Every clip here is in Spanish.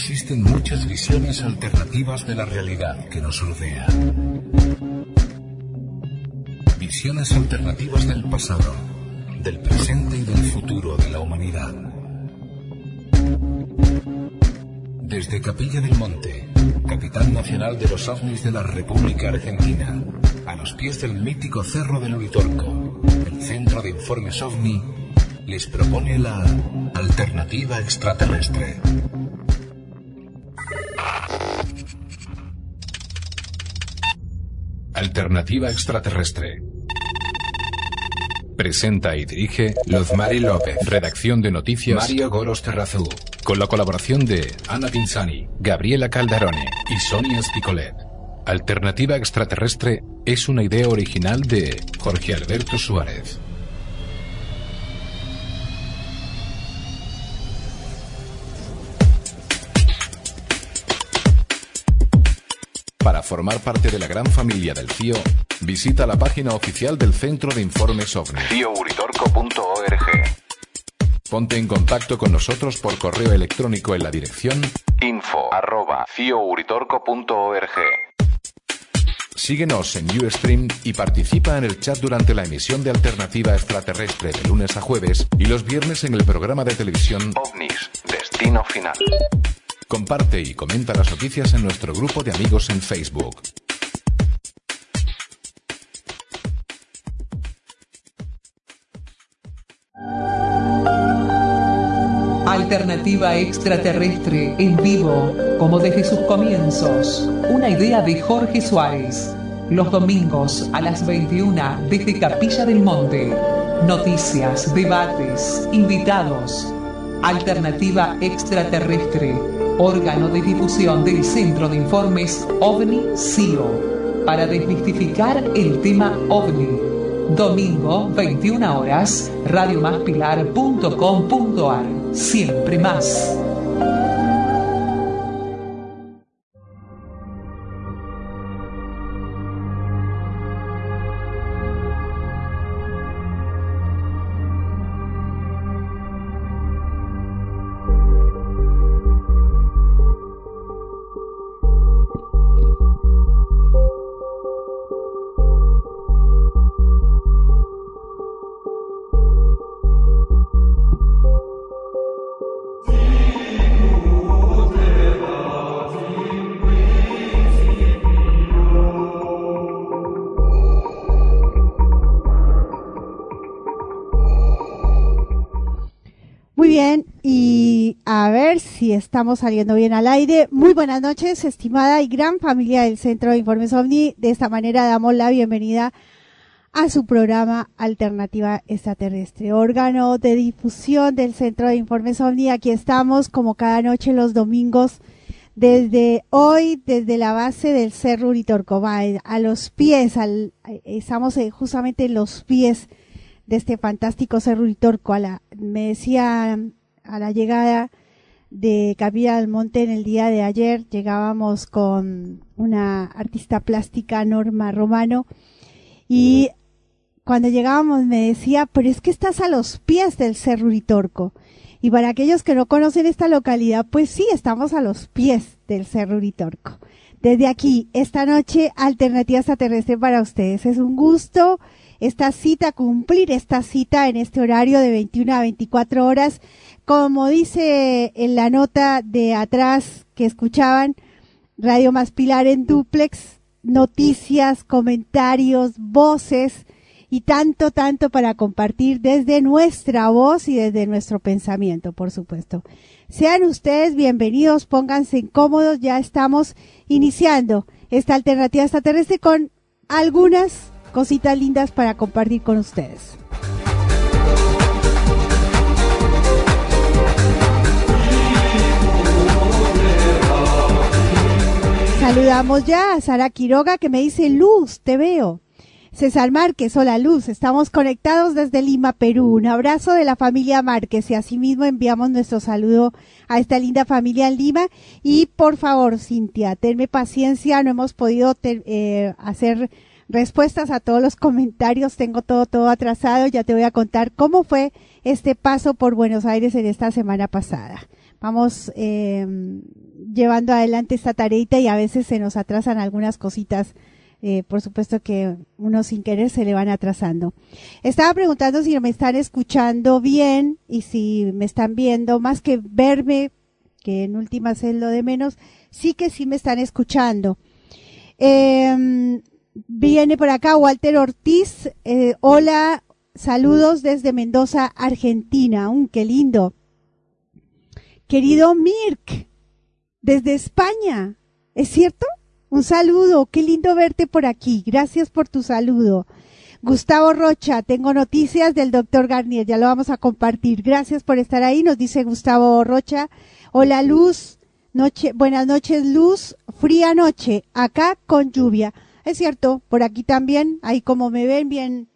existen muchas visiones alternativas de la realidad que nos rodea. Visiones alternativas del pasado, del presente y del futuro de la humanidad. Desde Capilla del Monte, capital nacional de los ovnis de la República Argentina, a los pies del mítico Cerro del Uritorco, el Centro de Informes OVNI les propone la alternativa extraterrestre. Alternativa extraterrestre. Presenta y dirige Lozmari López. Redacción de noticias Mario Goros Terrazú. Con la colaboración de Ana Pinzani, Gabriela Caldarone y Sonia Spicolet. Alternativa extraterrestre es una idea original de Jorge Alberto Suárez. Formar parte de la gran familia del CIO, visita la página oficial del Centro de Informes OVNI. CIOUritorco.org Ponte en contacto con nosotros por correo electrónico en la dirección info@ciouritorco.org. Síguenos en Ustream y participa en el chat durante la emisión de Alternativa Extraterrestre de lunes a jueves y los viernes en el programa de televisión OVNIS, Destino Final. Comparte y comenta las noticias en nuestro grupo de amigos en Facebook. Alternativa extraterrestre en vivo, como desde sus comienzos. Una idea de Jorge Suárez. Los domingos a las 21 desde Capilla del Monte. Noticias, debates, invitados. Alternativa extraterrestre órgano de difusión del Centro de Informes OVNI-CIO, para desmistificar el tema OVNI. Domingo, 21 horas, radiomaspilar.com.ar. Siempre más. Estamos saliendo bien al aire. Muy buenas noches, estimada y gran familia del Centro de Informes OVNI. De esta manera damos la bienvenida a su programa Alternativa Extraterrestre, órgano de difusión del Centro de Informes OVNI. Aquí estamos como cada noche los domingos desde hoy, desde la base del Cerro Uritorcoma, a los pies, al, estamos eh, justamente en los pies de este fantástico Cerro Uritorco. A la, me decía a la llegada de Capilla del Monte en el día de ayer, llegábamos con una artista plástica, Norma Romano, y cuando llegábamos me decía, pero es que estás a los pies del Cerro Uritorco. Y para aquellos que no conocen esta localidad, pues sí, estamos a los pies del Cerro Uritorco. Desde aquí, esta noche, Alternativa Extraterrestre para ustedes. Es un gusto esta cita, cumplir esta cita en este horario de 21 a 24 horas. Como dice en la nota de atrás que escuchaban, Radio Más Pilar en duplex, noticias, comentarios, voces y tanto, tanto para compartir desde nuestra voz y desde nuestro pensamiento, por supuesto. Sean ustedes bienvenidos, pónganse cómodos, ya estamos iniciando esta alternativa extraterrestre con algunas cositas lindas para compartir con ustedes. Saludamos ya a Sara Quiroga que me dice Luz, te veo. César Márquez, hola Luz, estamos conectados desde Lima, Perú. Un abrazo de la familia Márquez y asimismo enviamos nuestro saludo a esta linda familia en Lima. Y por favor, Cintia, tenme paciencia, no hemos podido eh, hacer respuestas a todos los comentarios, tengo todo, todo atrasado, ya te voy a contar cómo fue este paso por Buenos Aires en esta semana pasada. Vamos eh, llevando adelante esta tareita y a veces se nos atrasan algunas cositas. Eh, por supuesto que uno sin querer se le van atrasando. Estaba preguntando si me están escuchando bien y si me están viendo, más que verme, que en últimas es lo de menos, sí que sí me están escuchando. Eh, viene por acá Walter Ortiz. Eh, hola, saludos desde Mendoza, Argentina. Un qué lindo. Querido Mirk, desde España. ¿Es cierto? Un saludo. Qué lindo verte por aquí. Gracias por tu saludo. Gustavo Rocha, tengo noticias del doctor Garnier, ya lo vamos a compartir. Gracias por estar ahí, nos dice Gustavo Rocha. Hola Luz, noche, buenas noches Luz, fría noche, acá con lluvia. Es cierto, por aquí también, ahí como me ven bien,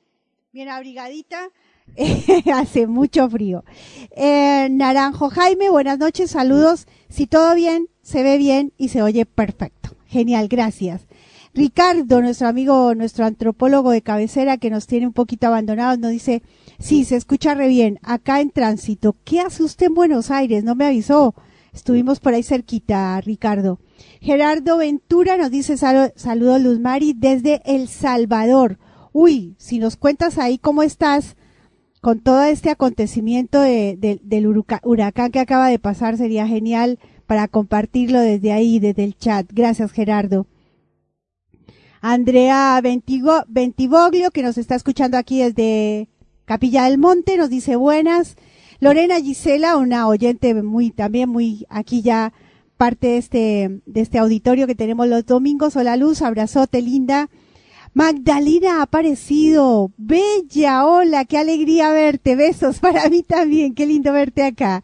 bien abrigadita, hace mucho frío. Eh, Naranjo Jaime, buenas noches, saludos. Si todo bien, se ve bien y se oye perfecto. Genial, gracias. Ricardo, nuestro amigo, nuestro antropólogo de cabecera que nos tiene un poquito abandonados, nos dice, sí, se escucha re bien, acá en tránsito. ¿Qué hace usted en Buenos Aires? No me avisó. Estuvimos por ahí cerquita, Ricardo. Gerardo Ventura nos dice sal saludos Luz Mari desde El Salvador. Uy, si nos cuentas ahí cómo estás con todo este acontecimiento de, de, del huracán que acaba de pasar, sería genial para compartirlo desde ahí, desde el chat. Gracias, Gerardo. Andrea Ventigo, Ventivoglio, que nos está escuchando aquí desde Capilla del Monte, nos dice buenas. Lorena Gisela, una oyente muy, también muy, aquí ya parte de este, de este auditorio que tenemos los domingos. Hola Luz, abrazote linda. Magdalena ha aparecido. Bella, hola, qué alegría verte. Besos para mí también, qué lindo verte acá.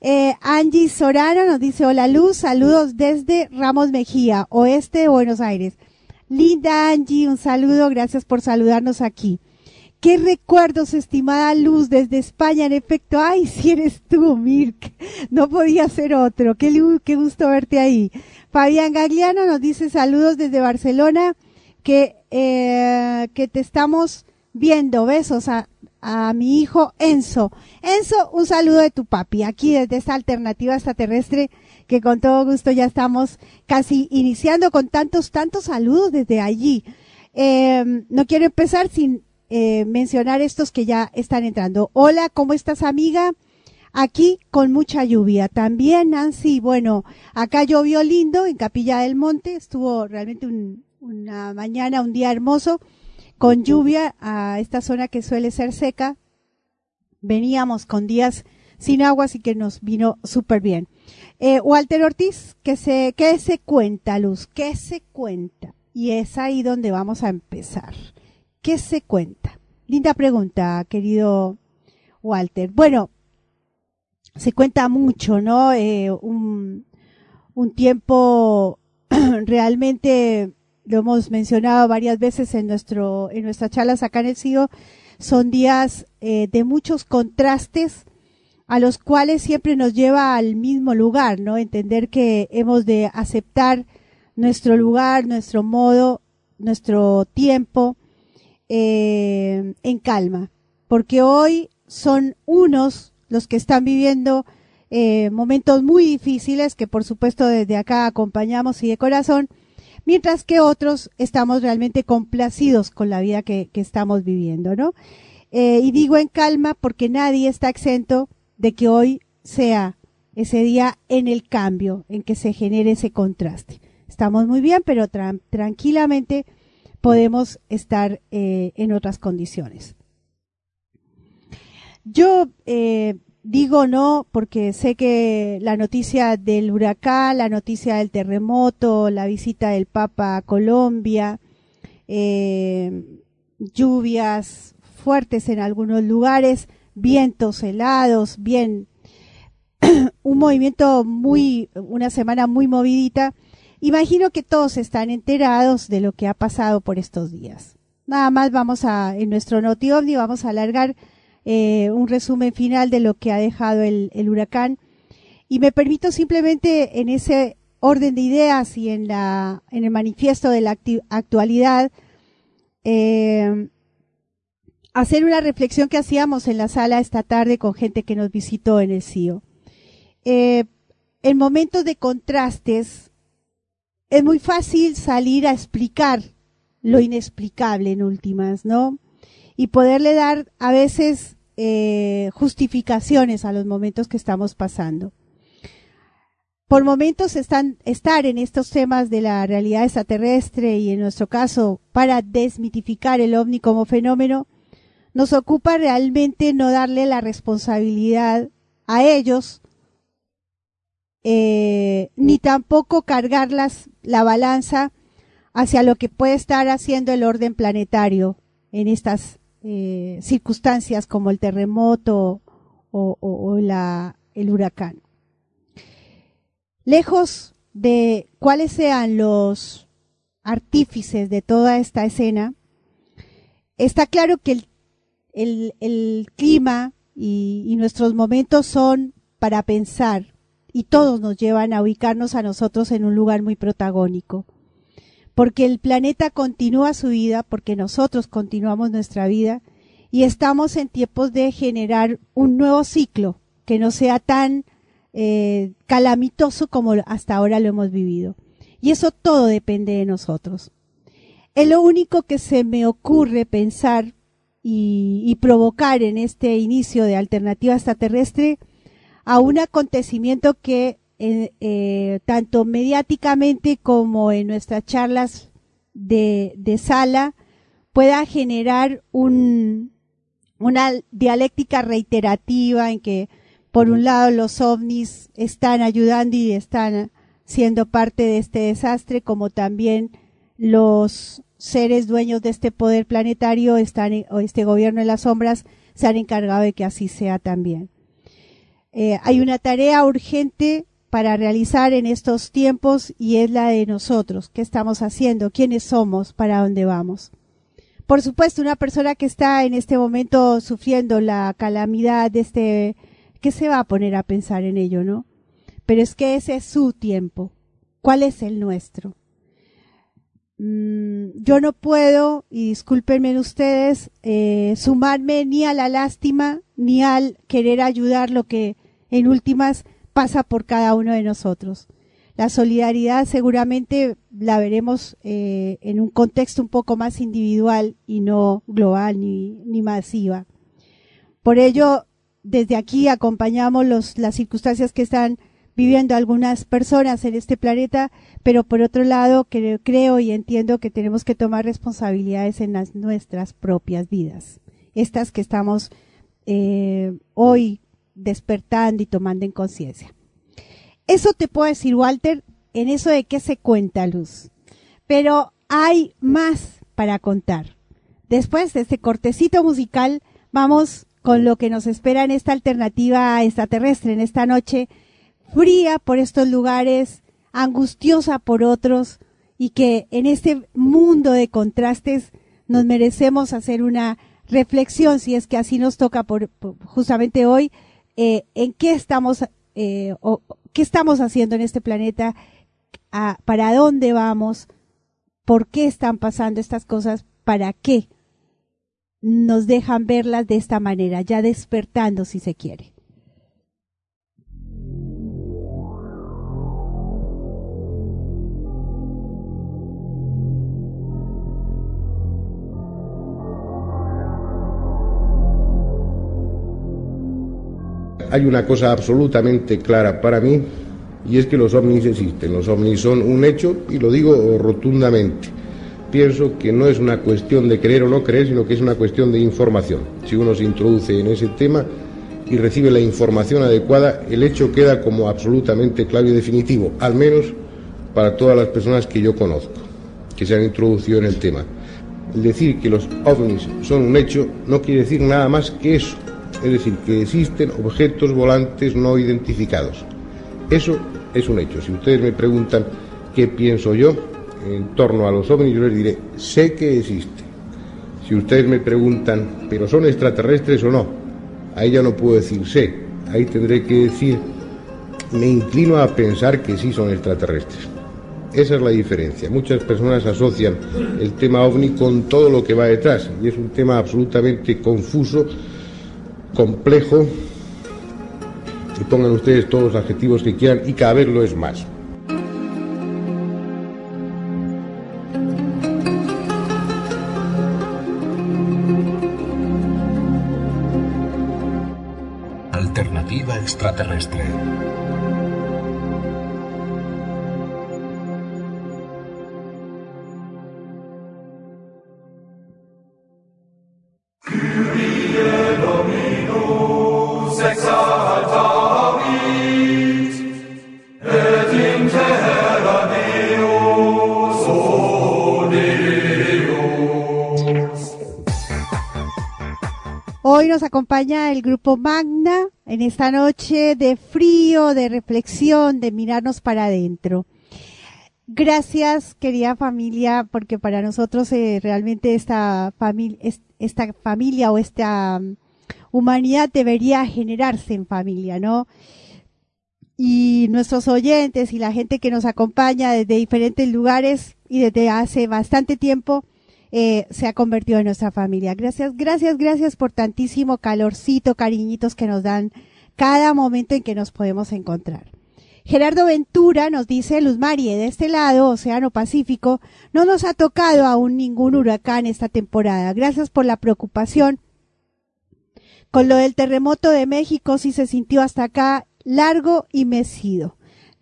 Eh, Angie Sorano nos dice hola Luz, saludos desde Ramos Mejía, oeste de Buenos Aires. Linda Angie, un saludo, gracias por saludarnos aquí. Qué recuerdos, estimada Luz, desde España, en efecto. Ay, si eres tú, Mirk. No podía ser otro. Qué, qué gusto verte ahí. Fabián Gagliano nos dice saludos desde Barcelona, que, eh, que te estamos viendo. Besos a, a mi hijo Enzo. Enzo, un saludo de tu papi, aquí desde esta alternativa extraterrestre que con todo gusto ya estamos casi iniciando con tantos, tantos saludos desde allí. Eh, no quiero empezar sin eh, mencionar estos que ya están entrando. Hola, ¿cómo estás amiga? Aquí con mucha lluvia. También, Nancy, bueno, acá llovió lindo en Capilla del Monte, estuvo realmente un, una mañana, un día hermoso, con lluvia a esta zona que suele ser seca. Veníamos con días sin agua, así que nos vino súper bien. Eh, Walter Ortiz, ¿qué se, ¿qué se cuenta, Luz? ¿Qué se cuenta? Y es ahí donde vamos a empezar. ¿Qué se cuenta? Linda pregunta, querido Walter. Bueno, se cuenta mucho, ¿no? Eh, un, un tiempo realmente lo hemos mencionado varias veces en nuestro en nuestras charlas acá en el CIO, son días eh, de muchos contrastes a los cuales siempre nos lleva al mismo lugar, ¿no? Entender que hemos de aceptar nuestro lugar, nuestro modo, nuestro tiempo, eh, en calma, porque hoy son unos los que están viviendo eh, momentos muy difíciles que por supuesto desde acá acompañamos y de corazón, mientras que otros estamos realmente complacidos con la vida que, estamos viviendo, ¿no? Eh, y digo en calma porque nadie está exento de que hoy sea ese día en el cambio, en que se genere ese contraste. Estamos muy bien, pero tra tranquilamente podemos estar eh, en otras condiciones. Yo eh, digo no porque sé que la noticia del huracán, la noticia del terremoto, la visita del Papa a Colombia, eh, lluvias fuertes en algunos lugares, vientos helados, bien, un movimiento muy, una semana muy movidita, Imagino que todos están enterados de lo que ha pasado por estos días. Nada más vamos a, en nuestro Noti vamos a alargar eh, un resumen final de lo que ha dejado el, huracán. Y me permito simplemente en ese orden de ideas y en la, en el manifiesto de la actualidad, eh, hacer una reflexión que hacíamos en la sala esta tarde con gente que nos visitó en el CIO. Eh, en momentos de contrastes es muy fácil salir a explicar lo inexplicable en últimas, ¿no? Y poderle dar a veces eh, justificaciones a los momentos que estamos pasando. Por momentos están, estar en estos temas de la realidad extraterrestre y en nuestro caso para desmitificar el ovni como fenómeno, nos ocupa realmente no darle la responsabilidad a ellos eh, ni tampoco cargar la balanza hacia lo que puede estar haciendo el orden planetario en estas eh, circunstancias como el terremoto o, el huracán. Lejos de cuáles sean los artífices de toda esta escena, está claro que el, clima y nuestros momentos son para pensar, y todos nos llevan a ubicarnos a nosotros en un lugar muy protagónico. Porque el planeta continúa su vida, porque nosotros continuamos nuestra vida y estamos en tiempos de generar un nuevo ciclo que no sea tan eh, calamitoso como hasta ahora lo hemos vivido. Y eso todo depende de nosotros. Es lo único que se me ocurre pensar y, y provocar en este inicio de alternativa extraterrestre a un acontecimiento que eh, eh, tanto mediáticamente como en nuestras charlas de, sala pueda generar un, una dialéctica reiterativa en que por un lado los ovnis están ayudando y están siendo parte de este desastre, como también los seres dueños de este poder planetario están, o este gobierno de las sombras se han encargado de que así sea también. Eh, hay una tarea urgente para realizar en estos tiempos y es la de nosotros. ¿Qué estamos haciendo? ¿Quiénes somos? ¿Para dónde vamos? Por supuesto, una persona que está en este momento sufriendo la calamidad de este, ¿qué se va a poner a pensar en ello, no? Pero es que ese es su tiempo. ¿Cuál es el nuestro? Mm, yo no puedo, y discúlpenme ustedes, eh, sumarme ni a la lástima ni al querer ayudar lo que en últimas pasa por cada uno de nosotros. La solidaridad seguramente la veremos eh, en un contexto un poco más individual y no global ni, ni masiva. Por ello, desde aquí acompañamos los, las circunstancias que están viviendo algunas personas en este planeta, pero por otro lado creo, y entiendo que tenemos que tomar responsabilidades en las, nuestras propias vidas, estas que estamos eh, hoy despertando y tomando en conciencia. Eso te puedo decir, Walter, en eso de qué se cuenta luz. Pero hay más para contar. Después de este cortecito musical, vamos con lo que nos espera en esta alternativa extraterrestre, en esta noche fría por estos lugares, angustiosa por otros, y que en este mundo de contrastes nos merecemos hacer una reflexión, si es que así nos toca por, justamente hoy, eh, en qué estamos, eh, o, qué estamos haciendo en este planeta, para dónde vamos, por qué están pasando estas cosas, para qué nos dejan verlas de esta manera, ya despertando si se quiere. Hay una cosa absolutamente clara para mí y es que los ovnis existen. Los ovnis son un hecho y lo digo rotundamente. Pienso que no es una cuestión de creer o no creer, sino que es una cuestión de información. Si uno se introduce en ese tema y recibe la información adecuada, el hecho queda como absolutamente claro y definitivo, al menos para todas las personas que yo conozco, que se han introducido en el tema. El decir que los ovnis son un hecho no quiere decir nada más que eso, es decir, que existen objetos volantes no identificados. Eso es un hecho. Si ustedes me preguntan qué pienso yo en torno a los ovnis, yo les diré, sé que existe. Si ustedes me preguntan, ¿pero son extraterrestres o no? Ahí ya no puedo decir sé. Ahí tendré que decir, me inclino a pensar que sí son extraterrestres. Esa es la diferencia. Muchas personas asocian el tema ovni con todo lo que va detrás y es un tema absolutamente confuso complejo y pongan ustedes todos los adjetivos que quieran y cada vez lo es más. Alternativa extraterrestre. Nos acompaña el grupo Magna en esta noche de frío, de reflexión, de mirarnos para adentro. Gracias, querida familia, porque para nosotros eh, realmente esta, familia, esta familia o esta um, humanidad debería generarse en familia, ¿no? Y nuestros oyentes y la gente que nos acompaña desde diferentes lugares y desde hace bastante tiempo, eh, se ha convertido en nuestra familia. Gracias, gracias, gracias por tantísimo calorcito, cariñitos que nos dan cada momento en que nos podemos encontrar. Gerardo Ventura nos dice, Luz Marie, de este lado, Océano Pacífico, no nos ha tocado aún ningún huracán esta temporada. Gracias por la preocupación. Con lo del terremoto de México sí se sintió hasta acá largo y mecido.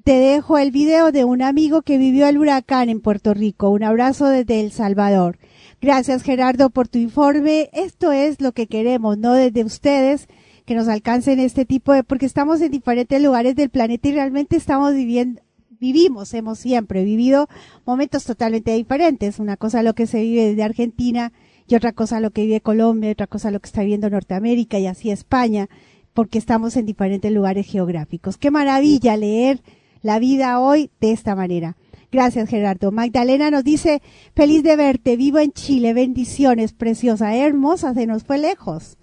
Te dejo el video de un amigo que vivió el huracán en Puerto Rico. Un abrazo desde El Salvador. Gracias Gerardo por tu informe. Esto es lo que queremos, ¿no? Desde ustedes que nos alcancen este tipo de, porque estamos en diferentes lugares del planeta y realmente estamos viviendo, vivimos, hemos siempre vivido momentos totalmente diferentes. Una cosa lo que se vive desde Argentina y otra cosa lo que vive Colombia, otra cosa lo que está viviendo Norteamérica y así España, porque estamos en diferentes lugares geográficos. Qué maravilla leer la vida hoy de esta manera. Gracias, Gerardo. Magdalena nos dice, feliz de verte, vivo en Chile, bendiciones, preciosa, hermosa, se nos fue lejos.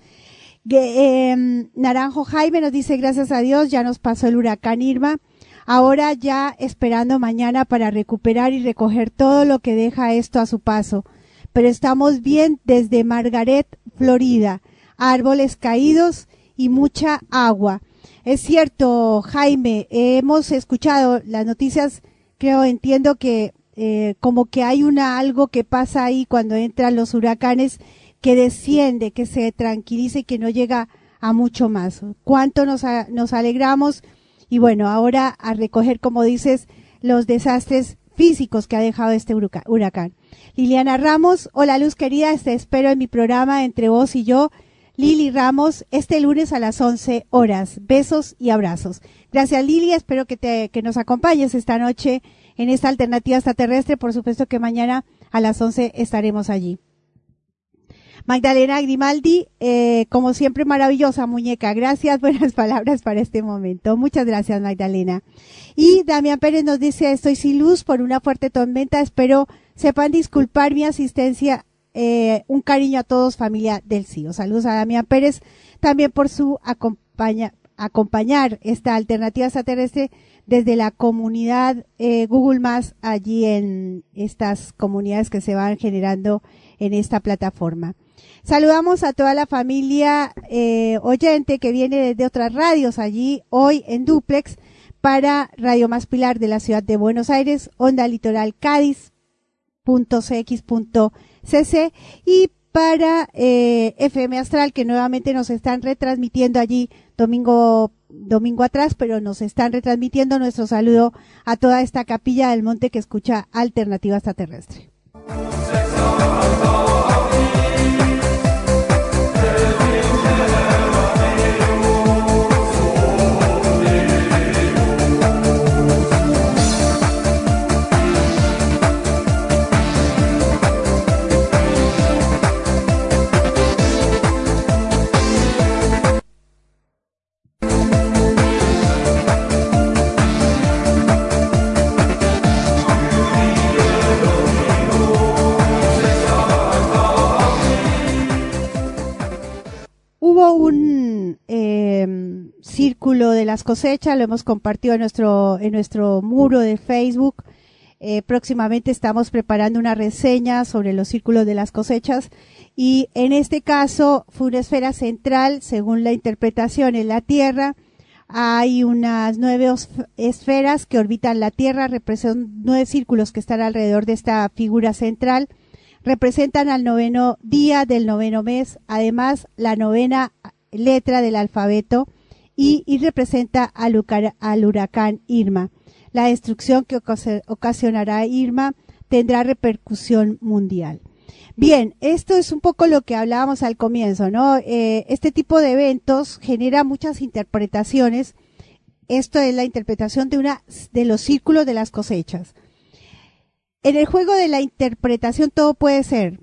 Em, Naranjo Jaime nos dice, gracias a Dios, ya nos pasó el huracán Irma. Ahora ya esperando mañana para recuperar y recoger todo lo que deja esto a su paso. Pero estamos bien desde Margaret, Florida. Árboles caídos y mucha agua. Es cierto, Jaime, hemos escuchado las noticias creo, entiendo que eh, como que hay una algo que pasa ahí cuando entran los huracanes que desciende, que se tranquiliza y que no llega a mucho más. Cuánto nos, nos alegramos y bueno, ahora a recoger, como dices, los desastres físicos que ha dejado este huracán. Liliana Ramos, hola Luz querida, te espero en mi programa entre vos y yo. Lili Ramos, este lunes a las 11 horas. Besos y abrazos. Gracias Lili, espero que, te, que nos acompañes esta noche en esta alternativa extraterrestre. Por supuesto que mañana a las 11 estaremos allí. Magdalena Grimaldi, eh, como siempre maravillosa muñeca. Gracias, buenas palabras para este momento. Muchas gracias Magdalena. Y Damián Pérez nos dice, estoy sin luz por una fuerte tormenta. Espero sepan disculpar mi asistencia. Eh, un cariño a todos, familia del CIO. Saludos a Damián Pérez también por su acompaña, acompañar esta alternativa extraterrestre desde la comunidad eh, Google Más allí en estas comunidades que se van generando en esta plataforma. Saludamos a toda la familia eh, oyente que viene desde otras radios allí hoy en Duplex para Radio Más Pilar de la ciudad de Buenos Aires, Onda Litoral Cádiz, .cx.cc y para eh, FM Astral que nuevamente nos están retransmitiendo allí domingo domingo atrás, pero nos están retransmitiendo nuestro saludo a toda esta capilla del monte que escucha Alternativa Extraterrestre. Hubo un eh, círculo de las cosechas, lo hemos compartido en nuestro, en nuestro muro de Facebook. Eh, próximamente estamos preparando una reseña sobre los círculos de las cosechas y en este caso fue una esfera central, según la interpretación, en la Tierra, hay unas nueve esferas que orbitan la Tierra, representan nueve círculos que están alrededor de esta figura central, representan al noveno día del noveno mes, además la novena letra del alfabeto y, representa al, huracán Irma. La destrucción que ocasionará Irma tendrá repercusión mundial. Bien, esto es un poco lo que hablábamos al comienzo, ¿no? Eh, este tipo de eventos genera muchas interpretaciones. Esto es la interpretación de una de los círculos de las cosechas. En el juego de la interpretación todo puede ser.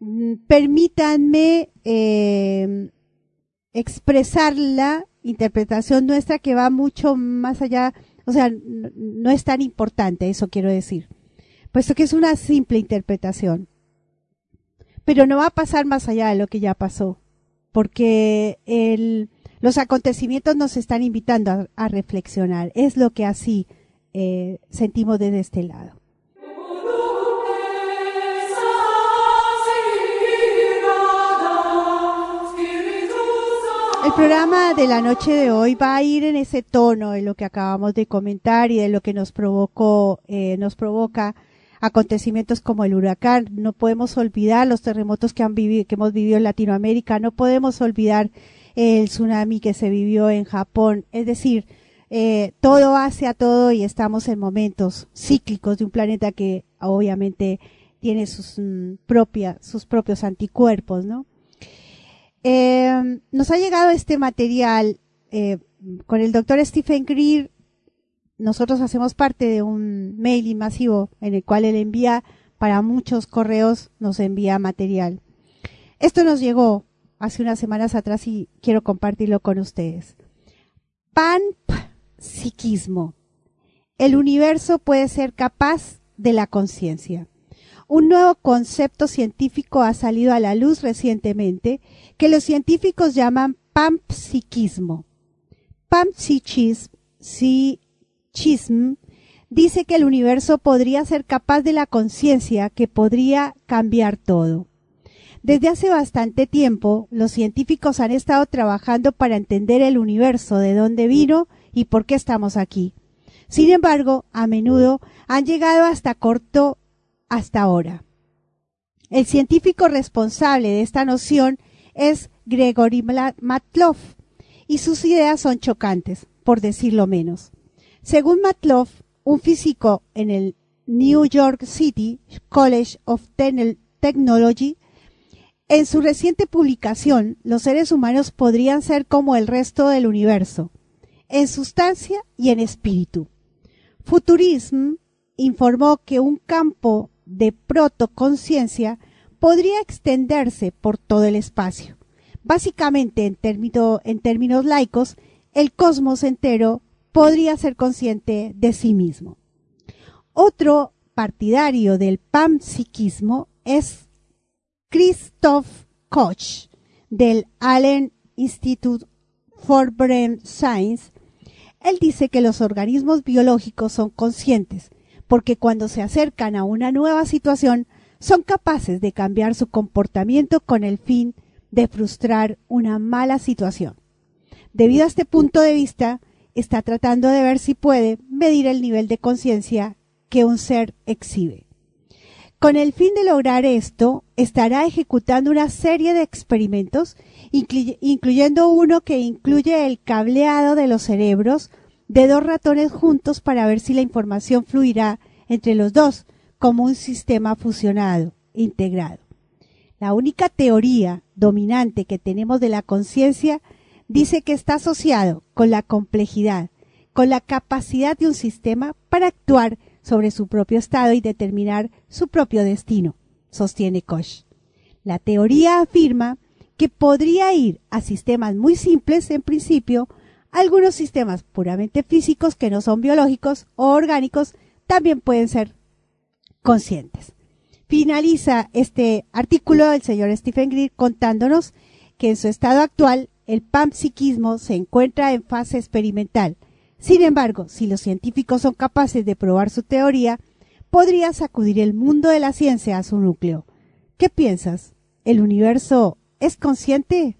Mm, permítanme eh, expresar la interpretación nuestra que va mucho más allá, o sea, no es tan importante, eso quiero decir, puesto que es una simple interpretación pero no va a pasar más allá de lo que ya pasó, porque los acontecimientos nos están invitando a, reflexionar. Es lo que así eh, sentimos desde este lado. El programa de la noche de hoy va a ir en ese tono de lo que acabamos de comentar y de lo que nos provocó, eh, nos provoca acontecimientos como el huracán, no podemos olvidar los terremotos que han vivido, que hemos vivido en Latinoamérica, no podemos olvidar el tsunami que se vivió en Japón, es decir, eh, todo hace a todo y estamos en momentos cíclicos de un planeta que obviamente tiene sus mm, propias, sus propios anticuerpos, ¿no? Eh, nos ha llegado este material eh, con el doctor Stephen Greer nosotros hacemos parte de un mailing masivo en el cual él envía para muchos correos, nos envía material. Esto nos llegó hace unas semanas atrás y quiero compartirlo con ustedes. Panpsiquismo. El universo puede ser capaz de la conciencia. Un nuevo concepto científico ha salido a la luz recientemente que los científicos llaman panpsiquismo. Panpsiquismo, dice que el universo podría ser capaz de la conciencia que podría cambiar todo. Desde hace bastante tiempo, los científicos han estado trabajando para entender el universo, de dónde vino y por qué estamos aquí. Sin embargo, a menudo han llegado hasta corto hasta ahora. El científico responsable de esta noción es Gregory Matloff, y sus ideas son chocantes, por decirlo menos. Según Matloff, un físico en el New York City College of Technology, en su reciente publicación, los seres humanos podrían ser como el resto del universo, en sustancia y en espíritu. Futurism informó que un campo de protoconciencia podría extenderse por todo el espacio. Básicamente, en, en términos laicos, el cosmos entero podría ser consciente de sí mismo. Otro partidario del panpsiquismo es Christoph Koch del Allen Institute for Brain Science. Él dice que los organismos biológicos son conscientes porque cuando se acercan a una nueva situación son capaces de cambiar su comportamiento con el fin de frustrar una mala situación. Debido a este punto de vista, está tratando de ver si puede medir el nivel de conciencia que un ser exhibe. Con el fin de lograr esto, estará ejecutando una serie de experimentos, incluyendo uno que incluye el cableado de los cerebros de dos ratones juntos para ver si la información fluirá entre los dos como un sistema fusionado, integrado. La única teoría dominante que tenemos de la conciencia dice que está asociado con la complejidad, con la capacidad de un sistema para actuar sobre su propio estado y determinar su propio destino, sostiene Koch. La teoría afirma que podría ir a sistemas muy simples en principio, algunos sistemas puramente físicos que no son biológicos o orgánicos también pueden ser conscientes. Finaliza este artículo el señor Stephen Greer contándonos que en su estado actual el panpsiquismo se encuentra en fase experimental. Sin embargo, si los científicos son capaces de probar su teoría, podría sacudir el mundo de la ciencia a su núcleo. ¿Qué piensas? ¿El universo es consciente?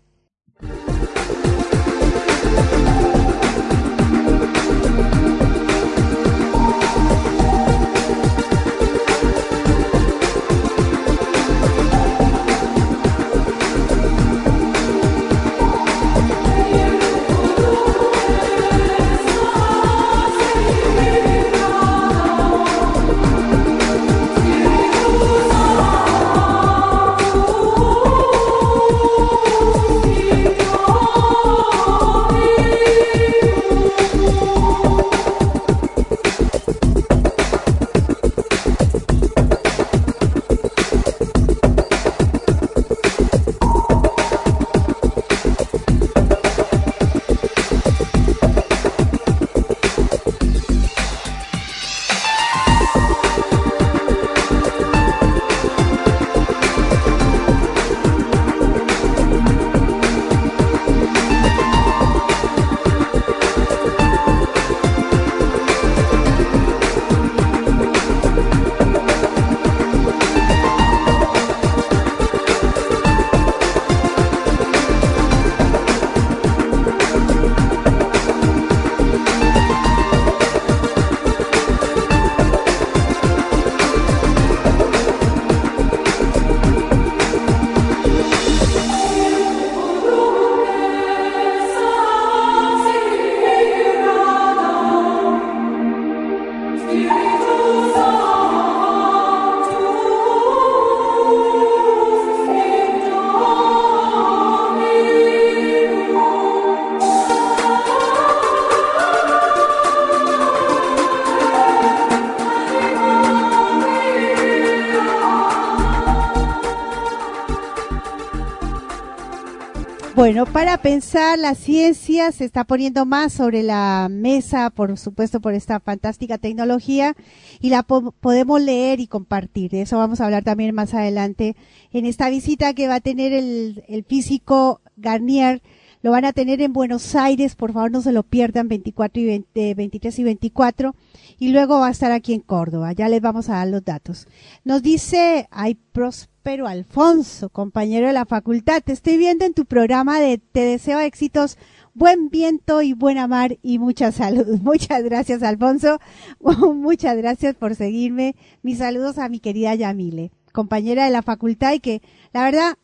Pensar, la ciencia se está poniendo más sobre la mesa, por supuesto, por esta fantástica tecnología, y la podemos leer y compartir. De eso vamos a hablar también más adelante en esta visita que va a tener el, el físico Garnier. Lo van a tener en Buenos Aires, por favor no se lo pierdan, 24 y 20, 23 y 24. Y luego va a estar aquí en Córdoba. Ya les vamos a dar los datos. Nos dice, hay pros pero Alfonso, compañero de la facultad. Te estoy viendo en tu programa de Te deseo éxitos, buen viento y buena mar y mucha salud. Muchas gracias, Alfonso. Muchas gracias por seguirme. Mis saludos a mi querida Yamile, compañera de la facultad y que, la verdad,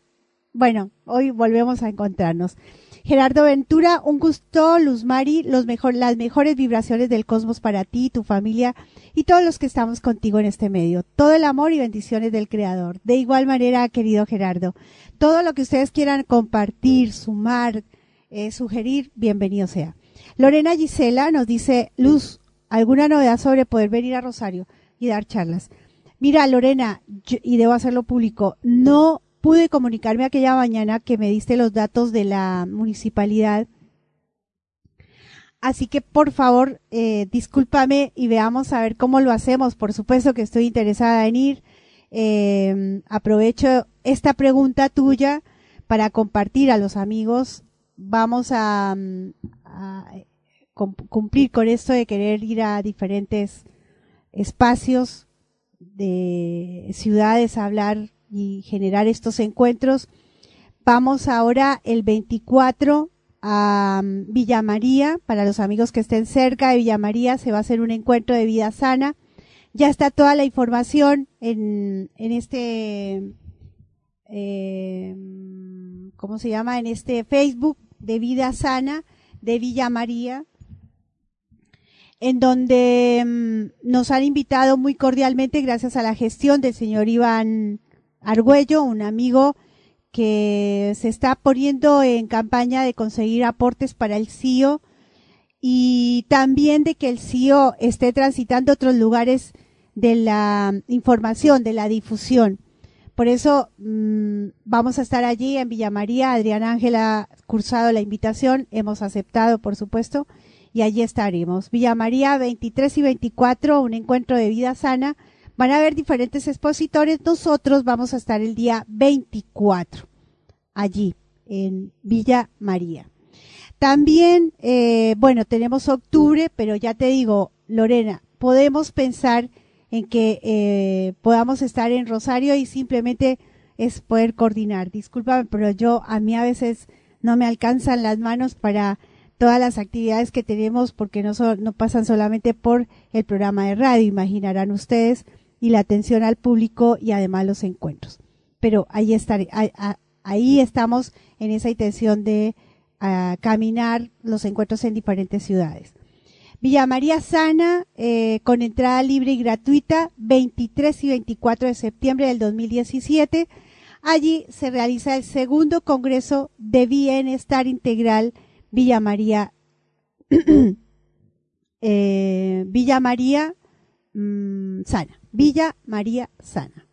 bueno, hoy volvemos a encontrarnos. Gerardo Ventura, un gusto, Luz Mari, las mejores vibraciones del cosmos para ti, tu familia y todos los que estamos contigo en este medio. Todo el amor y bendiciones del Creador. De igual manera, querido Gerardo, todo lo que ustedes quieran compartir, sumar, eh, sugerir, bienvenido sea. Lorena Gisela nos dice, Luz, ¿alguna novedad sobre poder venir a Rosario y dar charlas? Mira, Lorena, y debo hacerlo público, no pude comunicarme aquella mañana que me diste los datos de la municipalidad. Así que por favor, eh, discúlpame y veamos a ver cómo lo hacemos. Por supuesto que estoy interesada en ir. Eh, aprovecho esta pregunta tuya para compartir a los amigos. Vamos a, a cumplir con esto de querer ir a diferentes espacios de ciudades a hablar y generar estos encuentros. Vamos ahora el 24 a mm, Villa María. Para los amigos que estén cerca de Villa María se va a hacer un encuentro de vida sana. Ya está toda la información en, en este, eh, ¿cómo se llama? En este Facebook de Vida Sana de Villa María, en donde mm, nos han invitado muy cordialmente gracias a la gestión del señor Iván Argüello, un amigo que se está poniendo en campaña de conseguir aportes para el CIO y también de que el CIO esté transitando otros lugares de la información, de la difusión. Por eso mmm, vamos a estar allí en Villa María. Adrián Ángel ha cursado la invitación, hemos aceptado, por supuesto, y allí estaremos. Villa María 23 y 24, un encuentro de vida sana Van a haber diferentes expositores. Nosotros vamos a estar el día 24 allí en Villa María. También, eh, bueno, tenemos octubre, pero ya te digo, Lorena, podemos pensar en que eh, podamos estar en Rosario y simplemente es poder coordinar. Discúlpame, pero yo a mí a veces no me alcanzan las manos para todas las actividades que tenemos porque no, no pasan solamente por el programa de radio, imaginarán ustedes y la atención al público y además los encuentros. Pero ahí, estar, ahí estamos en esa intención de caminar los encuentros en diferentes ciudades. Villa María Sana, eh, con entrada libre y gratuita, 23 y 24 de septiembre del 2017. Allí se realiza el segundo Congreso de Bienestar Integral Villa María, eh, Villa María mmm, Sana. Villa María Sana.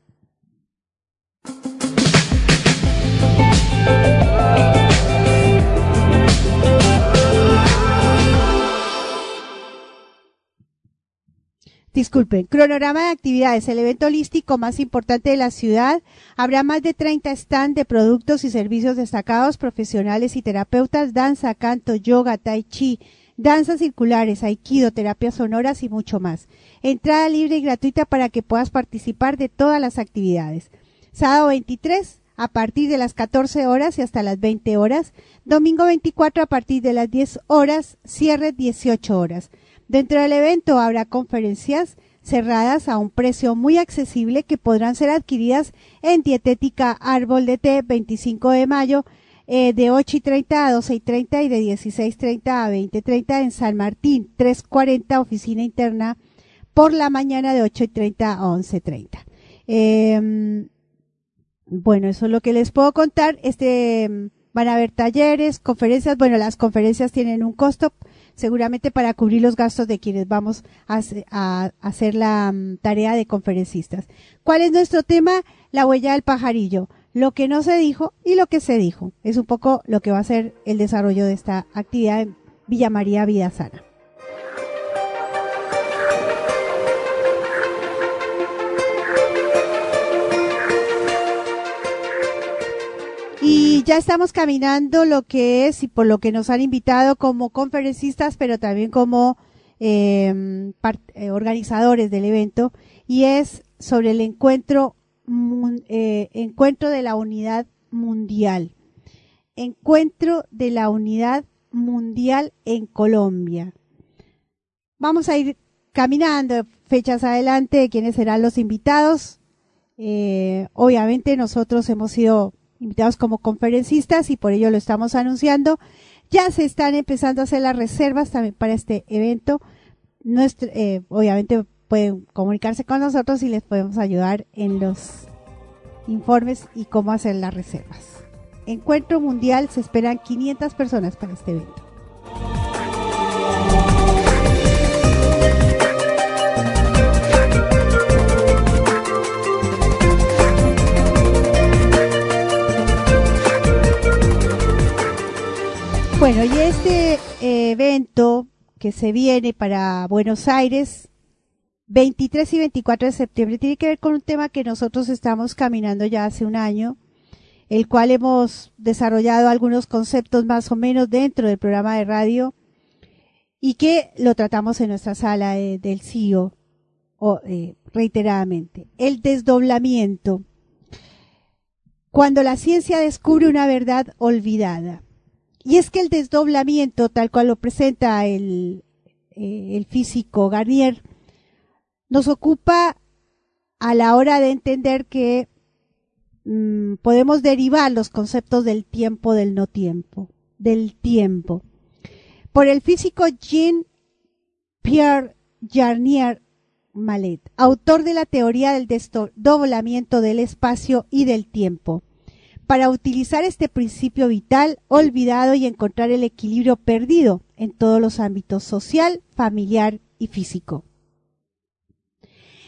Disculpen, cronograma de actividades. El evento holístico más importante de la ciudad. Habrá más de 30 stands de productos y servicios destacados, profesionales y terapeutas, danza, canto, yoga, tai chi, danzas circulares, aikido, terapias sonoras y mucho más. Entrada libre y gratuita para que puedas participar de todas las actividades. Sábado 23 a partir de las 14 horas y hasta las 20 horas. Domingo 24 a partir de las 10 horas. Cierre 18 horas. Dentro del evento habrá conferencias cerradas a un precio muy accesible que podrán ser adquiridas en Dietética Árbol de Té 25 de mayo eh, de 8 y 30 a 12 y 30 y de 16.30 a 20.30 en San Martín, 340 oficina interna por la mañana de 8 y 30 a 11.30. Eh, em, bueno, eso es lo que les puedo contar. Este, van a haber talleres, conferencias. Bueno, las conferencias tienen un costo seguramente para cubrir los gastos de quienes vamos a, hacer la um, tarea de conferencistas. ¿Cuál es nuestro tema? La huella del pajarillo lo que no se dijo y lo que se dijo. Es un poco lo que va a ser el desarrollo de esta actividad en Villa María Vida Sana. Y ya estamos caminando lo que es y por lo que nos han invitado como conferencistas, pero también como em, eh, organizadores del evento, y es sobre el encuentro, eh, encuentro de la unidad mundial. Encuentro de la unidad mundial en Colombia. Vamos a ir caminando fechas adelante de quiénes serán los invitados. Eh, obviamente nosotros hemos sido invitados como conferencistas y por ello lo estamos anunciando. Ya se están empezando a hacer las reservas también para este evento. Nuestro, eh, obviamente pueden comunicarse con nosotros y les podemos ayudar en los informes y cómo hacer las reservas. Encuentro Mundial, se esperan 500 personas para este evento. Bueno, y este eh, evento que se viene para Buenos Aires, 23 y 24 de septiembre, tiene que ver con un tema que nosotros estamos caminando ya hace un año, el cual hemos desarrollado algunos conceptos más o menos dentro del programa de radio y que lo tratamos en nuestra sala del CIO o, eh, reiteradamente. El desdoblamiento. Cuando la ciencia descubre una verdad olvidada. Y es que el desdoblamiento, tal cual lo presenta el, eh, el físico Garnier, nos ocupa a la hora de entender que mm, podemos derivar los conceptos del tiempo del no tiempo, del tiempo. Por el físico Jean-Pierre Garnier Mallet, autor de la teoría del desdoblamiento del espacio y del tiempo para utilizar este principio vital olvidado y encontrar el equilibrio perdido en todos los ámbitos social, familiar y físico.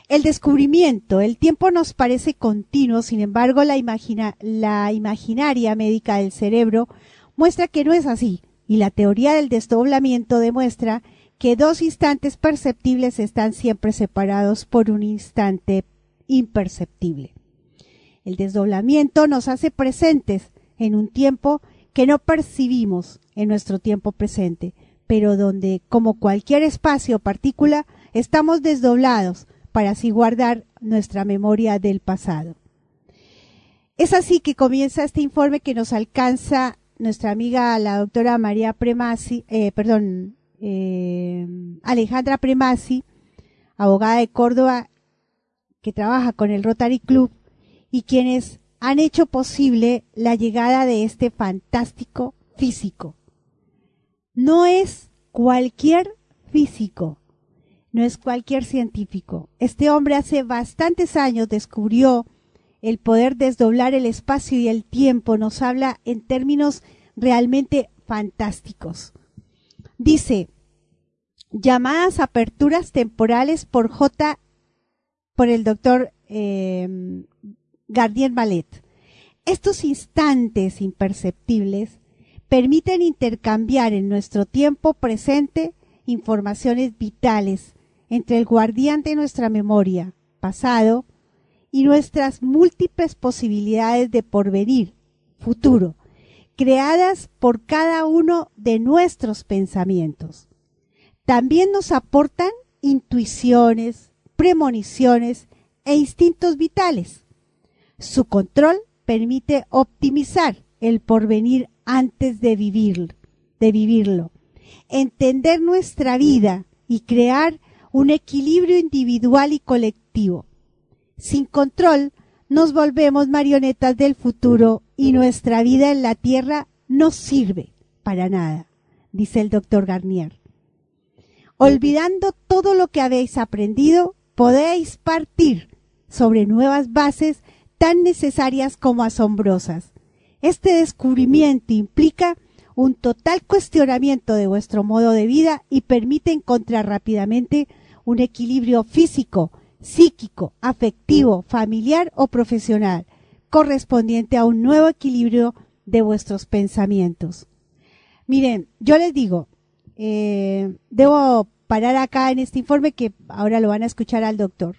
El descubrimiento, el tiempo nos parece continuo, sin embargo la, imaginaria médica del cerebro muestra que no es así, y la teoría del desdoblamiento demuestra que dos instantes perceptibles están siempre separados por un instante imperceptible. El desdoblamiento nos hace presentes en un tiempo que no percibimos en nuestro tiempo presente, pero donde, como cualquier espacio o partícula, estamos desdoblados para así guardar nuestra memoria del pasado. Es así que comienza este informe que nos alcanza nuestra amiga la doctora María Premasi, eh, perdón, eh, Alejandra Premasi, abogada de Córdoba, que trabaja con el Rotary Club y quienes han hecho posible la llegada de este fantástico físico. No es cualquier físico, no es cualquier científico. Este hombre hace bastantes años descubrió el poder desdoblar el espacio y el tiempo. Nos habla en términos realmente fantásticos. Dice, llamadas aperturas temporales por J, por el doctor eh, Gardien Ballet. Estos instantes imperceptibles permiten intercambiar en nuestro tiempo presente informaciones vitales entre el guardián de nuestra memoria, pasado, y nuestras múltiples posibilidades de porvenir, futuro, creadas por cada uno de nuestros pensamientos. También nos aportan intuiciones, premoniciones e instintos vitales su control permite optimizar el porvenir antes de vivir, de vivirlo, entender nuestra vida y crear un equilibrio individual y colectivo. Sin control, nos volvemos marionetas del futuro y nuestra vida en la Tierra no sirve para nada, dice el doctor Garnier. Olvidando todo lo que habéis aprendido, podéis partir sobre nuevas bases tan necesarias como asombrosas. Este descubrimiento implica un total cuestionamiento de vuestro modo de vida y permite encontrar rápidamente un equilibrio físico, psíquico, afectivo, familiar o profesional, correspondiente a un nuevo equilibrio de vuestros pensamientos. Miren, yo les digo, eh, debo parar acá en este informe que ahora lo van a escuchar al doctor.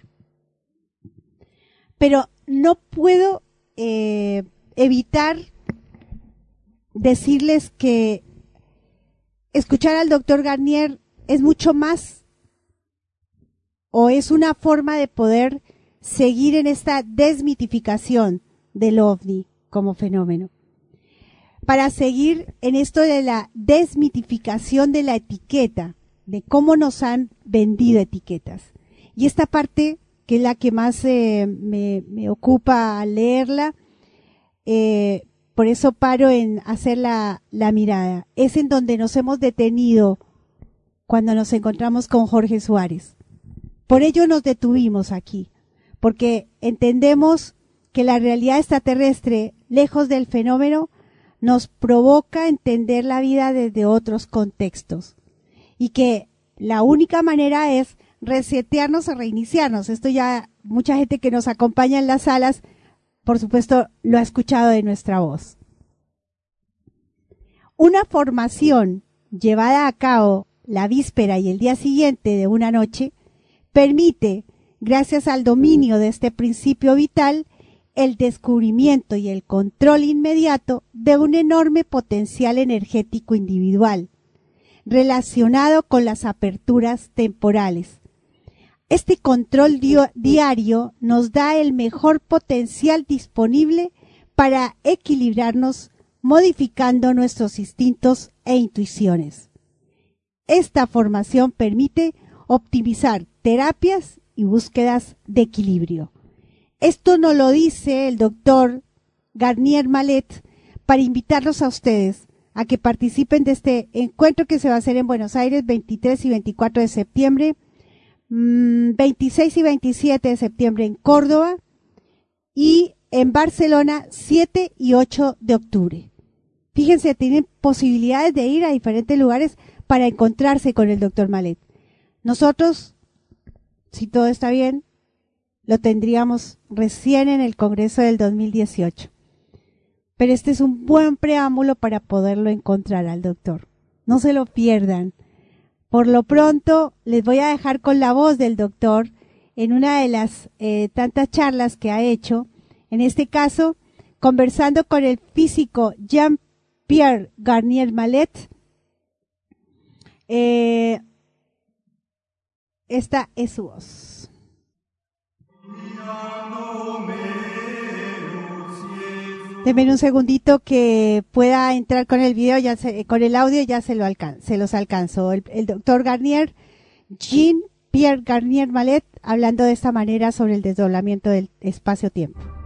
Pero no puedo eh, evitar decirles que escuchar al doctor Garnier es mucho más o es una forma de poder seguir en esta desmitificación del ovni como fenómeno. Para seguir en esto de la desmitificación de la etiqueta, de cómo nos han vendido etiquetas. Y esta parte, que es la que más eh, me, ocupa leerla, eh, por eso paro en hacer la mirada. Es en donde nos hemos detenido cuando nos encontramos con Jorge Suárez. Por ello nos detuvimos aquí, porque entendemos que la realidad extraterrestre, lejos del fenómeno, nos provoca entender la vida desde otros contextos. Y que la única manera es resetearnos o reiniciarnos. Esto ya mucha gente que nos acompaña en las salas, por supuesto, lo ha escuchado de nuestra voz. Una formación llevada a cabo la víspera y el día siguiente de una noche permite, gracias al dominio de este principio vital, el descubrimiento y el control inmediato de un enorme potencial energético individual, relacionado con las aperturas temporales. Este control diario nos da el mejor potencial disponible para equilibrarnos modificando nuestros instintos e intuiciones. Esta formación permite optimizar terapias y búsquedas de equilibrio. Esto nos lo dice el doctor Garnier Malet para invitarlos a ustedes a que participen de este encuentro que se va a hacer en Buenos Aires 23 y 24 de septiembre, 26 mm, y 27 de septiembre en Córdoba y en Barcelona 7 y 8 de octubre. Fíjense, tienen posibilidades de ir a diferentes lugares para encontrarse con el doctor Malet. Nosotros, si todo está bien, lo tendríamos recién en el Congreso del 2018. Pero este es un buen preámbulo para poderlo encontrar al doctor. No se lo pierdan. Por lo pronto, les voy a dejar con la voz del doctor en una de las eh, tantas charlas que ha hecho. En este caso, conversando con el físico Jean-Pierre Garnier Malet. Eh, esta es su voz. Denme un segundito que pueda entrar con el video, ya con el audio ya se, lo se los alcanzo. El, el doctor Garnier, Jean Pierre Garnier Malet, hablando de esta manera sobre el desdoblamiento del espacio-tiempo.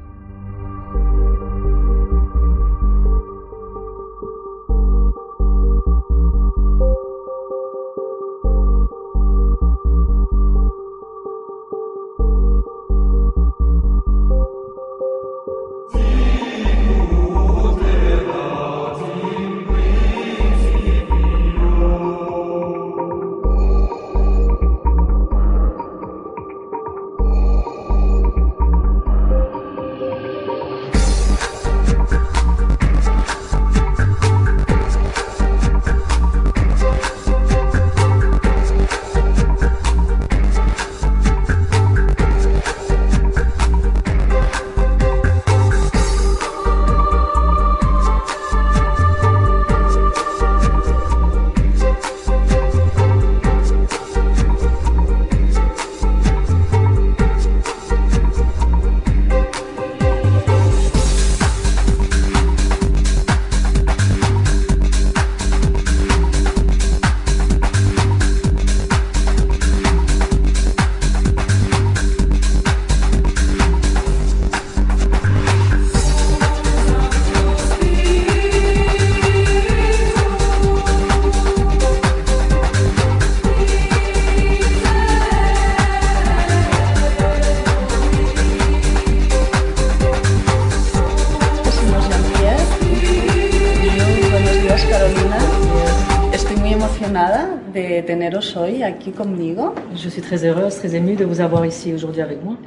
Aquí conmigo. Je suis très heureuse, très émue de vous avoir ici aujourd'hui avec moi.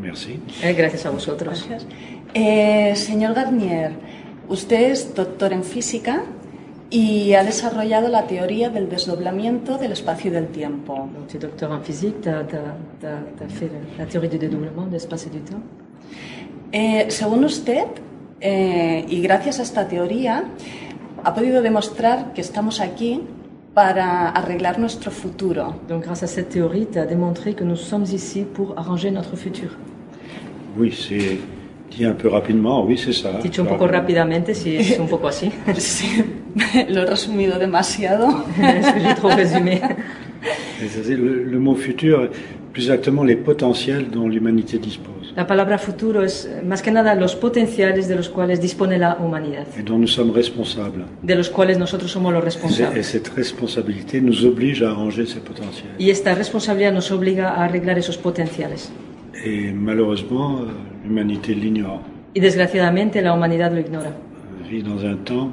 Merci. Eh, gracias a vosotros. Eh, señor Garnier, usted es doctor en física y ha desarrollado la teoría del desdoblamiento del espacio y del tiempo. Tu es docteur en physique, tu as, fait la théorie du dédoublement de l'espace et du temps. Eh, según usted, eh, y gracias a esta teoría, ha podido demostrar que estamos aquí para arreglar nuestro futuro. Donc, grâce à cette théorie, tu as démontré que nous sommes ici pour arranger notre futur. Oui, c'est dit un peu rapidement, oui, c'est ça. Dicho un poco rápidamente, si es un poco así. Sí, lo he resumido demasiado. j'ai trop résumé. Le, le mot futur, plus exactement les potentiels dont l'humanité dispose La palabra futuro es más que nada los potenciales de los cuales dispone la humanidad, et dont nous sommes responsables. de los cuales nosotros somos los Et responsables. cette responsabilité nous oblige à arranger ces potentiels. Y esta responsabilidad nos obliga a arreglar esos potenciales. Et malheureusement, euh, l'humanité l'ignore. Y desgraciadamente la humanidad lo ignora. On vit dans un temps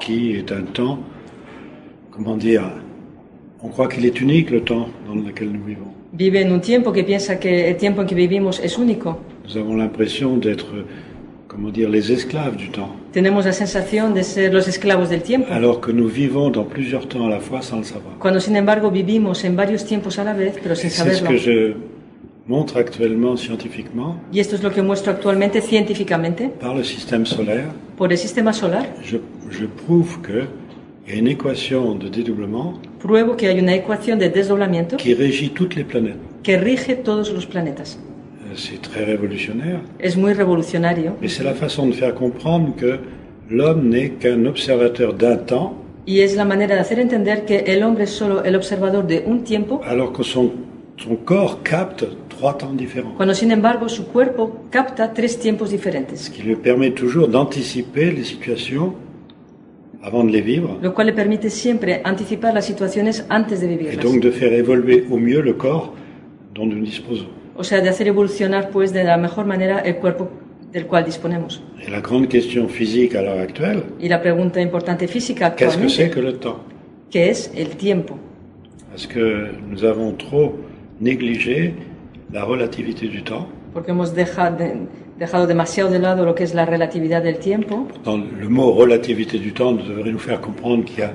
qui est un temps, comment dire, on croit qu'il est unique le temps dans lequel nous vivons. Vive en un tiempo que piensa que el tiempo en que vivimos es único. Nous avons l'impression d'être, comment dire, les esclaves du temps, Tenemos la sensación de ser los esclavos del tiempo, alors que nous vivons dans plusieurs temps à la fois sans le savoir. cuando sin embargo vivimos en varios tiempos a la vez, pero sin C'est ce saberlo. que je montre actuellement scientifiquement Y esto es lo que muestro actualmente científicamente par le système solaire. por el sistema solar. Je, je prouve que il y a une équation de dédoublement Pruebo que hay una ecuación de desdoblamiento qui régit toutes les planètes. que rige todos los planetas. Euh, C'est très révolutionnaire, Es muy revolucionario mais c'est la façon de faire comprendre que l'homme n'est qu'un observateur d'un temps, y es la manera de hacer entender que el hombre es solo el observador de un tiempo, alors que son, son corps capte trois temps différents, cuando sin embargo su cuerpo capta tres tiempos diferentes, ce qui lui permet toujours d'anticiper les situations avant de les vivre, lo cual le permite siempre anticipar las situaciones antes de et vivirlas. donc de faire évoluer au mieux le corps dont nous disposons. O sea, de hacer evolucionar pues de la mejor manera el cuerpo del cual disponemos. Et la grande question physique à l'heure actuelle, Y la pregunta importante física qu'est-ce que c'est actualmente, que le temps? que es el tiempo? Parce que nous avons trop négligé la relativité du temps. Porque hemos deja- de- dejado demasiado de lado lo que es la relatividad del tiempo. Dans le mot relativité du temps devrait nous faire comprendre qu'il y a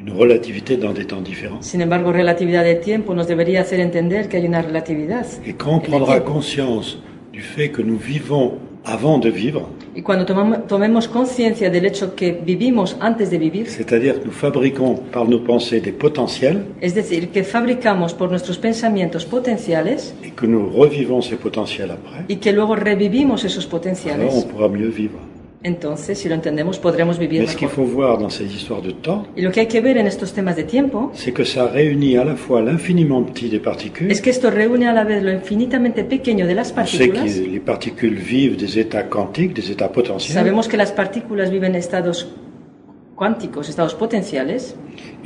une relativité dans des temps différents. Sin embargo, relatividad del tiempo nos debería hacer entender que hay una relatividad. Et quand on prendra conscience du fait que nous vivons avant de vivre, Y cuando tomamos- tomemos conciencia del hecho que vivimos antes de vivir, c'est-à-dire que nous fabriquons par nos pensées des potentiels es decir, que fabricamos por nuestros pensamientos potenciales et que nous revivons ces potentiels après, y que luego revivimos esos alors on potenciales, pourra mieux vivre. Entonces, si lo entendemos, podremos vivir Mais ce qu'il mejor. faut voir dans ces histoires de temps, Y lo que hay que ver en estos temas de tiempo c'est que ça réunit à la fois l'infiniment petit des particules, es que esto reúne a la vez lo infinitamente pequeño de las On sait que partículas. les particules vivent des états quantiques, des états potentiels, Sabemos que las partículas viven estados cuánticos, estados potenciales,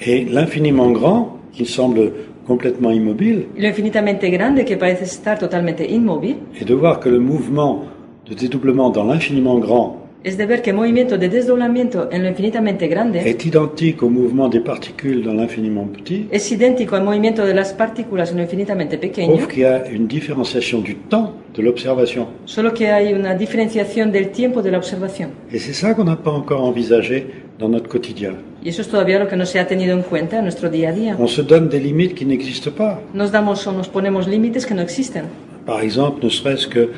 et l'infiniment grand, qui semble complètement immobile, y lo infinitamente grande que parece estar totalmente inmóvil, et de voir que le mouvement de dédoublement dans l'infiniment grand es de ver que el movimiento de desdoblamiento en lo infinitamente grande est identique au mouvement des particules dans l'infiniment petit, es idéntico al movimiento de las partículas en lo infinitamente pequeño, qu'il y a une différenciation du temps de l'observation. solo que hay una diferenciación del tiempo de la observación. Et c'est ça qu'on n'a pas encore envisagé dans notre quotidien. Y eso es todavía lo que no se ha tenido en cuenta en nuestro día a día. On se donne des limites qui n'existent pas. Nos damos o nos ponemos límites que no existen. Par exemple, ne serait-ce que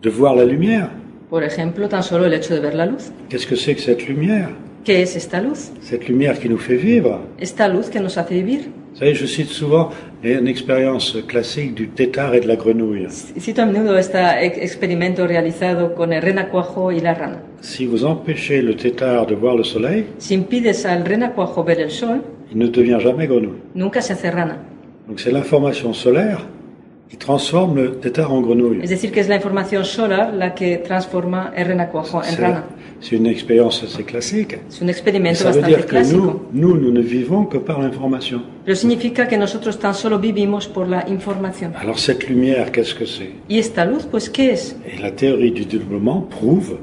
de voir la lumière. Por ejemplo, tan solo el hecho de ver la luz. Qu'est-ce que c'est que cette lumière? ¿Qué es esta luz? Cette lumière qui nous fait vivre. Esta luz que nos hace vivir. Vous savez, je cite souvent une expérience classique du tétard et de la grenouille. Cito a menudo este ex- experimento realizado con el renacuajo y la rana. Si vous empêchez le tétard de voir le soleil, Si impides al renacuajo ver el sol, il ne devient jamais grenouille. nunca se hace rana. Donc c'est l'information solaire qui transforme le tétard en grenouille. Es decir, que es la información solar la que transforma el renacuajo en C'est rana. c'est une expérience assez classique. Es un Ça veut dire que nous, clásico. nous, nous ne vivons que par l'information. Pero significa que nosotros tan solo vivimos por la información. Alors cette lumière, qu'est-ce que c'est? ¿Y esta luz? Pues, ¿qué es? Et la théorie du développement prouve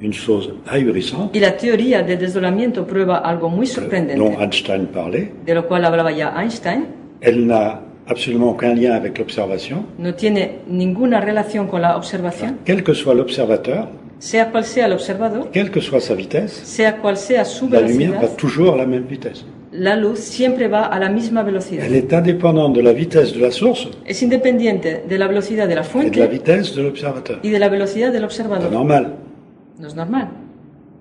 une chose ahurissante Y la teoría del desdoblamiento prueba algo muy dont sorprendente, Einstein parlait. de lo cual hablaba ya Einstein. Elle n'a absolument aucun lien avec l'observation. No tiene ninguna relación con la observación. Quel que soit l'observateur, Sea cual sea el observador, quelle que soit sa vitesse, sea cual sea su la lumière va velocidad, toujours à la même vitesse. la luz siempre va a la misma velocidad. Elle est indépendante de la vitesse de la source Es independiente de la velocidad de la et de la fuente vitesse de l'observateur. y de la velocidad del C'est observador. normal. No es normal.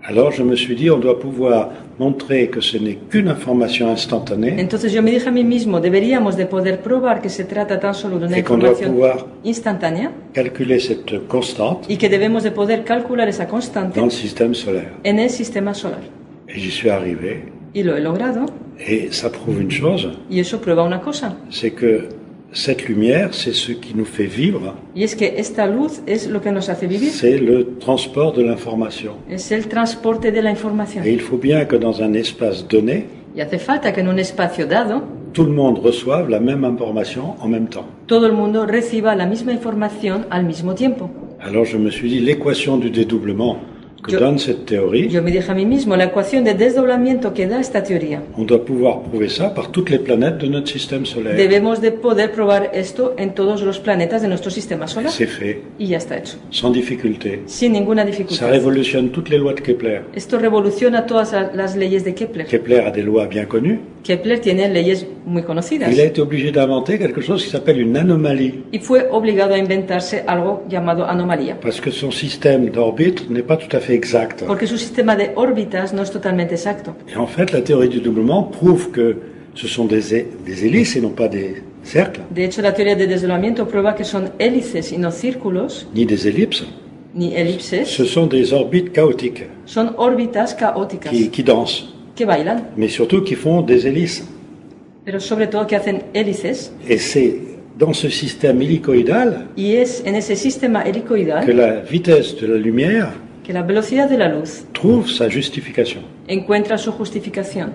Alors je me suis dit, on doit pouvoir montrer que ce n'est qu'une information instantanée Entonces yo me dije a mí mismo, deberíamos de poder probar que se trata tan solo de una et qu'on doit información pouvoir instantánea calculer cette constante y que debemos de poder calcular esa constante dans le système solaire. en el sistema solar. Et j'y suis arrivé. Y lo he logrado Et ça prouve une chose, y eso prueba una cosa. c'est que cette lumière, c'est ce qui nous fait vivre, Y es que esta luz es lo que nos hace vivir, c'est le transport de l'information. es el transporte de la información. Et il faut bien que dans un espace donné, Y hace falta que en un espacio dado tout le monde reçoive la même information en même temps. todo el mundo reciba la misma información al mismo tiempo. Alors je me suis dit, l'équation du dédoublement que Je- donne cette théorie, Yo me dije a mí mismo, la ecuación de desdoblamiento que da esta teoría, on doit pouvoir prouver ça par toutes les planètes de notre système solaire. debemos de poder probar esto en todos los planetas de nuestro sistema solar. C'est fait, Y ya está hecho, sans difficulté. sin ninguna Ça dificultad. révolutionne toutes les lois de Kepler. Esto revoluciona todas la- las leyes de Kepler. Kepler a des lois bien connues. Kepler tiene leyes muy conocidas Il a été obligé d'inventer quelque chose qui s'appelle une anomalie, y fue obligado a inventarse algo llamado anomalía, parce que son système d'orbite n'est pas tout à fait exact. porque su sistema de órbitas no es totalmente exacto. Et en fait, la théorie du doublement prouve que ce sont des, des hélices et non pas des cercles, De hecho, la teoría de desdoblamiento prueba que son hélices y no círculos, ni des ellipses. ni elipses, Ce sont des orbites chaotiques son órbitas caóticas qui, qui dansent, que bailan, mais surtout qui font des hélices. pero sobre todo que hacen hélices. Et c'est dans ce système hélicoïdal Y es en ese sistema que helicoidal la vitesse de la lumière que la velocidad de la luz trouve sa justification. encuentra su justificación.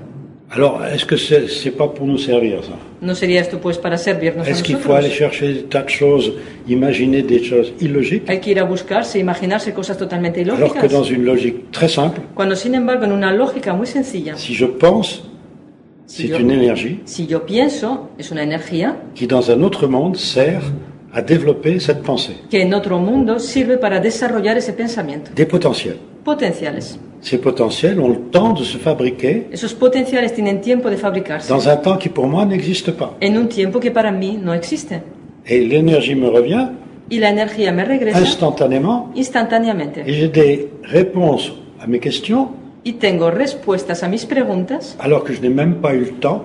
Alors, est-ce que c'est c'est pas pour nous servir ça? ¿No sería esto pues para servirnos a Est-ce qu'il faut aller nosotros? chercher des tas de choses, imaginer des choses illogiques, Hay que ir a buscarse, imaginarse cosas totalmente alors que dans ilógicas. une logique très simple, Cuando sin embargo en una lógica muy sencilla, si je pense, c'est yo, une énergie si yo pienso, es una energía qui, dans un autre monde, sert à développer cette pensée. que en otro mundo sirve para desarrollar ese pensamiento. Des potentiels. Potenciales. Ces potentiels ont le temps de se fabriquer Esos potenciales tienen tiempo de fabricarse dans un temps qui, pour moi, n'existe pas. en un tiempo que para mí no existe. Et l'énergie me revient Y la energía me regresa instantanément instantáneamente. et j'ai des réponses à mes questions Y tengo respuestas a mis preguntas alors que je n'ai même pas eu le temps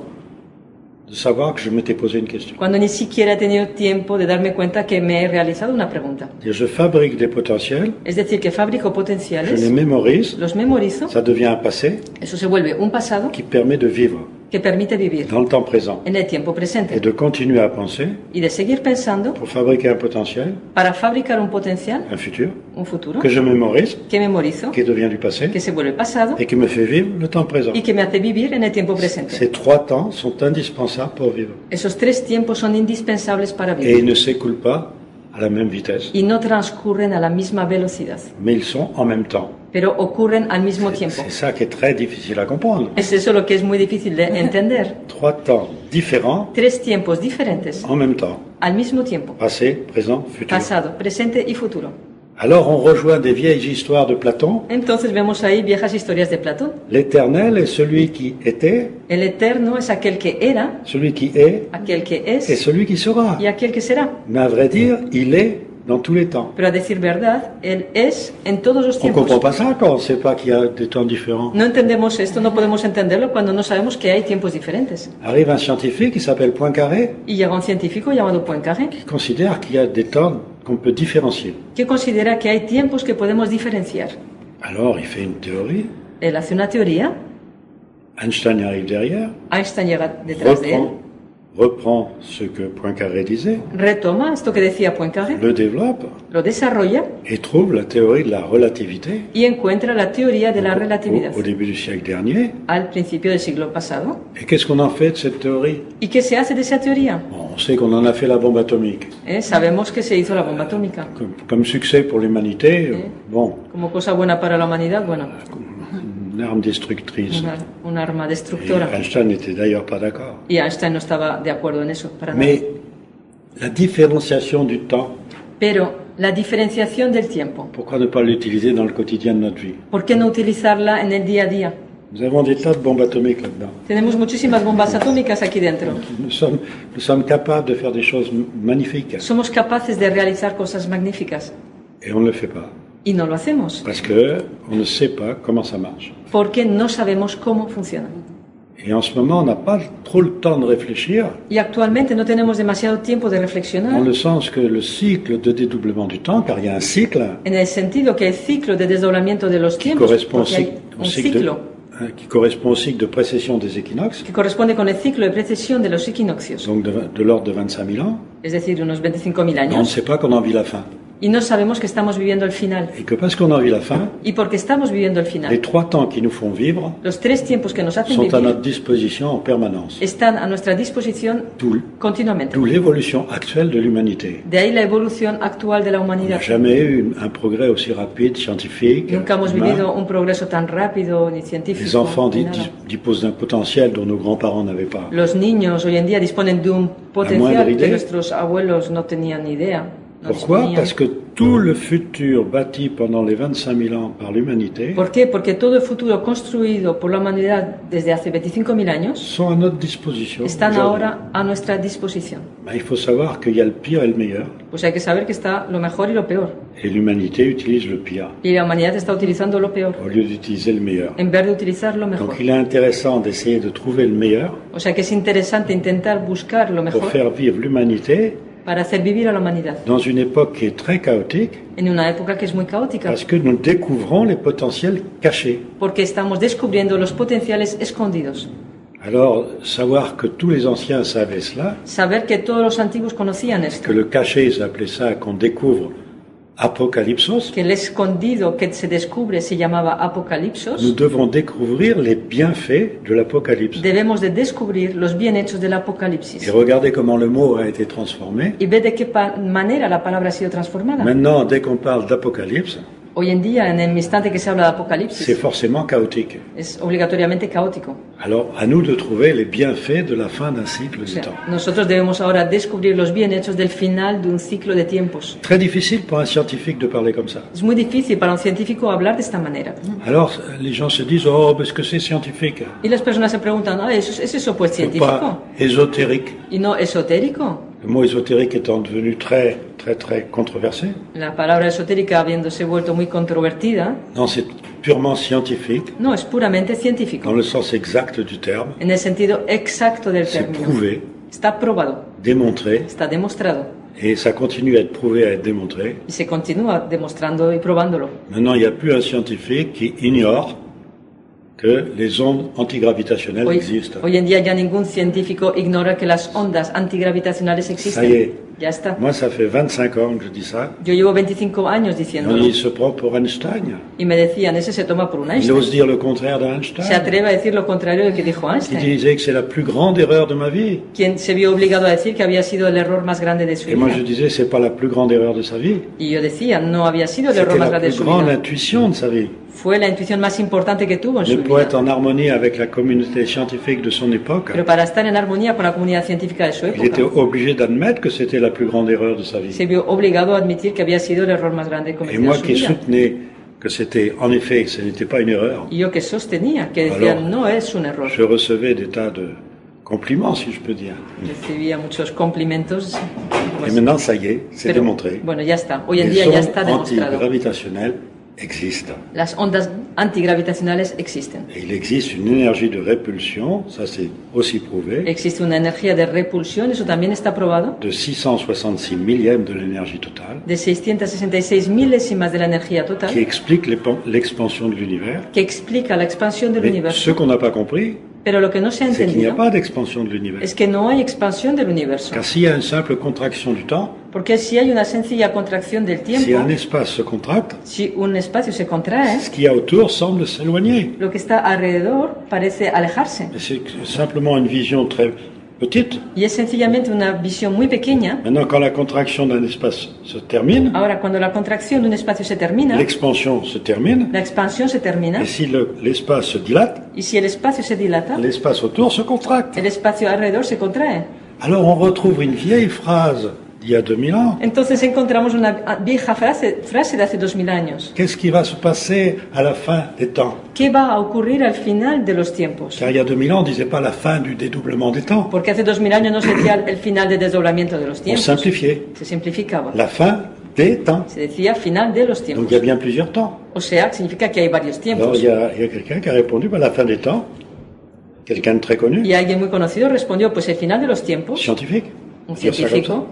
de savoir que je m'étais posé une question. cuando ni siquiera he tenido tiempo de darme cuenta que me he realizado una pregunta. Et je fabrique des potentiels, Es decir, que fabrico je les mémorise, los memorizo, ça devient un passé eso se vuelve un pasado qui permet de vivre que permite vivir. Dans le temps présent. En el tiempo et presente de continuer à penser. Y de seguir pensando. Pour fabriquer un potentiel, para fabricar un potencial, un futur, un futuro, que je mémorise, que memorizo, qui devient du passé. Que se vuelve pasado. Et qui me fait vivre le temps présent. y que me hace vivir en el tiempo presente. Ces trois temps sont indispensables pour vivre. Esos tres tiempos son indispensables para et ils vivir ne s'écoulent pas à la même vitesse, y no transcurren a la misma velocidad, mais ils sont en même temps. pero ocurren al mismo tiempo. C'est ça qui est très difficile à comprendre. Es eso lo que es muy difícil de entender. Trois temps différents Tres tiempos diferentes en même temps, al mismo tiempo, passé, présent, futur. pasado, presente y futuro. Alors on rejoint des vieilles histoires de Platon. Entonces vemos ahí viejas historias de Platón. L'éternel est celui qui était, El eterno es aquel que era, celui qui est aquel que et es celui qui sera. y aquel que será. Mais à vrai dire, il est dans tous les temps. Pero a decir verdad, Él es en todos los On ne comprend tiempos. pas ça quand on sait pas qu'il y a des temps différents. No entendemos esto, no podemos entenderlo cuando no sabemos que hay tiempos diferentes. Arrive un scientifique qui s'appelle Poincaré, Y llega un científico llamado Poincaré qui considère qu'il y a des temps qu'on peut différencier. que considera que hay tiempos que podemos diferenciar. Alors il fait une théorie, Él hace una teoría, Einstein arrive derrière, Einstein llega detrás de él, reprend, ce que Poincaré disait, retoma esto que decía Poincaré, le développe lo desarrolla et trouve la théorie de la relativité y encuentra la teoría de la relatividad au, au début du siècle dernier. al principio del siglo pasado. Et qu'est-ce qu'on en fait de cette théorie? ¿Y qué se hace de esa teoría? Bon, On sait qu'on en a fait la bombe atomique. Eh, Sabemos que se hizo la bomba atómica. Comme, comme succès pour l'humanité, euh, bon, Como cosa buena para la humanidad, bueno, une arme destructrice. una, un arma Et destructora. Einstein n'était d'ailleurs pas d'accord. Y Einstein no estaba de acuerdo en eso, para nada. Mais la différenciation du temps Pero La diferenciación del tiempo. Pourquoi ne pas l'utiliser dans le quotidien de notre vie? ¿Por qué no utilizarla en el día a día? Nous avons des tas de bombes atomiques là-dedans. Tenemos muchísimas bombas atómicas aquí dentro. Nous sommes, nous sommes capables de faire des choses magnifiques Somos capaces de realizar cosas magníficas et on ne le fait pas y no lo hacemos. Parce que on ne sait pas comment ça marche. porque no sabemos cómo funciona. Et en ce moment, on n'a pas trop le temps de réfléchir, Y actualmente no tenemos demasiado tiempo de en reflexionar le sens que le cycle de dédoublement du temps, car il y a un cycle en el sentido que el ciclo de desdoblamiento de los qui tiempos, correspond au cycle, de, hein, qui correspond au cycle de précession des équinoxes, que corresponde con el ciclo de precesión de los equinoccios, donc de, de l'ordre de 25 000 ans, es decir, unos 25.000 on ne años, sait pas qu'on en vit la fin. Y no sabemos que estamos viviendo el final. Et que parce qu'on en vit la fin, Y porque estamos viviendo el les trois temps qui nous font vivre los tres tiempos que nos hacen sont à notre disposition en permanence. están a nuestra disposición D'où continuamente. d'où l'évolution actuelle de l'humanité. De ahí la evolución actual de la Il n'y humanidad. a jamais eu un progrès aussi rapide, scientifique. Nunca hemos humain. vivido un progreso tan rápido ni Les enfants disposent d'un potentiel dont nos grands-parents n'avaient pas. Los niños hoy en día disponen de un potencial moindre que nuestros abuelos no tenían ni idea. Pourquoi. Parce que tout le futur bâti pendant les 25 000 ans par l'humanité ¿Por qué? Porque todo el futuro construido por la humanidad desde hace 25.000 años sont à notre disposition. están ahora a nuestra disposición. Ben, il faut savoir qu'il y a le pire et le meilleur, Pues hay que saber que está lo mejor y lo peor. et l'humanité utilise le pire Y la humanidad está utilizando lo peor au lieu d'utiliser le meilleur. en vez de utilizar lo mejor. Donc il est intéressant d'essayer de trouver le meilleur O sea que es interesante intentar buscar lo pour mejor faire vivre l'humanité para hacer vivir a la humanidad dans une époque qui est très chaotique, en una época que es muy caótica. parce que nous découvrons les potentiels cachés. Porque estamos descubriendo los potenciales escondidos. Alors, savoir que tous les anciens savaient cela, Saber que todos los antiguos conocían que esto. le caché, ils appelaient ça qu'on découvre apocalypsos, Que que se descubre se llamaba nous devons découvrir les bienfaits de l'apocalypse. Debemos de descubrir los bien hechos del Et regardez comment le mot a été transformé. Y ve de qué pa- manera la palabra ha sido transformada. Maintenant, dès qu'on parle d'apocalypse, Hoy en día, en el instante que se habla de c'est apocalipsis, forcément chaotique. es obligatoriamente caótico. Alors, à nous de trouver les bienfaits de la fin d'un cycle O sea, temps. nosotros debemos ahora descubrir los bien hechos del final de un ciclo de tiempos. Très difficile pour un scientifique de parler comme ça. Es muy difícil para un científico hablar de esta manera. Alors, les gens se disent, oh, parce que c'est scientifique? Y las personas se preguntan, ah, ¿eso, ¿es eso pues C'est científico? pas ésotérique. ¿Y no esotérico? Le mot ésotérique étant devenu très, très, très controversé. La palabra esotérica habiéndose vuelto muy controvertida, Non, c'est purement scientifique, no, es puramente dans científico, le sens exact du terme. en el sentido exacto del C'est término. prouvé, Está probado, démontré, está demostrado et ça continue à être prouvé, à être démontré. y se continúa demostrando y probándolo. Maintenant, il n'y a plus un scientifique qui ignore que les ondes antigravitationnelles Hoy, existent. hoy en día ya ningún científico ignora que las ondas antigravitacionales Ça y existen. est. Ya está. Moi, ça fait 25 ans que je dis ça. Yo llevo 25 años On diciéndolo il se prend pour Einstein. y me decían, ese se toma por un Il Einstein. ose dire le contraire Se d'Einstein. atreve a decir lo contrario de lo que dijo Il Einstein, disait que c'est la plus grande erreur de ma vie. quien se vio obligado a decir que había sido el error más grande de su Et moi, je vida. disais, c'est pas la plus grande erreur de sa vie. Y yo decía, no había sido el error más la grande de plus su grande vida. intuition de sa vie. Fue la intuición más importante que tuvo en su vida. en harmonie avec la communauté scientifique de son époque, Pero para estar en armonía con la comunidad científica de su il était época, obligé d'admettre que c'était la plus grande erreur de sa vie. se vio obligado a admitir que había sido el error más grande Et cometido moi en su qui vida. soutenais que c'était, en effet, que ce n'était pas une erreur, Y yo que sostenía, que decía, Alors, no es un error. je recevais des tas de compliments, si je peux dire. Recibía muchos complimentos. Et maintenant, ça y est, c'est démontré. Bueno, ya está. Hoy en Les día ya está demostrado. antigravitationnelles existent. Las ondas antigravitacionales existen. Et il existe une énergie de répulsion, ça c'est aussi prouvé, Existe una energía de repulsión, eso también está probado, de 666 millièmes de l'énergie totale, de 666 milésimas de la energía qui total, explique l'expansion de l'univers. que explica la expansión del Mais ce qu'on n'a pas compris, Pero lo que no se ha c'est qu'il n'y a entendido pas d'expansion de l'univers. es que no hay expansión del universo. Car s'il y a une simple contraction du temps, Porque si hay una sencilla contracción del si un tiempo, espace se contracte, si un espacio se contrae, ce qu'il y a autour semble s'éloigner. lo que está alrededor parece alejarse. Mais c'est simplement une vision très petite. Y es sencillamente una visión muy pequeña. Maintenant, quand la contraction d'un espace se termine, Ahora, cuando la contracción de un espacio se termina, l'expansion se termine, la expansión se termina, et si le- l'espace se dilate, y si el espacio se dilata, l'espace autour se contracte. el espacio alrededor se contrae. Alors on retrouve une vieille phrase d'il y a 2000 ans. Entonces encontramos una vieja frase, frase de hace dos mil años. Qu'est-ce qui va se passer à la fin des temps? ¿Qué va a ocurrir al final de los tiempos? Car il y a 2000 ans, on ne disait pas la fin du dédoublement des temps. Porque hace dos mil años no se decía el final del desdoblamiento de los On simplifiait. Se simplificaba. La fin des temps. Se decía final de los Donc il y a bien plusieurs temps. O sea, significa que hay varios Alors tiempos. il y a, il y a quelqu'un qui a répondu bah, la fin des temps. Quelqu'un de très connu, Y alguien muy conocido respondió, pues el final de los tiempos, scientifique. un científico.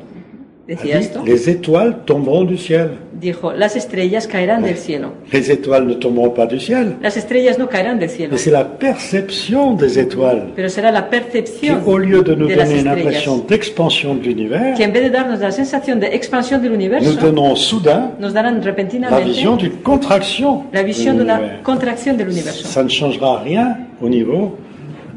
Decía esto, les étoiles tomberont du ciel. dijo, las estrellas caerán del cielo. Les étoiles ne tomberont pas du ciel. Las estrellas no caerán del cielo, Mais c'est la perception des étoiles pero será la qui, percepción au lieu de nous de donner une impression d'expansion de l'univers, que en vez de darnos la sensación de expansión del nous universo, donnons soudain nos darán la repentinamente vision d'une contraction la de visión de una l'univers. contracción del universo. Ça ne changera rien au niveau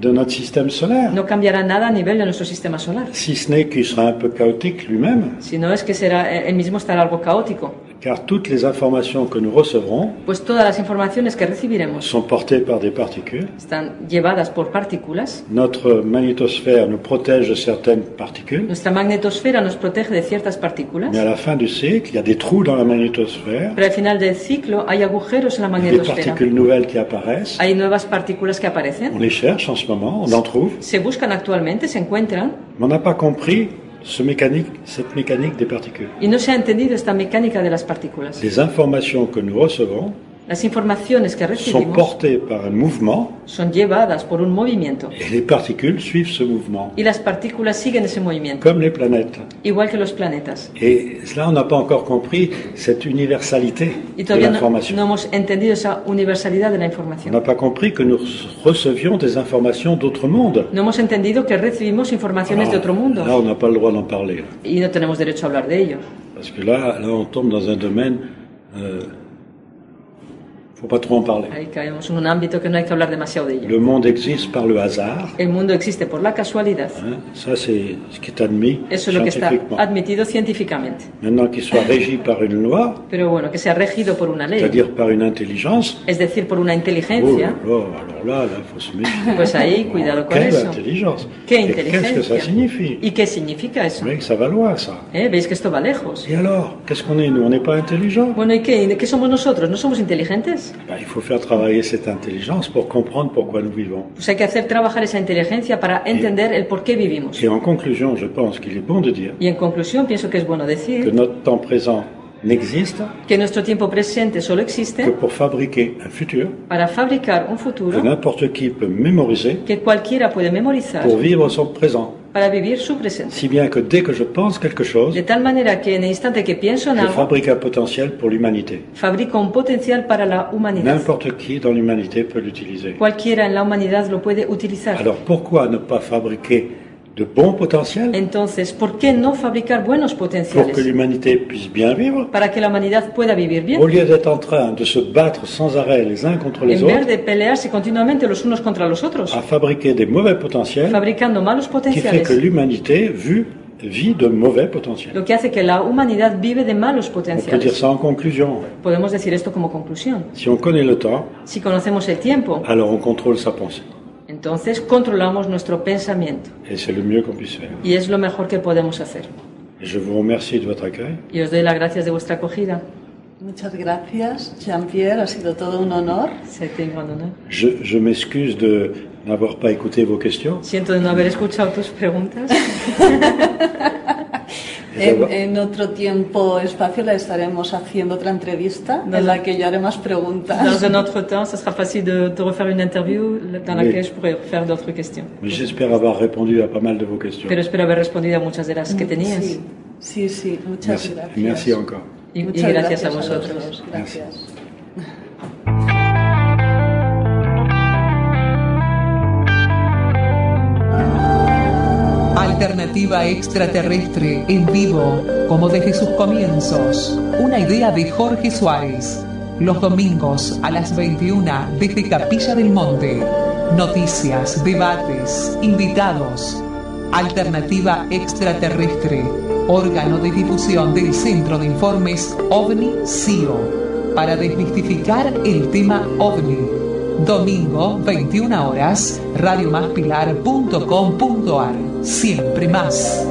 de notre système solaire, No cambiará nada a nivel de nuestro sistema solar, si ce n'est qu'il sera un peu chaotique lui-même, sino es que será, eh, el mismo estará algo caótico, car toutes les informations que nous recevrons pues todas las informaciones que recibiremos sont portées par des particules. están llevadas por partículas. Notre magnétosphère nous protège de certaines particules, Nuestra magnetosfera nos protege de ciertas partículas, mais à la fin du cycle, il y a des trous dans la magnétosphère, pero al final del ciclo hay agujeros en la des magnetosfera. particules nouvelles qui apparaissent. Hay nuevas partículas que On aparecen, les cherche en ce moment, on en trouve, se buscan actualmente, se encuentran, mais on n'a pas compris ce mécanique, cette mécanique des particules. y no se ha entendido esta mecánica de las partículas. Les informations que nous recevons Las informaciones que sont recibimos portées par un mouvement son llevadas por un movimiento et les particules suivent ce mouvement, y las partículas siguen ese movimiento, comme les planètes. igual que los planetas. Et là, on n'a pas encore compris cette universalité Y de todavía no, l'information. no hemos entendido esa universalidad de la On n'a información. pas compris que nous recevions des informations d'autres mondes. No hemos entendido que recibimos informaciones de otro Là, mundo on n'a pas le droit d'en parler. là. y no tenemos derecho a hablar de ello. Parce que là, là, on tombe dans un domaine. Euh, faut pas trop en parler. Le monde existe par le hasard. El mundo existe por la casualidad. hein. Ça, c'est ce qui est admis Eso scientifiquement. Maintenant qu'il soit régi par une loi, Pero bueno, que sea regido por una ley, c'est-à-dire par une intelligence, es decir, por una oh, inteligencia, là, alors là, là, faut se méfier. pues ahí cuidado con Quelle eso. intelligence ¿Qué Et Qu'est-ce que ça signifie ¿Y qué significa eso? Vous voyez que ça va loin, ça. ¿Eh? ¿Veis que esto va lejos? Et alors, qu'est-ce qu'on est, nous? On n'est pas intelligents? Bueno, ¿y qué? ¿Qué somos nosotros? ¿No somos inteligentes? Ben, Il faut faire travailler cette intelligence pour comprendre pourquoi nous vivons. Pues hay que hacer trabajar esa inteligencia para entender el por qué vivimos. Et en conclusion, je pense qu'il est bon de dire Y en conclusión, pienso que es bueno que decir notre temps présent n'existe que nuestro tiempo presente solo que existe pour fabriquer un futur para fabricar un que futuro n'importe qui peut mémoriser que cualquiera puede memorizar pour vivre son présent. Para vivir su presente. Si bien que dès que je pense quelque chose, De tal manera que en el instante que pienso en je algo, fabrique un potentiel pour l'humanité. fabrico un potencial para la humanidad. N'importe qui dans l'humanité peut l'utiliser. Cualquiera en la humanidad lo puede utilizar. Alors pourquoi ne pas fabriquer de bons potentiels Entonces, ¿por qué no fabricar buenos pour que potenciales l'humanité puisse bien vivre para que la humanidad pueda vivir bien? Au lieu d'être en train de se battre sans arrêt les uns contre les En vez autres, de pelearse continuamente los unos contra los otros, à fabriquer des mauvais potentiels fabricando malos qui fait que potenciales, l'humanité vue, vit de mauvais potentiels. lo que hace que la humanidad vive de malos On peut dire potenciales. ça en conclusion. Podemos decir esto como conclusión. Si on connaît le temps, Si conocemos el tiempo, alors on contrôle sa pensée. Entonces controlamos nuestro pensamiento le mieux faire. y es lo mejor que podemos hacer. Je vous remercie de votre accueil. Y os doy las gracias de vuestra acogida. Muchas gracias, Jean-Pierre. Ha sido todo un honor. C'était un honneur. Je, je m'excuse de n'avoir pas écouté vos questions. Siento de no haber escuchado tus preguntas. En, en otro tiempo, espacio, le estaremos haciendo otra entrevista en la que yo haré más Dans preguntas. un autre temps, ça sera facile de, de refaire une interview dans laquelle Oui. je pourrais faire d'autres questions. Mais j'espère avoir répondu à pas mal de vos questions. Pero espero haber respondido a muchas de las que tenías. Sí, sí, sí. Muchas Merci, gracias. merci encore. Y, y Muchas gracias, a vosotros. dos. Gracias. Alternativa extraterrestre en vivo, como desde sus comienzos. Una idea de Jorge Suárez. Los domingos a las 21 desde Capilla del Monte. Noticias, debates, invitados. Alternativa extraterrestre. Órgano de difusión del Centro de Informes OVNI-CIO. Para desmistificar el tema OVNI. Domingo, 21 horas, radiomaspilar.com.ar. Siempre más.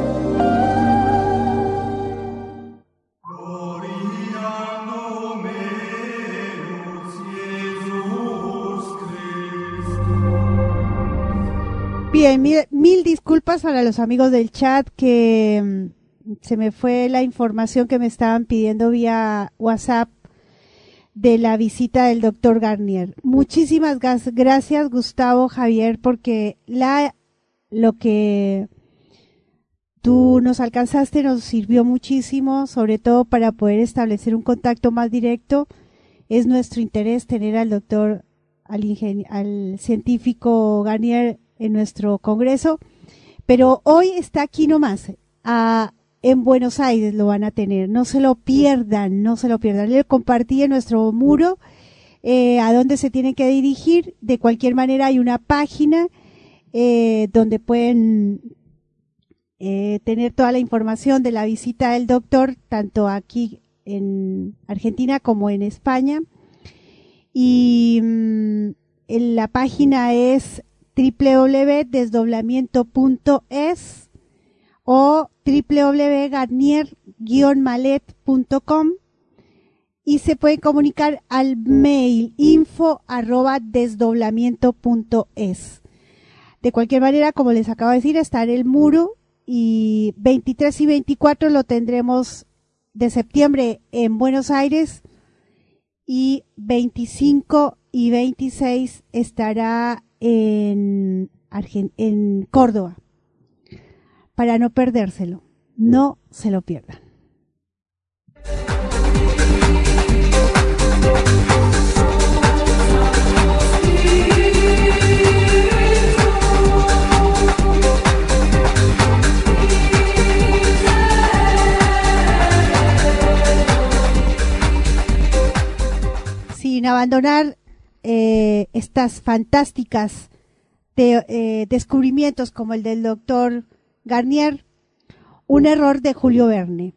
Bien, mil, mil disculpas para los amigos del chat que mm, se me fue la información que me estaban pidiendo vía WhatsApp de la visita del doctor Garnier. Muchísimas gracias, Gustavo Javier, porque la, lo que tú nos alcanzaste nos sirvió muchísimo, sobre todo para poder establecer un contacto más directo. Es nuestro interés tener al doctor, al, al científico Garnier en nuestro congreso, pero hoy está aquí nomás. A, en Buenos Aires lo van a tener. No se lo pierdan, no se lo pierdan. Le compartí en nuestro muro eh, a dónde se tienen que dirigir. De cualquier manera hay una página eh, donde pueden eh, tener toda la información de la visita del doctor, tanto aquí en Argentina como en España. Y mm, la página es www.desdoblamiento.es o www.garnier-malet.com y se pueden comunicar al mail info arroba desdoblamiento.es. De cualquier manera, como les acabo de decir, está en el muro y 23 y 24 lo tendremos de septiembre en Buenos Aires y 25 y 26 estará en, en Córdoba para no perdérselo. No se lo pierdan. Sin abandonar eh, estas fantásticas eh, descubrimientos como el del doctor Garnier, un error de Julio Verne.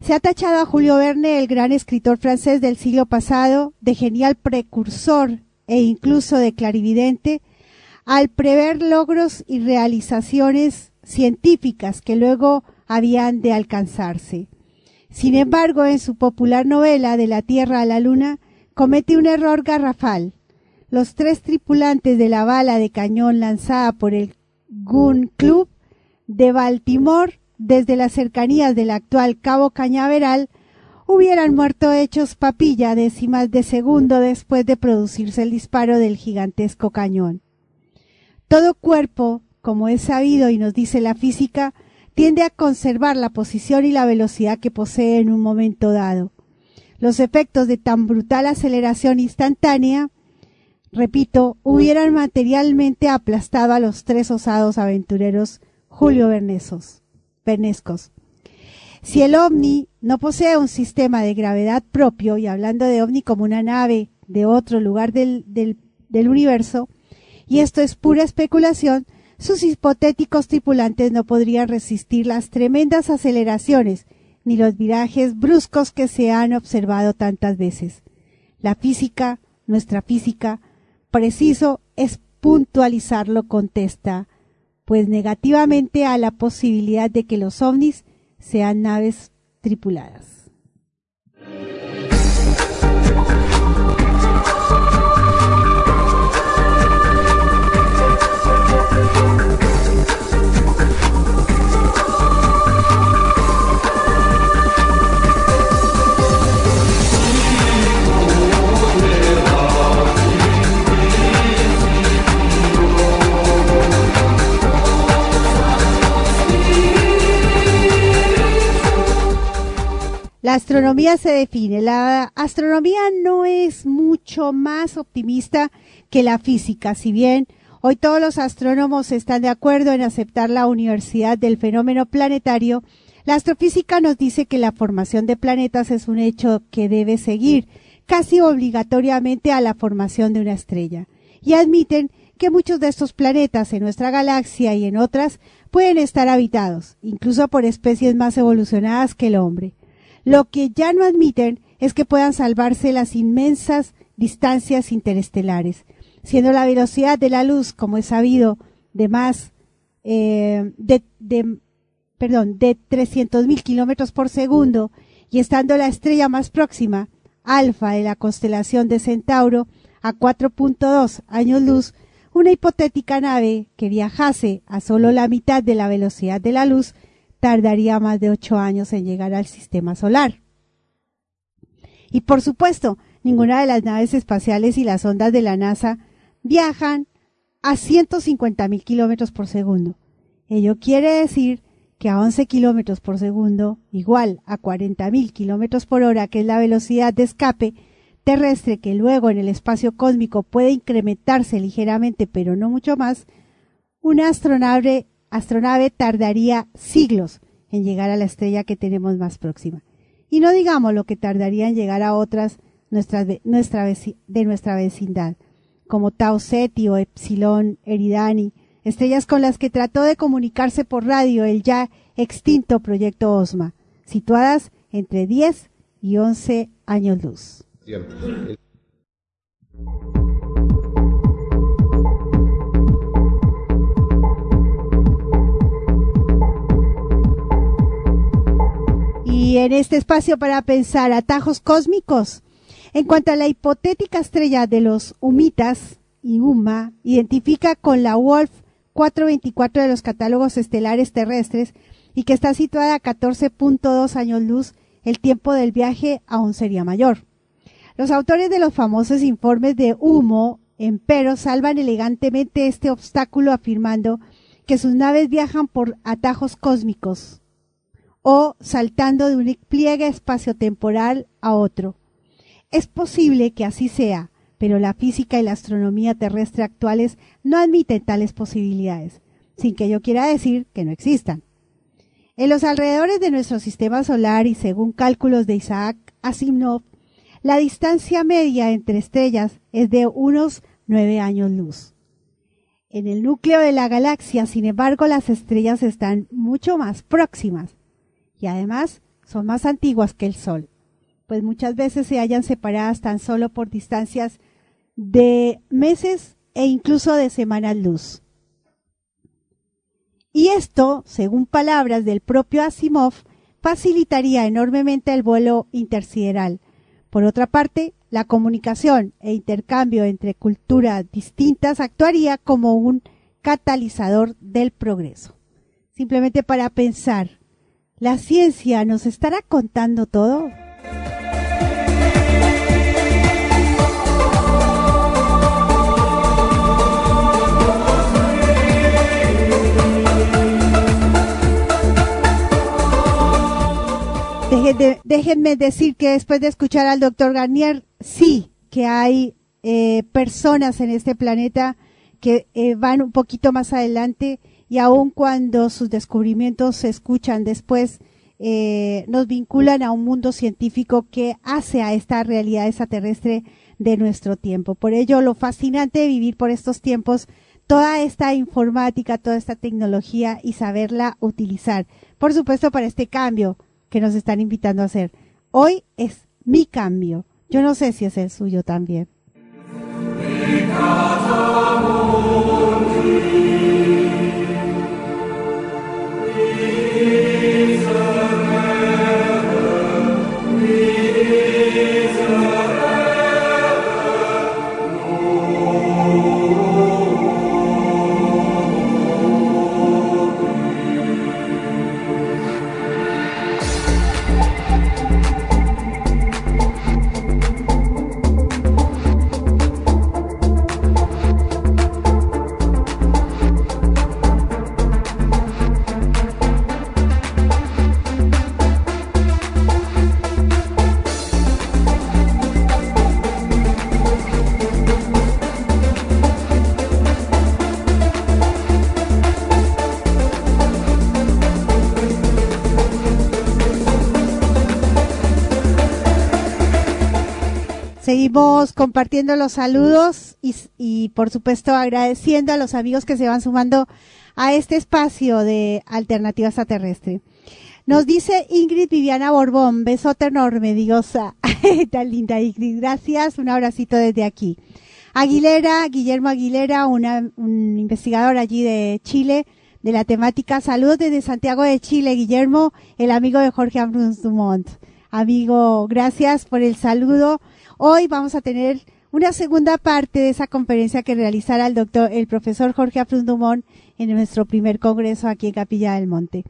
Se ha tachado a Julio Verne, el gran escritor francés del siglo pasado, de genial precursor e incluso de clarividente, al prever logros y realizaciones científicas que luego habían de alcanzarse. Sin embargo, en su popular novela De la Tierra a la Luna, comete un error garrafal. Los tres tripulantes de la bala de cañón lanzada por el Gun Club de Baltimore desde las cercanías del actual Cabo Cañaveral hubieran muerto hechos papilla décimas de segundo después de producirse el disparo del gigantesco cañón. Todo cuerpo, como es sabido y nos dice la física, tiende a conservar la posición y la velocidad que posee en un momento dado. Los efectos de tan brutal aceleración instantánea, repito, hubieran materialmente aplastado a los tres osados aventureros Julio Bernesos, Bernescos. Si el ovni no posee un sistema de gravedad propio, y hablando de ovni como una nave de otro lugar del, del universo, y esto es pura especulación, sus hipotéticos tripulantes no podrían resistir las tremendas aceleraciones ni los virajes bruscos que se han observado tantas veces. La física, nuestra física, preciso es puntualizarlo, contesta pues negativamente a la posibilidad de que los ovnis sean naves tripuladas. La astronomía se define. La astronomía no es mucho más optimista que la física, si bien hoy todos los astrónomos están de acuerdo en aceptar la universidad del fenómeno planetario, la astrofísica nos dice que la formación de planetas es un hecho que debe seguir casi obligatoriamente a la formación de una estrella. Y admiten que muchos de estos planetas en nuestra galaxia y en otras pueden estar habitados, incluso por especies más evolucionadas que el hombre. Lo que ya no admiten es que puedan salvarse las inmensas distancias interestelares, siendo la velocidad de la luz, como es sabido, de más eh, de, de, perdón, de 300.000 kilómetros por segundo y estando la estrella más próxima, Alfa de la constelación de Centauro, a 4.2 años luz, una hipotética nave que viajase a solo la mitad de la velocidad de la luz tardaría más de ocho años en llegar al sistema solar. Y por supuesto, ninguna de las naves espaciales y las ondas de la NASA viajan a 150 mil kilómetros por segundo. Ello quiere decir que a 11 kilómetros por segundo, igual a 40 mil kilómetros por hora, que es la velocidad de escape terrestre que luego en el espacio cósmico puede incrementarse ligeramente, pero no mucho más, una astronave, astronave tardaría siglos en llegar a la estrella que tenemos más próxima. Y no digamos lo que tardaría en llegar a otras nuestra, nuestra, de nuestra vecindad, como Tau Ceti o Epsilon Eridani, estrellas con las que trató de comunicarse por radio el ya extinto proyecto OSMA, situadas entre 10 y 11 años luz. Y en este espacio para pensar atajos cósmicos, en cuanto a la hipotética estrella de los humitas, UMA, identifica con la Wolf 424 de los catálogos estelares terrestres y que está situada a 14.2 años luz, el tiempo del viaje aún sería mayor. Los autores de los famosos informes de humo, empero, salvan elegantemente este obstáculo afirmando que sus naves viajan por atajos cósmicos o saltando de un pliegue espaciotemporal a otro. Es posible que así sea, pero la física y la astronomía terrestre actuales no admiten tales posibilidades, sin que yo quiera decir que no existan. En los alrededores de nuestro sistema solar y según cálculos de Isaac Asimov, la distancia media entre estrellas es de unos nueve años luz. En el núcleo de la galaxia, sin embargo, las estrellas están mucho más próximas y además son más antiguas que el Sol, pues muchas veces se hallan separadas tan solo por distancias de meses e incluso de semanas luz. Y esto, según palabras del propio Asimov, facilitaría enormemente el vuelo intersideral. Por otra parte, la comunicación e intercambio entre culturas distintas actuaría como un catalizador del progreso. Simplemente para pensar, ¿la ciencia nos estará contando todo? déjenme decir que después de escuchar al doctor Garnier, sí que hay eh, personas en este planeta que eh, van un poquito más adelante y aun cuando sus descubrimientos se escuchan después, eh, nos vinculan a un mundo científico que hace a esta realidad extraterrestre de nuestro tiempo. Por ello, lo fascinante de vivir por estos tiempos, toda esta informática, toda esta tecnología y saberla utilizar. Por supuesto, para este cambio que nos están invitando a hacer. Hoy es mi cambio. Yo no sé si es el suyo también. Seguimos compartiendo los saludos y, por supuesto agradeciendo a los amigos que se van sumando a este espacio de alternativa extraterrestre. Nos dice Ingrid Viviana Borbón, besote enorme, diosa. Tan linda Ingrid, gracias, un abracito desde aquí. Aguilera, Guillermo Aguilera, un investigador allí de Chile, de la temática Salud desde Santiago de Chile, Guillermo, el amigo de Jorge Ambrus Dumont. Amigo, gracias por el saludo Hoy vamos a tener una segunda parte de esa conferencia que realizara el doctor, el profesor Jorge Afrundumón en nuestro primer congreso aquí en Capilla del Monte.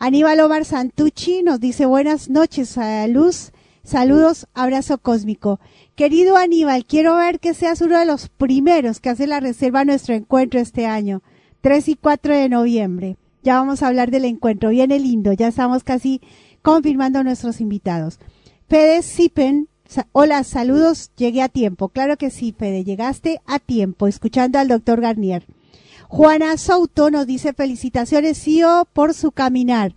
Aníbal Omar Santucci nos dice buenas noches a Luz, saludos, abrazo cósmico. Querido Aníbal, quiero ver que seas uno de los primeros que hace la reserva a nuestro encuentro este año, 3 y 4 de noviembre. Ya vamos a hablar del encuentro, viene lindo, ya estamos casi confirmando nuestros invitados. Fede Sipen Hola, saludos, llegué a tiempo. Claro que sí, Fede, llegaste a tiempo, escuchando al doctor Garnier. Juana Souto nos dice felicitaciones, CEO, por su caminar.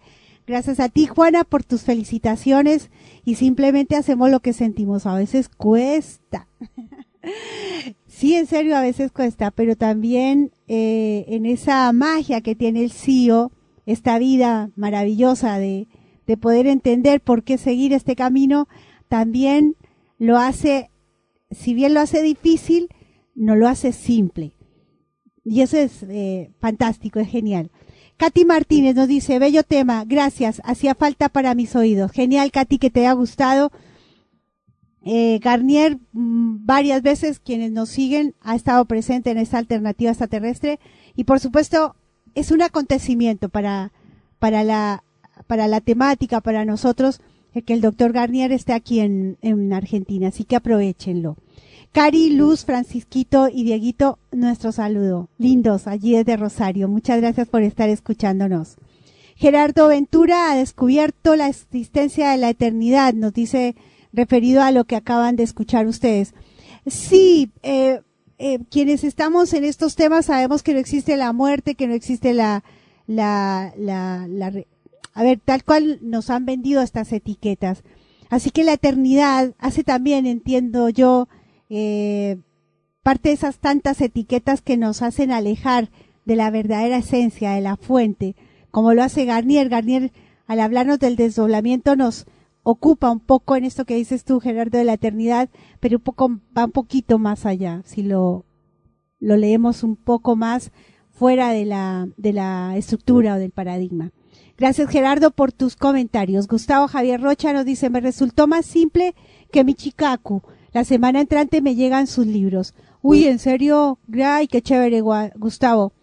Gracias a ti, Juana, por tus felicitaciones y simplemente hacemos lo que sentimos. A veces cuesta. sí, en serio, a veces cuesta, pero también eh, en esa magia que tiene el CEO, esta vida maravillosa de, de poder entender por qué seguir este camino, también lo hace, si bien lo hace difícil, no lo hace simple. Y eso es eh, fantástico, es genial. Katy Martínez nos dice, bello tema, gracias, hacía falta para mis oídos. Genial, Katy, que te haya gustado. Eh, Garnier, mm, varias veces quienes nos siguen, ha estado presente en esta alternativa extraterrestre y por supuesto es un acontecimiento para, para, la, para la temática, para nosotros que el doctor Garnier esté aquí en, en Argentina, así que aprovechenlo. Cari, Luz, Francisquito y Dieguito, nuestro saludo. Lindos, allí desde Rosario. Muchas gracias por estar escuchándonos. Gerardo Ventura ha descubierto la existencia de la eternidad, nos dice referido a lo que acaban de escuchar ustedes. Sí, eh, eh, quienes estamos en estos temas sabemos que no existe la muerte, que no existe la, la, la, la, a ver, tal cual nos han vendido estas etiquetas. Así que la eternidad hace también, entiendo yo, eh, parte de esas tantas etiquetas que nos hacen alejar de la verdadera esencia, de la fuente, como lo hace Garnier. Garnier, al hablarnos del desdoblamiento, nos ocupa un poco en esto que dices tú, Gerardo, de la eternidad, pero un poco, va un poquito más allá, si lo, lo leemos un poco más fuera de la, de la estructura o del paradigma. Gracias Gerardo por tus comentarios. Gustavo Javier Rocha nos dice, me resultó más simple que mi Chikaku. La semana entrante me llegan sus libros. Uy, ¿en serio? Ay, qué chévere, Gustavo.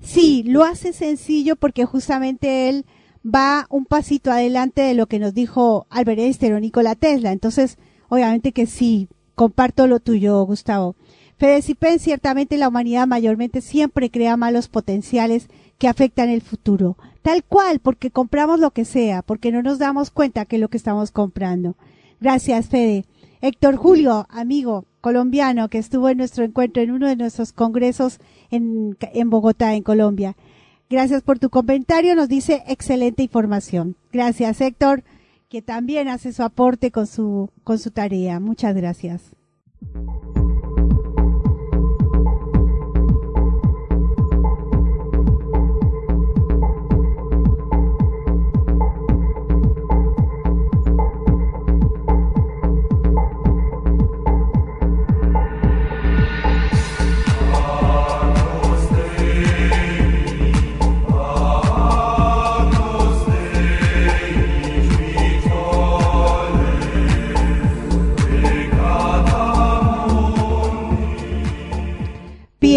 Sí, lo hace sencillo porque justamente él va un pasito adelante de lo que nos dijo Albert Einstein o Nikola Tesla. Entonces, obviamente que sí, comparto lo tuyo, Gustavo. Fede Cipen, ciertamente la humanidad mayormente siempre crea malos potenciales que afectan el futuro. Tal cual, porque compramos lo que sea, porque no nos damos cuenta que es lo que estamos comprando. Gracias, Fede. Héctor Julio, amigo colombiano que estuvo en nuestro encuentro en uno de nuestros congresos en, en Bogotá, en Colombia. Gracias por tu comentario, nos dice excelente información. Gracias, Héctor, que también hace su aporte con su, con su tarea. Muchas gracias.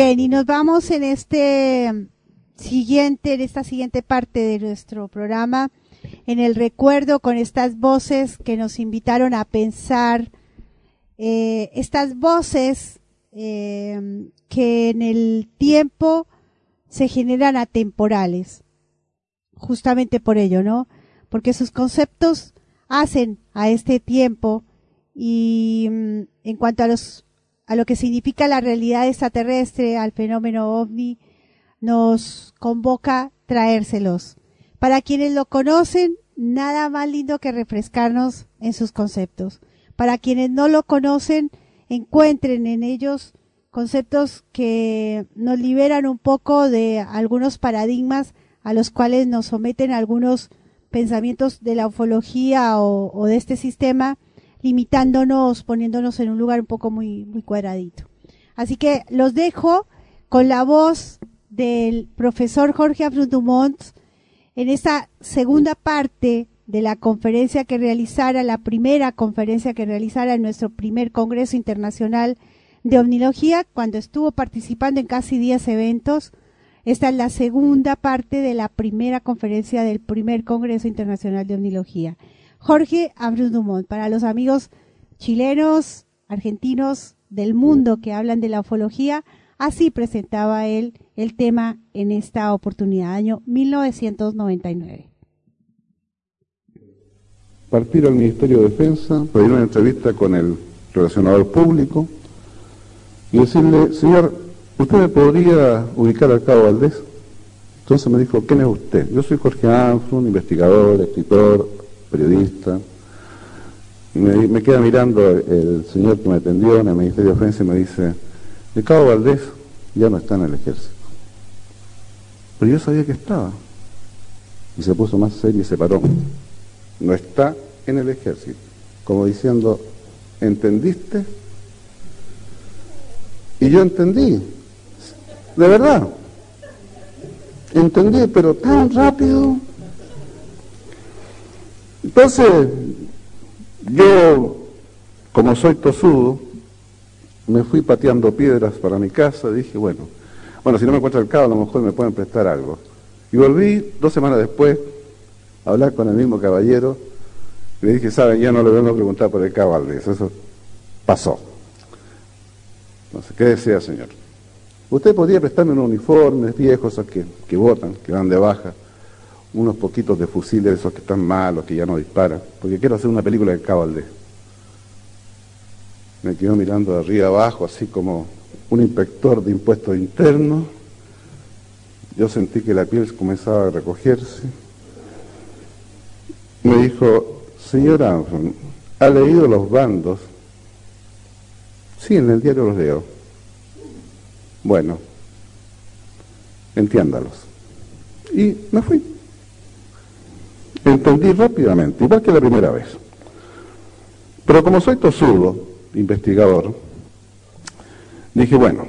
Bien, y nos vamos en este siguiente, en esta siguiente parte de nuestro programa, en el recuerdo con estas voces que nos invitaron a pensar, eh, estas voces eh, que en el tiempo se generan atemporales, justamente por ello, ¿no? Porque sus conceptos hacen a este tiempo y mm, en cuanto a los a lo que significa la realidad extraterrestre, al fenómeno ovni, nos convoca traérselos. Para quienes lo conocen, nada más lindo que refrescarnos en sus conceptos. Para quienes no lo conocen, encuentren en ellos conceptos que nos liberan un poco de algunos paradigmas a los cuales nos someten algunos pensamientos de la ufología o, o de este sistema limitándonos, poniéndonos en un lugar un poco muy, muy cuadradito. Así que los dejo con la voz del profesor Jorge Afrundumont en esta segunda parte de la conferencia que realizara, la primera conferencia que realizara en nuestro primer Congreso Internacional de Omnilogía, cuando estuvo participando en casi 10 eventos. Esta es la segunda parte de la primera conferencia del primer Congreso Internacional de Omnilogía. Jorge Ambrus Dumont, para los amigos chilenos, argentinos del mundo que hablan de la ufología, así presentaba él el tema en esta oportunidad, año 1999 partir al Ministerio de Defensa, pedir una entrevista con el relacionador público y decirle, señor, ¿usted me podría ubicar al cabo Valdés? Entonces me dijo, ¿quién es usted? Yo soy Jorge Armstrong, investigador, escritor, periodista. Y me, queda mirando el, señor que me atendió en el Ministerio de Defensa y me dice, el cabo Valdés ya no está en el ejército. Pero yo sabía que estaba. Y se puso más serio y se paró no está en el ejército. Como diciendo, ¿entendiste? Y yo entendí, de verdad. Entendí, pero tan rápido. Entonces, yo, como soy tosudo, me fui pateando piedras para mi casa, dije, bueno, bueno, si no me encuentro el cabo, a lo mejor me pueden prestar algo. Y volví dos semanas después hablar con el mismo caballero. Le dije, saben, ya no le vengo a preguntar por el caballero, eso pasó. Entonces, ¿qué desea, señor? Usted podría prestarme unos uniformes viejos que, que botan, que van de baja, unos poquitos de fusiles, esos que están malos, que ya no disparan, porque quiero hacer una película de caballero. Me quedo mirando de arriba abajo, así como un inspector de impuestos internos. Yo sentí que la piel comenzaba a recogerse me dijo, señor Armstrong, ¿ha leído los bandos? Sí, en el diario los leo. Bueno, entiéndalos. Y me fui. Entendí rápidamente, igual que la primera vez. Pero como soy tosudo, investigador, dije, bueno,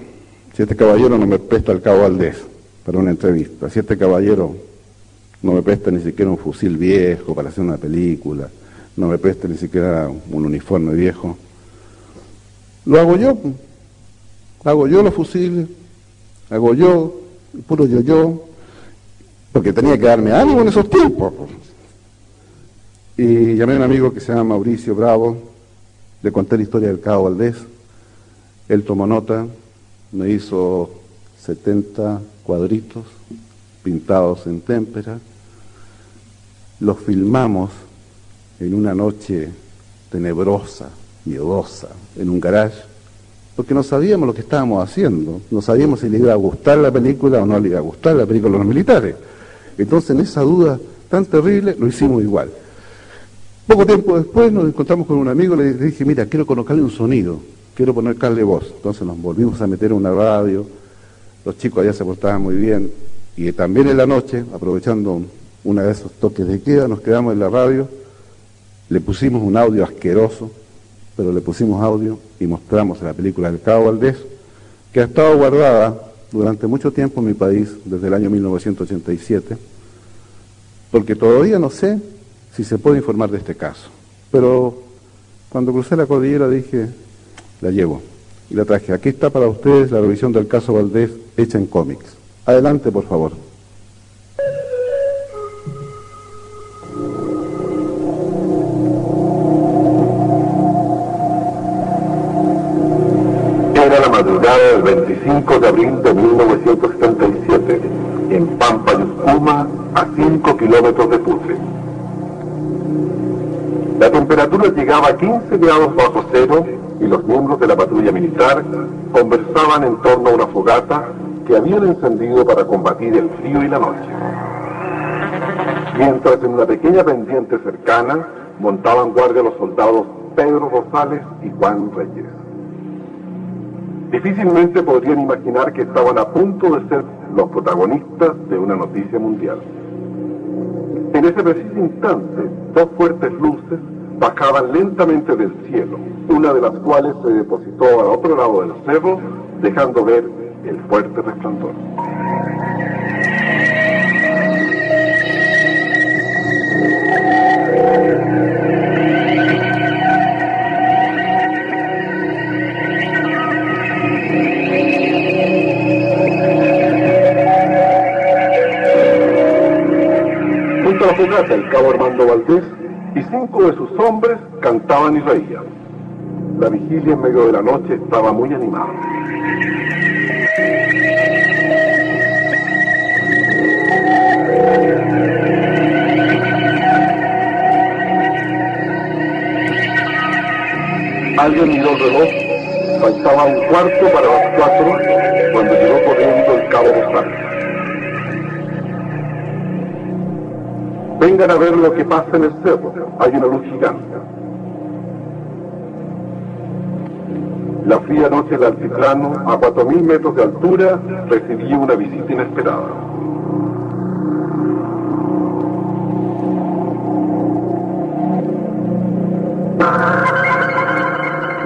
si este caballero no me presta el cabo Valdés para una entrevista, si este caballero no me presta ni siquiera un fusil viejo para hacer una película, no me presta ni siquiera un uniforme viejo. Lo hago yo, hago yo los fusiles, hago yo, puro yo yo, porque tenía que darme algo en esos tiempos. Y llamé a un amigo que se llama Mauricio Bravo, le conté la historia del Cabo Valdés, él tomó nota, me hizo 70 cuadritos pintados en témpera, los filmamos en una noche tenebrosa, miedosa, en un garage, porque no sabíamos lo que estábamos haciendo, no sabíamos si le iba a gustar la película o no le iba a gustar la película a los militares. Entonces, en esa duda tan terrible, lo hicimos igual. Poco tiempo después nos encontramos con un amigo, le dije, mira, quiero colocarle un sonido, quiero ponerle voz. Entonces nos volvimos a meter en una radio, los chicos allá se portaban muy bien, y también en la noche, aprovechando una de esos toques de queda, nos quedamos en la radio, le pusimos un audio asqueroso, pero le pusimos audio y mostramos la película del Cabo Valdés, que ha estado guardada durante mucho tiempo en mi país, desde el año 1987, porque todavía no sé si se puede informar de este caso. Pero cuando crucé la cordillera dije, la llevo y la traje. Aquí está para ustedes la revisión del caso Valdés hecha en cómics. Adelante, por favor. madrugada del 25 de abril de 1977, en Pampa Yuscuma, a 5 kilómetros de Putre. La temperatura llegaba a 15 grados bajo cero y los miembros de la patrulla militar conversaban en torno a una fogata que habían encendido para combatir el frío y la noche. Mientras en una pequeña pendiente cercana montaban guardia los soldados Pedro Rosales y Juan Reyes. Difícilmente podrían imaginar que estaban a punto de ser los protagonistas de una noticia mundial. En ese preciso instante, dos fuertes luces bajaban lentamente del cielo, una de las cuales se depositó al otro lado del cerro, dejando ver el fuerte resplandor. Fogata el cabo Armando Valdés y cinco de sus hombres cantaban y reían. La vigilia en medio de la noche estaba muy animada. Alguien miró el reloj, faltaba un cuarto para las cuatro cuando llegó corriendo el cabo Rosales. Vengan a ver lo que pasa en el cerro, hay una luz gigante. La fría noche del altiplano, a 4.000 metros de altura, recibía una visita inesperada.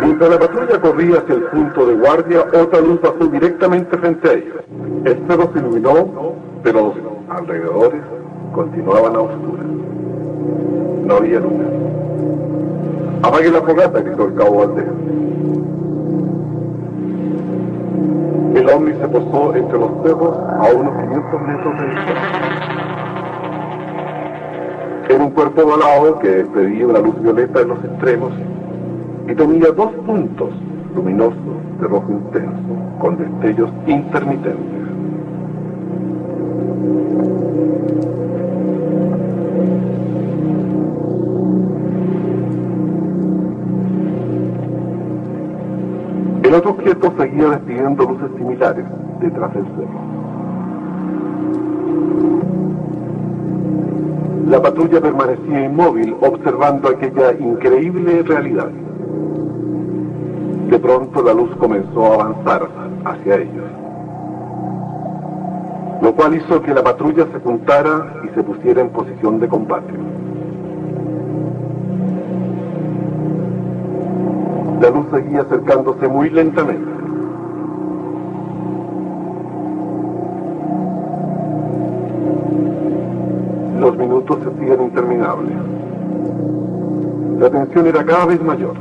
Mientras la patrulla corría hacia el punto de guardia, otra luz pasó directamente frente a ellos. El cerro se iluminó, pero los alrededores continuaban a oscuras. No había luna. Apague la fogata, gritó el cabo Valdés. El ovni se posó entre los cerros a unos 500 metros de distancia. Era un cuerpo volado que despedía una luz violeta en los extremos y tenía dos puntos luminosos de rojo intenso, con destellos intermitentes. El otro objeto seguía despidiendo luces similares detrás del cerro. La patrulla permanecía inmóvil observando aquella increíble realidad. De pronto la luz comenzó a avanzar hacia ellos, lo cual hizo que la patrulla se juntara y se pusiera en posición de combate. La luz seguía acercándose muy lentamente. Los minutos se hacían interminables. La tensión era cada vez mayor.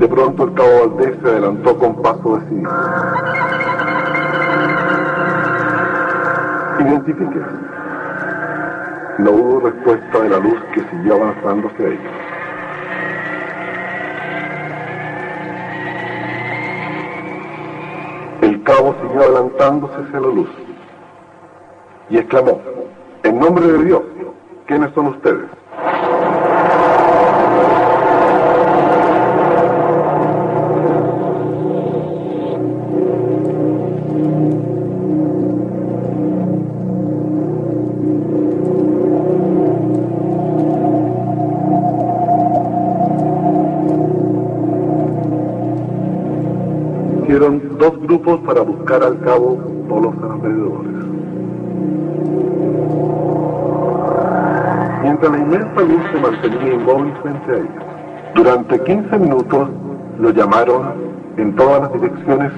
De pronto el cabo Valdés se adelantó con paso decidido. Identifíquese. No hubo respuesta de la luz que siguió avanzando hacia ellos. El cabo siguió adelantándose hacia la luz y exclamó, en nombre de Dios, ¿quiénes son ustedes? Grupos para buscar al cabo por los alrededores. Mientras la inmensa luz se mantenía inmóvil frente a ellos. Durante 15 minutos lo llamaron en todas las direcciones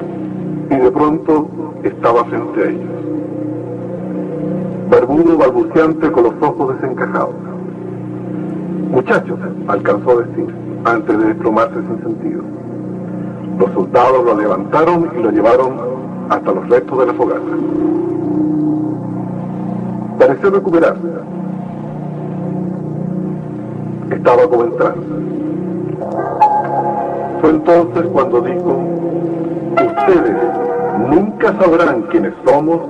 y de pronto estaba frente a ellos. Barbudo, balbuceante, con los ojos desencajados. Muchachos, alcanzó a decir, antes de desplomarse sin sentido. Los soldados lo levantaron y lo llevaron hasta los restos de la fogata. Pareció recuperarse. Estaba como entrando. Fue entonces cuando dijo, ustedes nunca sabrán quiénes somos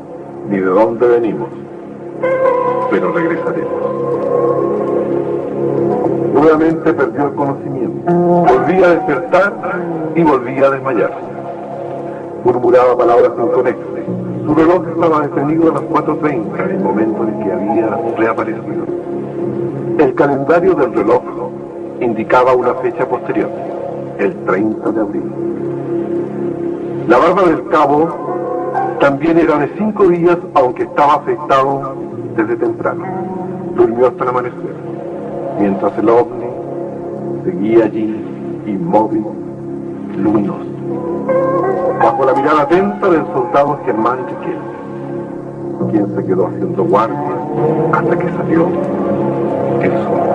ni de dónde venimos, pero regresaremos. Nuevamente perdió el conocimiento. Volvía a despertar y volvía a desmayarse. Murmuraba palabras inconexas. Su reloj estaba detenido a las 4.30, el momento en que había reaparecido. El calendario del reloj indicaba una fecha posterior, el 30 de abril. La barba del cabo también era de cinco días, aunque estaba afectado desde temprano. Durmió hasta el amanecer, mientras el ovni seguía allí, inmóvil, luminoso, bajo la mirada atenta del soldado Germán Riquel, quien se quedó haciendo guardia hasta que salió el sol.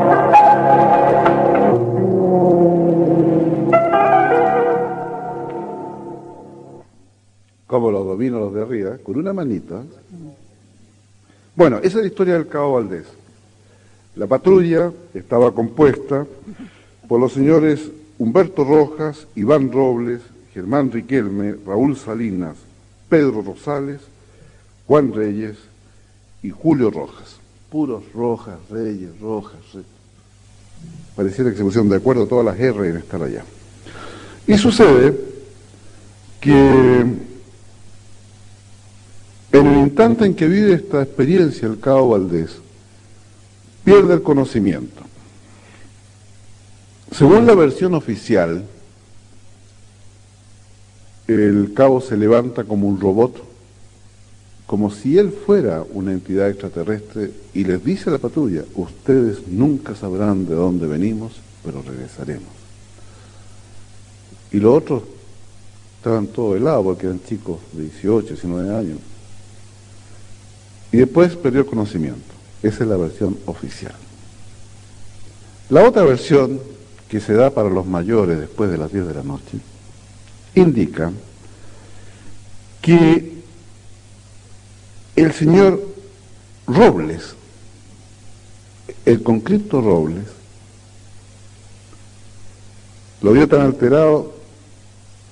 como los domino los de arriba, con una manita. Bueno, esa es la historia del Cabo Valdés. La patrulla estaba compuesta por los señores Humberto Rojas, Iván Robles, Germán Riquelme, Raúl Salinas, Pedro Rosales, Juan Reyes y Julio Rojas. Puros Rojas, Reyes, Rojas. Reyes. Pareciera que se pusieron de acuerdo todas las R en estar allá. Y sucede que en el instante en que vive esta experiencia el Cabo Valdés, pierde el conocimiento. Según la versión oficial, el cabo se levanta como un robot, como si él fuera una entidad extraterrestre y les dice a la patrulla, ustedes nunca sabrán de dónde venimos, pero regresaremos. Y los otros estaban todos helados porque eran chicos de 18, 19 años. Y después perdió el conocimiento. Esa es la versión oficial. La otra versión que se da para los mayores después de las 10 de la noche, indica que el señor Robles, el conscripto Robles, lo vio tan alterado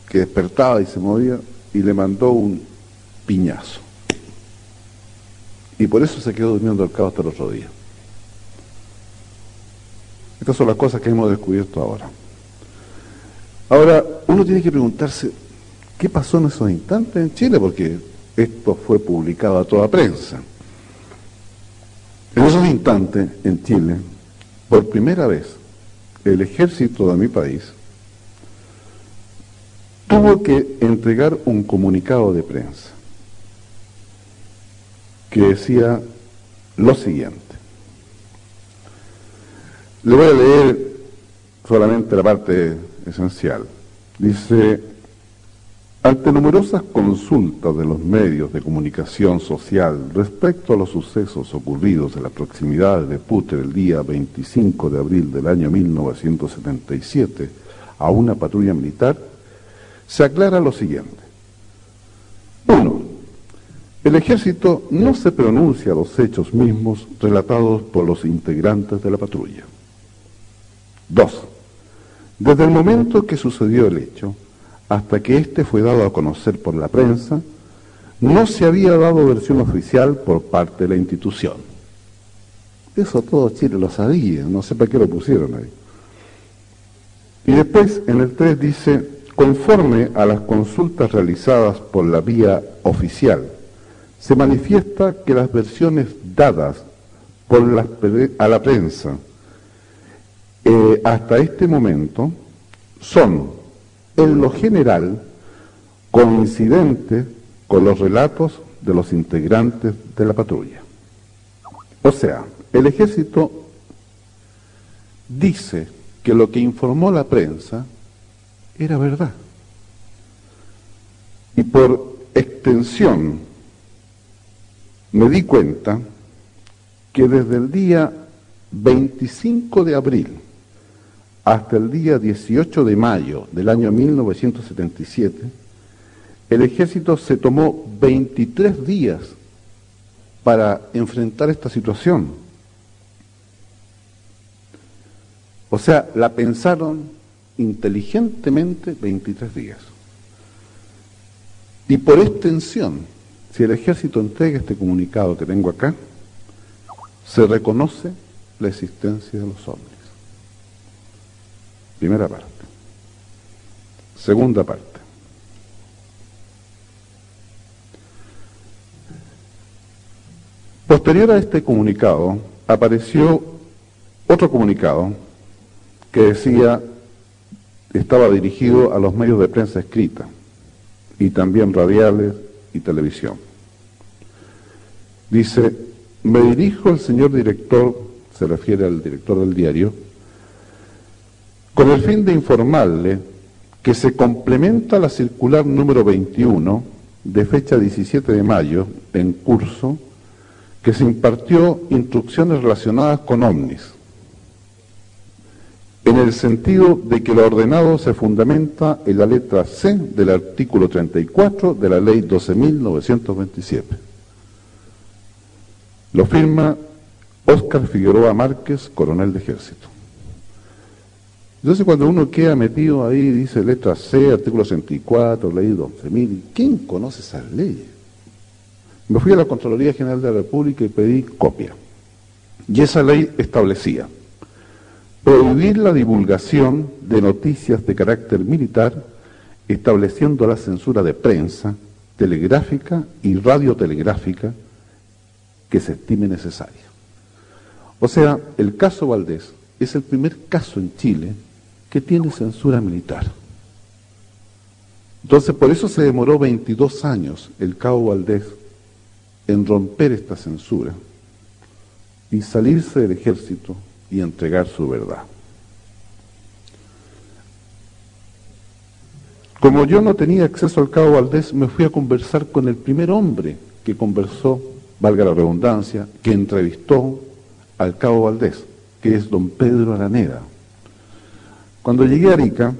que despertaba y se movía y le mandó un piñazo. Y por eso se quedó durmiendo al cabo hasta el otro día. Estas son las cosas que hemos descubierto ahora. Ahora, uno tiene que preguntarse, ¿qué pasó en esos instantes en Chile? Porque esto fue publicado a toda prensa. En esos instantes en Chile, por primera vez, el ejército de mi país tuvo que entregar un comunicado de prensa que decía lo siguiente. Le voy a leer solamente la parte esencial. Dice, ante numerosas consultas de los medios de comunicación social respecto a los sucesos ocurridos en la proximidad de Puter el día 25 de abril del año 1977 a una patrulla militar, se aclara lo siguiente. Uno, el ejército no se pronuncia a los hechos mismos relatados por los integrantes de la patrulla. Dos, desde el momento que sucedió el hecho hasta que éste fue dado a conocer por la prensa, no se había dado versión oficial por parte de la institución. Eso todo Chile lo sabía, no sé para qué lo pusieron ahí. Y después en el 3 dice, conforme a las consultas realizadas por la vía oficial, se manifiesta que las versiones dadas a la prensa eh, hasta este momento son, en lo general, coincidentes con los relatos de los integrantes de la patrulla. O sea, el ejército dice que lo que informó la prensa era verdad. Y por extensión me di cuenta que desde el día 25 de abril hasta el día 18 de mayo del año 1977, el ejército se tomó 23 días para enfrentar esta situación. O sea, la pensaron inteligentemente 23 días. Y por extensión, si el ejército entrega este comunicado que tengo acá, se reconoce la existencia de los hombres. Primera parte. Segunda parte. Posterior a este comunicado, apareció otro comunicado que decía, estaba dirigido a los medios de prensa escrita y también radiales y televisión. Dice, me dirijo al señor director, se refiere al director del diario, con el fin de informarle que se complementa la circular número 21 de fecha 17 de mayo en curso que se impartió instrucciones relacionadas con OVNIS en el sentido de que lo ordenado se fundamenta en la letra C del artículo 34 de la ley 12.927. Lo firma Óscar Figueroa Márquez, coronel de ejército. Entonces cuando uno queda metido ahí, dice letra C, artículo 64, ley 12.000, ¿quién conoce esas leyes? Me fui a la Contraloría General de la República y pedí copia. Y esa ley establecía prohibir la divulgación de noticias de carácter militar, estableciendo la censura de prensa, telegráfica y radiotelegráfica que se estime necesaria. O sea, el caso Valdés es el primer caso en Chile que tiene censura militar. Entonces, por eso se demoró 22 años el cabo Valdés en romper esta censura y salirse del ejército y entregar su verdad. Como yo no tenía acceso al cabo Valdés, me fui a conversar con el primer hombre que conversó, valga la redundancia, que entrevistó al cabo Valdés, que es don Pedro Araneda. Cuando llegué a Arica,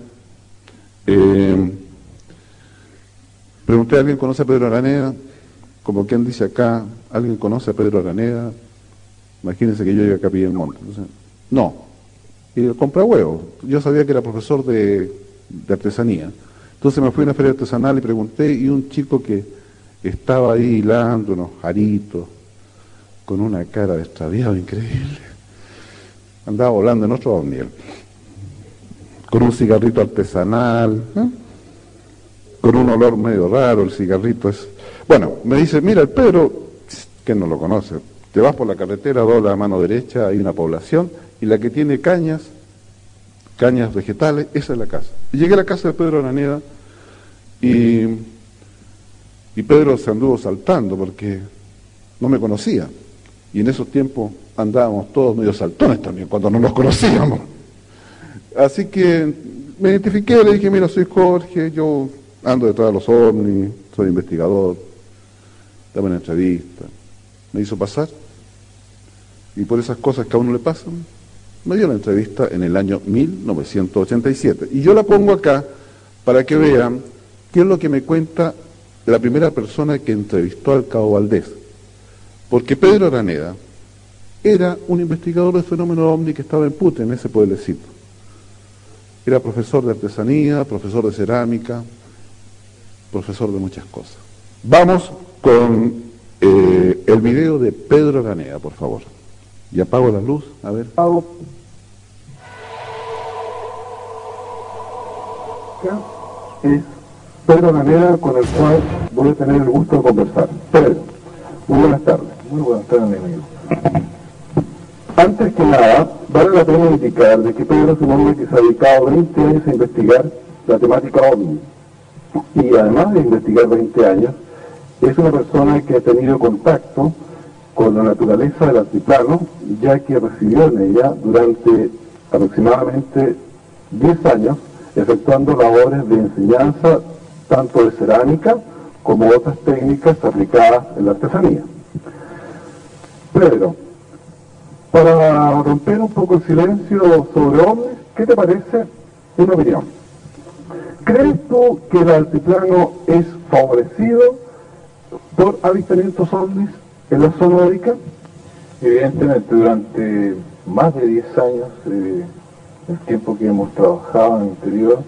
eh, pregunté a alguien conoce a Pedro Araneda, como quien dice acá, ¿alguien conoce a Pedro Araneda? Imagínense que yo llegué a Capilla del Monte. No. Y compra huevos. Yo sabía que era profesor de, artesanía. Entonces me fui a una feria artesanal y pregunté, y un chico que estaba ahí hilando unos jaritos, con una cara de extraviado increíble, andaba volando en otro ovni, con un cigarrito artesanal, ¿eh? con un olor medio raro, el cigarrito es... Bueno, me dice, mira, el Pedro, que no lo conoce, te vas por la carretera, dobla a mano derecha, hay una población, y la que tiene cañas, cañas vegetales, esa es la casa. Y llegué a la casa de Pedro Araneda y, y Pedro se anduvo saltando porque no me conocía. Y en esos tiempos andábamos todos medio saltones también, cuando no nos conocíamos. Así que me identifiqué, le dije, mira, soy Jorge, yo ando detrás de los ovnis, soy investigador, dame una entrevista. Me hizo pasar. Y por esas cosas que a uno le pasan, me dio la entrevista en el año 1987. Y yo la pongo acá para que vean qué es lo que me cuenta la primera persona que entrevistó al cabo Valdés. Porque Pedro Araneda era un investigador del fenómeno ovni que estaba en Pute, en ese pueblecito. Era profesor de artesanía, profesor de cerámica, profesor de muchas cosas. Vamos con eh, el video de Pedro Araneda, por favor. Y apago la luz, a ver. Apago. Es Pedro Ganera con el cual voy a tener el gusto de conversar. Pedro, muy buenas tardes. Muy buenas tardes, amigo. Antes que nada, vale la pena indicar de que Pedro es un hombre que se ha dedicado 20 años a investigar la temática OVNI. Y además de investigar 20 años, es una persona que ha tenido contacto con la naturaleza del altiplano, ya que residió en ella durante aproximadamente 10 años, efectuando labores de enseñanza tanto de cerámica como otras técnicas aplicadas en la artesanía. Pedro, para romper un poco el silencio sobre hombres, ¿qué te parece una opinión? ¿Crees tú que el altiplano es favorecido por avistamientos ovnis en la zona de Evidentemente, durante más de 10 años, eh, el tiempo que hemos trabajado en el interior,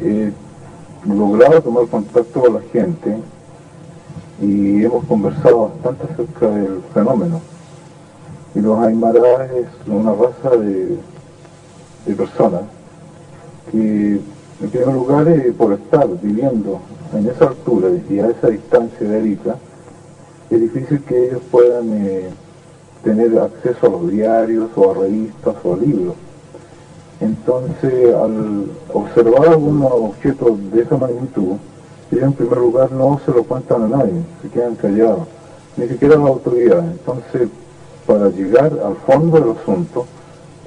he logrado tomar contacto con la gente y hemos conversado bastante acerca del fenómeno. Y los Aymaras es una raza de, personas que, en primer lugar, eh, por estar viviendo en esa altura y a esa distancia de Arica, es difícil que ellos puedan eh, tener acceso a los diarios o a revistas o a libros. Entonces, al observar algunos objetos de esa magnitud, ellos en primer lugar no se lo cuentan a nadie, se quedan callados, ni siquiera a la autoridad. Entonces, para llegar al fondo del asunto,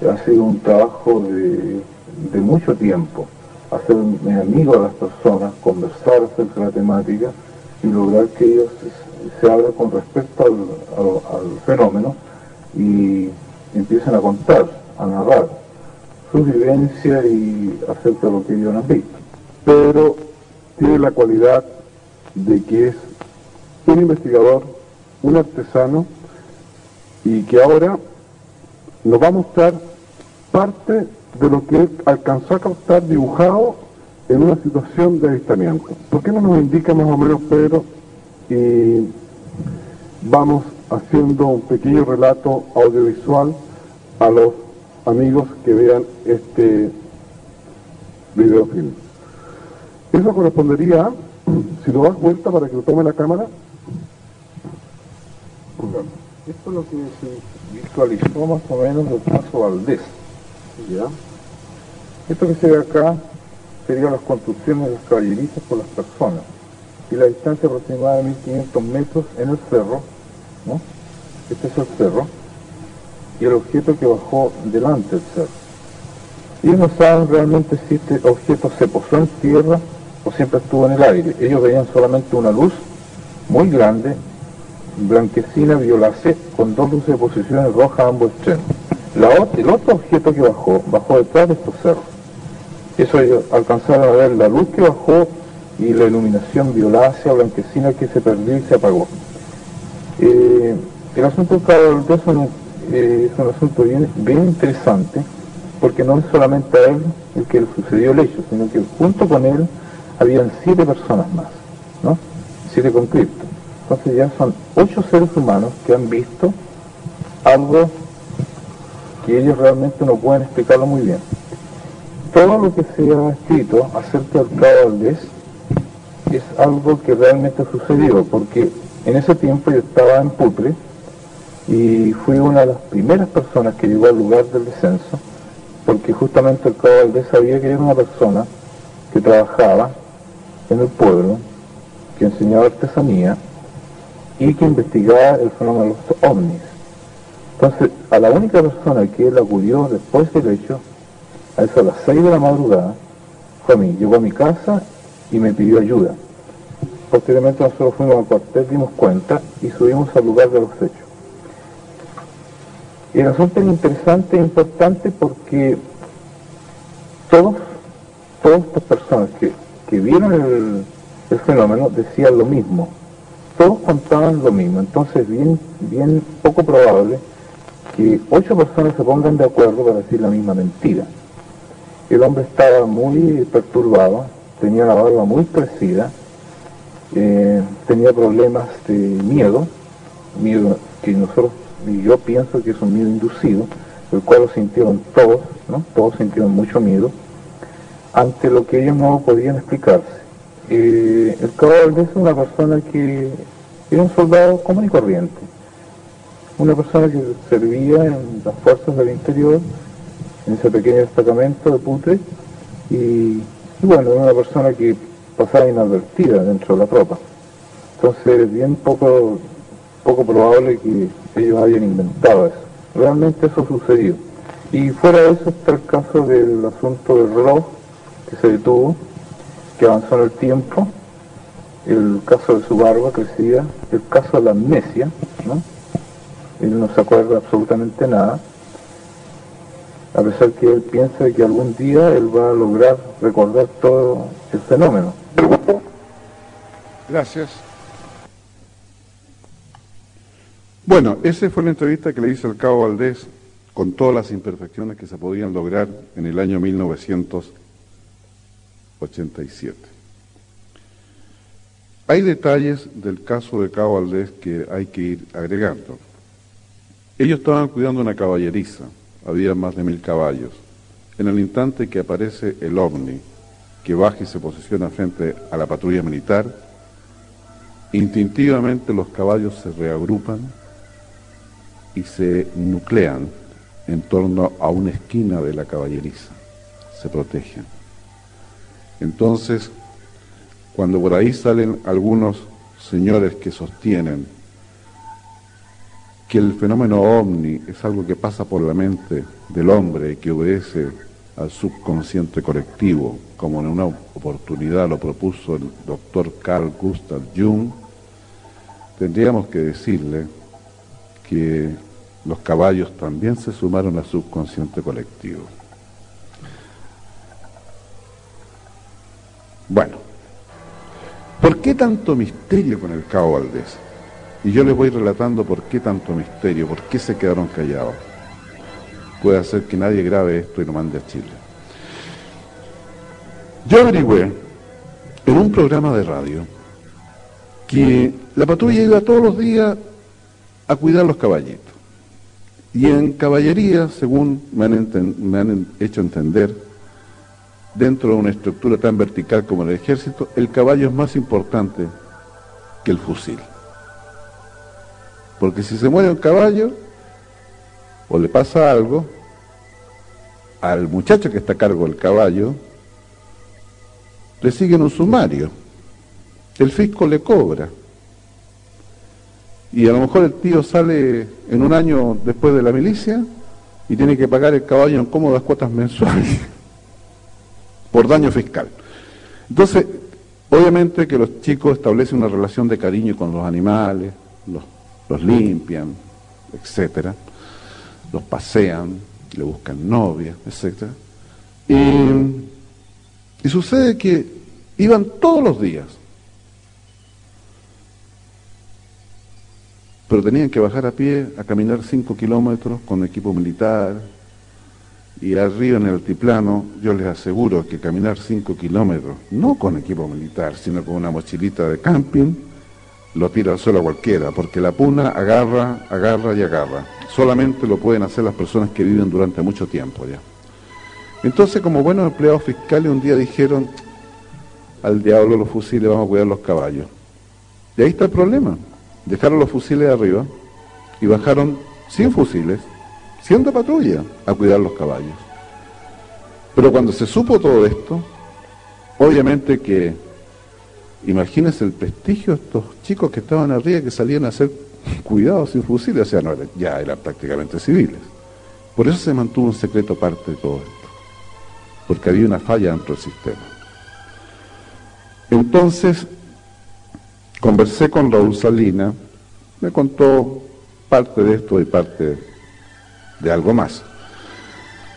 ha sido un trabajo de, de mucho tiempo, hacerme amigo a las personas, conversar acerca de la temática y lograr que ellos se habla con respecto al, fenómeno y empiezan a contar, a narrar. su vivencia y acerca de lo que ellos han visto. Pero tiene la cualidad de que es un investigador, un artesano, y que ahora nos va a mostrar parte de lo que alcanzó a captar dibujado en una situación de avistamiento. ¿Por qué no nos indica más o menos, Pedro? Y vamos haciendo un pequeño relato audiovisual a los amigos que vean este videofilm. Eso correspondería, si lo das vuelta para que lo tome la cámara, esto es lo que se visualizó más o menos del caso Valdés. ¿ya? Esto que se ve acá serían las construcciones de las caballerizas por las personas y la distancia aproximada de 1500 metros en el cerro, ¿no? Este es el cerro, y el objeto que bajó delante del cerro. Ellos no saben realmente si este objeto se posó en tierra o siempre estuvo en el aire. Ellos veían solamente una luz muy grande, blanquecina, violácea, con dos luces de posiciones rojas a ambos extremos. La, el otro objeto que bajó, bajó detrás de estos cerros. Eso ellos alcanzaron a ver la luz que bajó y la iluminación violácea, blanquecina que se perdió y se apagó. Eh, el asunto del es eh, es un asunto bien, bien interesante, porque no es solamente a él el que le sucedió el hecho, sino que junto con él habían siete personas más, ¿no? Siete conscriptos. Entonces ya son ocho seres humanos que han visto algo que ellos realmente no pueden explicarlo muy bien. Todo lo que se ha escrito acerca del Valdés es algo que realmente sucedió, porque en ese tiempo yo estaba en Putre y fui una de las primeras personas que llegó al lugar del descenso, porque justamente el Cabo Valdés sabía que era una persona que trabajaba en el pueblo, que enseñaba artesanía y que investigaba el fenómeno de los ovnis. Entonces, a la única persona que él acudió después del hecho, a eso a las 6 de la madrugada, fue a mí. Llegó a mi casa y me pidió ayuda. Posteriormente nosotros fuimos al cuartel, dimos cuenta y subimos al lugar de los hechos. Y es interesante e importante porque todos, todas estas personas que, vieron el, el fenómeno decían lo mismo todos contaban lo mismo, entonces bien, bien poco probable que ocho personas se pongan de acuerdo para decir la misma mentira. El hombre estaba muy perturbado, tenía la barba muy crecida, eh, tenía problemas de miedo, miedo que nosotros, y yo pienso que es un miedo inducido, el cual lo sintieron todos, ¿no? Todos sintieron mucho miedo, ante lo que ellos no podían explicarse. Eh, el cabal es una persona que era un soldado común y corriente, una persona que servía en las fuerzas del interior, en ese pequeño destacamento de Putre, y, bueno, era una persona que pasaba inadvertida dentro de la tropa. Entonces es bien poco, poco probable que ellos hayan inventado eso. Realmente eso sucedió. Y fuera de eso está el caso del asunto del reloj que se detuvo, que avanzó en el tiempo, el caso de su barba crecida, el caso de la amnesia, ¿no? Él no se acuerda absolutamente nada, a pesar que él piensa que algún día él va a lograr recordar todo el fenómeno. Gracias. Bueno, esa fue la entrevista que le hice al Cabo Valdés con todas las imperfecciones que se podían lograr en el año 1987. Hay detalles del caso de Cabo Valdés que hay que ir agregando. Ellos estaban cuidando una caballeriza, había más de mil caballos. En el instante que aparece el ovni, que baja y se posiciona frente a la patrulla militar, instintivamente los caballos se reagrupan y se nuclean en torno a una esquina de la caballeriza, se protegen. Entonces, cuando por ahí salen algunos señores que sostienen que el fenómeno ovni es algo que pasa por la mente del hombre y que obedece al subconsciente colectivo, como en una oportunidad lo propuso el doctor Carl Gustav Jung, tendríamos que decirle que los caballos también se sumaron al subconsciente colectivo. Bueno, ¿por qué tanto misterio con el Cabo Valdés? Y yo les voy relatando por qué tanto misterio, por qué se quedaron callados. Puede hacer que nadie grabe esto y lo mande a Chile. Yo averigüé en un programa de radio que la patrulla iba todos los días a cuidar los caballitos. Y en caballería, según me han, me han hecho entender, dentro de una estructura tan vertical como el ejército, el caballo es más importante que el fusil. Porque si se muere un caballo o le pasa algo, al muchacho que está a cargo del caballo, le siguen un sumario. El fisco le cobra. Y a lo mejor el tío sale en un año después de la milicia y tiene que pagar el caballo en cómodas cuotas mensuales por daño fiscal. Entonces, obviamente que los chicos establecen una relación de cariño con los animales, los, los limpian, etcétera, los pasean, le buscan novia, etcétera. Y, sucede que iban todos los días pero tenían que bajar a pie a caminar 5 kilómetros con equipo militar y arriba en el altiplano yo les aseguro que caminar 5 kilómetros, no con equipo militar, sino con una mochilita de camping, lo tira al suelo cualquiera, porque la puna agarra, agarra y agarra. Solamente lo pueden hacer las personas que viven durante mucho tiempo ya. Entonces, como buenos empleados fiscales, un día dijeron, al diablo los fusiles, vamos a cuidar los caballos. Y ahí está el problema dejaron los fusiles arriba y bajaron sin fusiles, siendo patrulla, a cuidar los caballos. Pero cuando se supo todo esto, obviamente que, imagínense el prestigio de estos chicos que estaban arriba que salían a hacer cuidados sin fusiles, o sea, no, ya eran prácticamente civiles. Por eso se mantuvo un secreto parte de todo esto, porque había una falla dentro del sistema. Entonces, Conversé con Raúl Salina, me contó parte de esto y parte de algo más.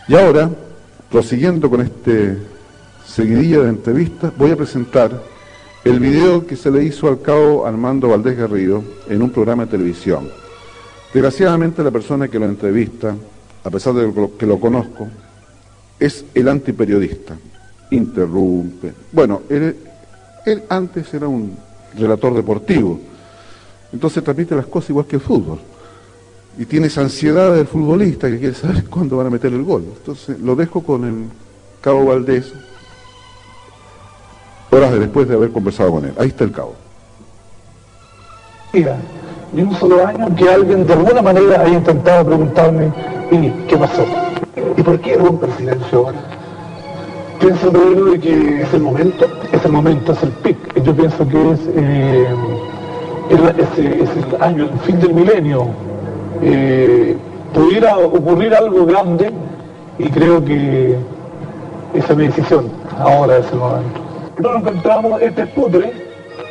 Y ahora, prosiguiendo con este seguidilla de entrevistas, voy a presentar el video que se le hizo al cabo Armando Valdés Garrido en un programa de televisión. Desgraciadamente la persona que lo entrevista, a pesar de que lo conozco, es el antiperiodista. Interrumpe. Bueno, él antes era un relator deportivo. Entonces transmite las cosas igual que el fútbol. Y tiene esa ansiedad del futbolista que quiere saber cuándo van a meter el gol. Entonces lo dejo con el cabo Valdés, horas después de haber conversado con él. Ahí está el cabo. Mira, ni un solo año que alguien de alguna manera haya intentado preguntarme, ¿y qué pasó? ¿Y por qué rompe el silencio ahora? Pienso primero de que es el momento, es el momento, es el pic. Yo pienso que es, eh, el año, el fin del milenio. Eh, pudiera ocurrir algo grande y creo que esa es mi decisión. Ahora es el momento. Nos encontramos este putre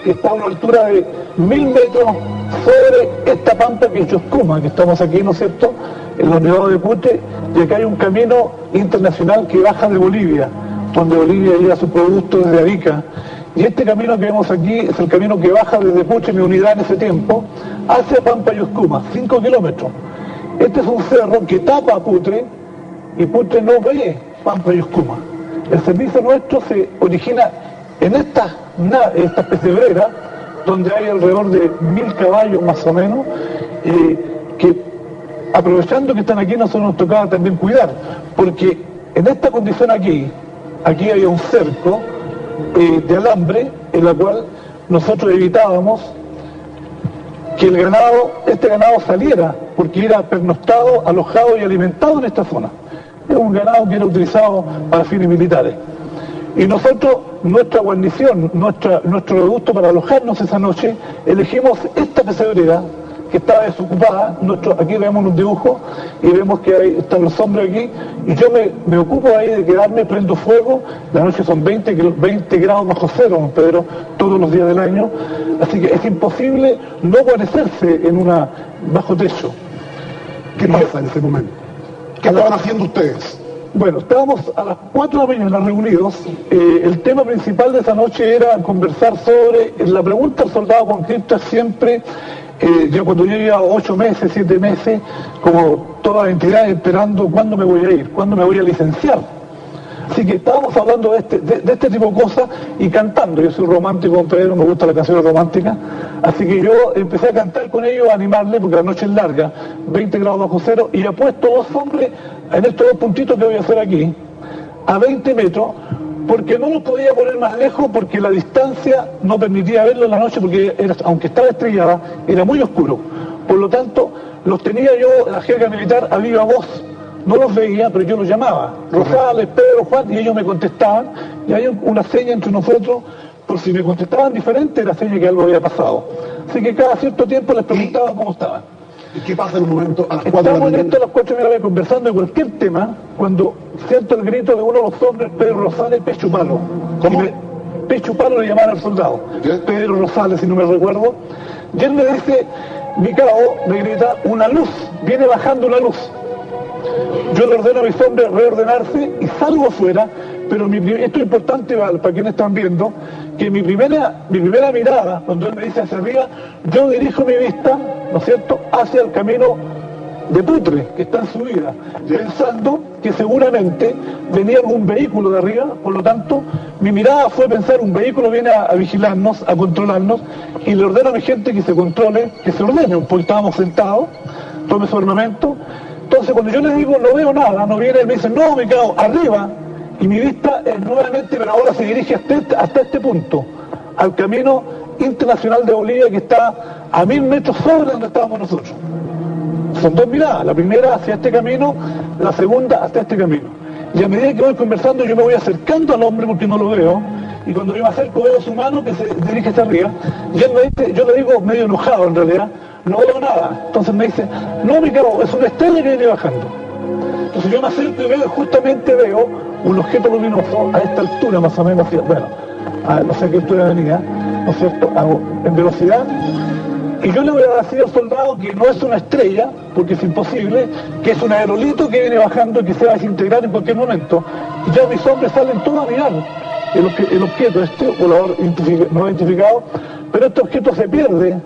que está a una altura de mil metros sobre esta pampa Chuscuma, que estamos aquí, ¿no es cierto?, en los nevados de Putre, y acá hay un camino internacional que baja de Bolivia donde Bolivia llega su producto desde Arica. Y este camino que vemos aquí es el camino que baja desde Puche, mi unidad en ese tiempo, hacia Pampa y Oscuma, 5 kilómetros. Este es un cerro que tapa a Putre y Putre no ve Pampa y Oscuma. El servicio nuestro se origina en esta, esta pesebrera, donde hay alrededor de mil caballos más o menos, eh, que aprovechando que están aquí nosotros nos tocaba también cuidar, porque en esta condición aquí, aquí había un cerco eh, de alambre en la cual nosotros evitábamos que el ganado, este ganado saliera, porque era pernoctado, alojado y alimentado en esta zona. Es un ganado que era utilizado para fines militares. Y nosotros, nuestra guarnición, nuestra, nuestro reducto para alojarnos esa noche, elegimos esta pesebrera que estaba desocupada. Nuestro, aquí vemos un dibujo y vemos que están los hombres aquí. Y yo me, ocupo ahí de quedarme, prendo fuego. La noche son 20, 20 grados bajo cero, Pedro, todos los días del año. Así que es imposible no guarecerse en una bajo techo. ¿Qué pasa en ese momento? ¿Qué estaban haciendo ustedes? Bueno, estábamos a las 4 de la mañana reunidos. Eh, el tema principal de esa noche era conversar sobre la pregunta al soldado conflicto siempre, eh, ya cuando yo llevaba 8 meses, 7 meses, como todas las entidades esperando cuándo me voy a ir, cuándo me voy a licenciar. Así que estábamos hablando de este, de, este tipo de cosas y cantando. Yo soy romántico, Pedro, me gusta la canción romántica. Así que yo empecé a cantar con ellos, a animarles, porque la noche es larga, 20 grados bajo cero, y apuesto dos hombres en estos dos puntitos que voy a hacer aquí, a 20 metros, porque no los podía poner más lejos, porque la distancia no permitía verlo en la noche, porque aunque estaba estrellada, era muy oscuro. Por lo tanto, los tenía yo, la jerga militar, a viva voz no los veía, pero yo los llamaba. Rosales, Pedro, Juan, y ellos me contestaban. Y hay una seña entre nosotros, por si me contestaban diferente, era seña que algo había pasado. Así que cada cierto tiempo les preguntaba cómo estaban. ¿Y qué pasa en un momento a las 4 de la mañana? a las 4 de la mañana conversando de cualquier tema, cuando siento el grito de uno de los hombres, Pedro Rosales, Pecho Palo. ¿Cómo? Pecho Palo le llamaban al soldado. Pedro Rosales, si no me recuerdo. Y él me dice, mi cabo, me grita, una luz, viene bajando una luz. Yo le ordeno a mis hombres reordenarse y salgo afuera, pero esto es importante para, quienes están viendo, que mi primera, mi primera mirada, cuando él me dice hacia arriba, yo dirijo mi vista, ¿no es cierto?, hacia el camino de Putre, que está en subida, pensando que seguramente venía algún vehículo de arriba, por lo tanto, mi mirada fue pensar, un vehículo viene a, vigilarnos, a controlarnos, y le ordeno a mi gente que se controle, que se ordene, porque estábamos sentados, tome su armamento, entonces cuando yo le digo no veo nada, no viene, me dice, no, me cago arriba, y mi vista es nuevamente, pero ahora se dirige hasta este, hasta este punto, al camino internacional de Bolivia que está a mil metros sobre donde estábamos nosotros. Son dos miradas, la primera hacia este camino, la segunda hasta este camino. Y a medida que voy conversando yo me voy acercando al hombre porque no lo veo, y cuando yo me acerco veo su mano que se dirige hacia arriba, y él me dice, yo le digo medio enojado en realidad, no veo nada. Entonces me dice, no, mi caro, es una estrella que viene bajando. Entonces yo me acerco y veo, justamente veo un objeto luminoso a esta altura más o menos, bueno, a no sé qué altura venía, ¿no es cierto?, en velocidad. Y yo le voy a decir al soldado que no es una estrella, porque es imposible, que es un aerolito que viene bajando y que se va a desintegrar en cualquier momento. Y ya mis hombres salen todos a mirar el objeto, este volador no identificado, pero este objeto se pierde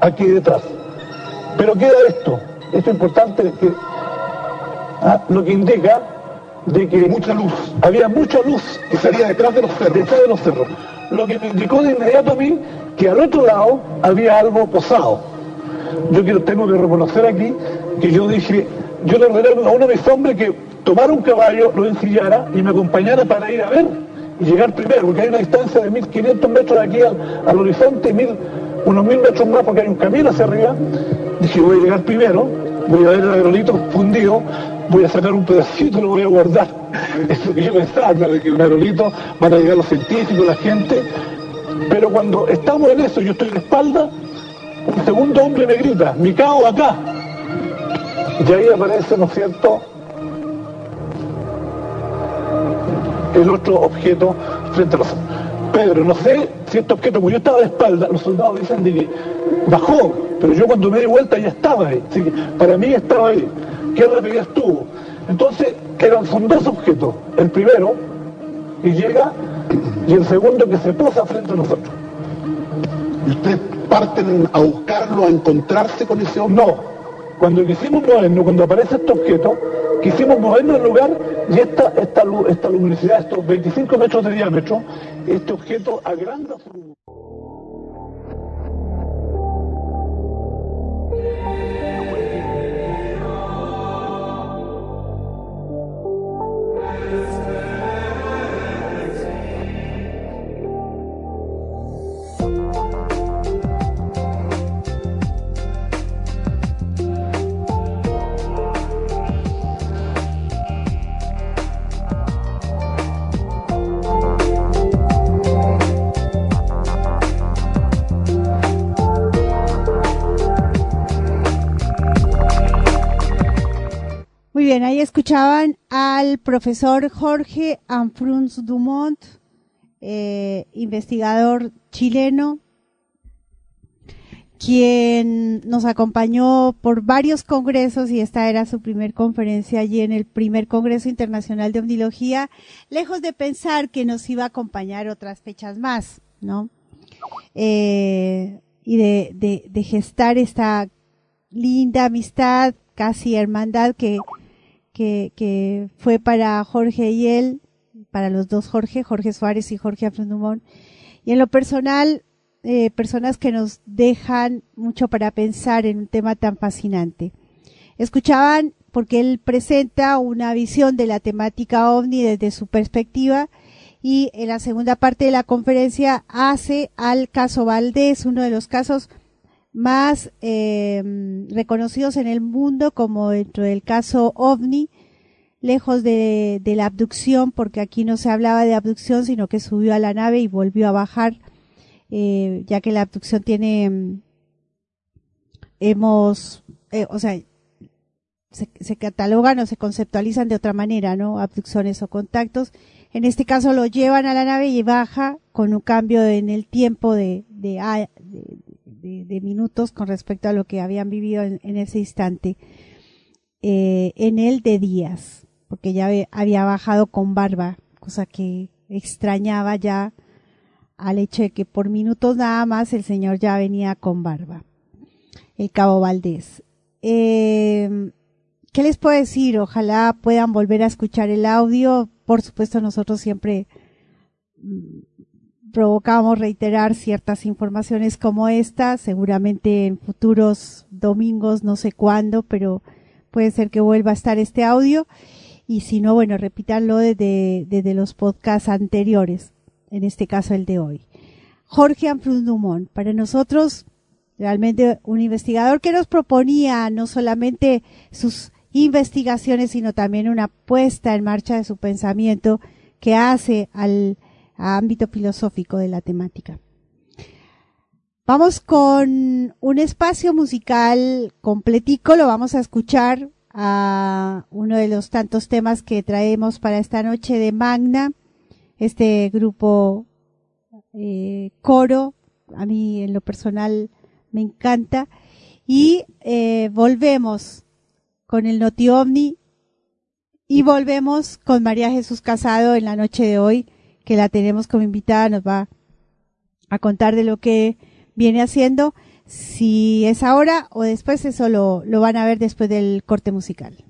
aquí detrás. Pero queda esto, esto es importante, que, ah, lo que indica de que mucha luz, había mucha luz que salía detrás de los cerros, detrás de los cerros. Lo que me indicó de inmediato a mí que al otro lado había algo posado. Yo quiero, tengo que reconocer aquí que yo dije, yo le ordené a uno de mis hombres que tomara un caballo, lo ensillara y me acompañara para ir a ver y llegar primero, porque hay una distancia de 1500 metros de aquí al, horizonte y mil, unos mil metros más porque hay un camino hacia arriba Dije, voy a llegar primero, voy a ver el aerolito fundido, voy a sacar un pedacito y lo voy a guardar. Eso que yo pensaba, que un aerolito van a llegar los científicos, la gente. Pero cuando estamos en eso, yo estoy de espalda, un segundo hombre me grita, mi cago acá. Y ahí aparece, ¿no es cierto?, el otro objeto frente a los Pedro, no sé si este objeto, como yo estaba de espalda, los soldados dicen de que bajó, pero yo cuando me di vuelta ya estaba ahí. Así que para mí estaba ahí. ¿Qué rapidez tuvo? Entonces, eran, son dos objetos. El primero, y llega, y el segundo que se posa frente a nosotros. ¿Y ustedes parten a buscarlo, a encontrarse con ese hombre? No. Cuando movernos, cuando aparece este objeto, quisimos movernos al lugar y esta, esta, esta luminosidad, estos 25 metros de diámetro, este objeto a gran bien, ahí escuchaban al profesor Jorge Anfruns Dumont, eh, investigador chileno, quien nos acompañó por varios congresos y esta era su primer conferencia allí en el primer Congreso Internacional de Omnilogía, lejos de pensar que nos iba a acompañar otras fechas más, ¿no? Eh, y de, de gestar esta linda amistad, casi hermandad que, que, fue para Jorge y él, para los dos Jorge, Jorge Suárez y Jorge Afrendumón. Y en lo personal, eh, personas que nos dejan mucho para pensar en un tema tan fascinante. Escuchaban porque él presenta una visión de la temática ovni desde su perspectiva y en la segunda parte de la conferencia hace al caso Valdés, uno de los casos más eh, reconocidos en el mundo como dentro del caso ovni, lejos de, de, la abducción, porque aquí no se hablaba de abducción, sino que subió a la nave y volvió a bajar eh, ya que la abducción tiene, mm, hemos, eh, o sea, se, se, catalogan o se conceptualizan de otra manera, ¿no? Abducciones o contactos. En este caso lo llevan a la nave y baja con un cambio en el tiempo de, de, de, de minutos con respecto a lo que habían vivido en, ese instante. Eh, en el de días, porque ya había bajado con barba, cosa que extrañaba ya al hecho de que por minutos nada más el señor ya venía con barba. El cabo Valdés. Eh, ¿Qué les puedo decir? Ojalá puedan volver a escuchar el audio. Por supuesto, nosotros siempre mm, provocamos reiterar ciertas informaciones como esta, seguramente en futuros domingos, no sé cuándo, pero puede ser que vuelva a estar este audio. Y si no, bueno, repítanlo desde, desde los podcasts anteriores en este caso el de hoy. Jorge Amprun Dumont, para nosotros realmente un investigador que nos proponía no solamente sus investigaciones, sino también una puesta en marcha de su pensamiento que hace al ámbito filosófico de la temática. Vamos con un espacio musical completico, lo vamos a escuchar a uno de los tantos temas que traemos para esta noche de Magna este grupo eh, coro, a mí en lo personal me encanta. Y eh, volvemos con el Noti OVNI y volvemos con María Jesús Casado en la noche de hoy, que la tenemos como invitada, nos va a contar de lo que viene haciendo, si es ahora o después, eso lo, lo van a ver después del corte musical.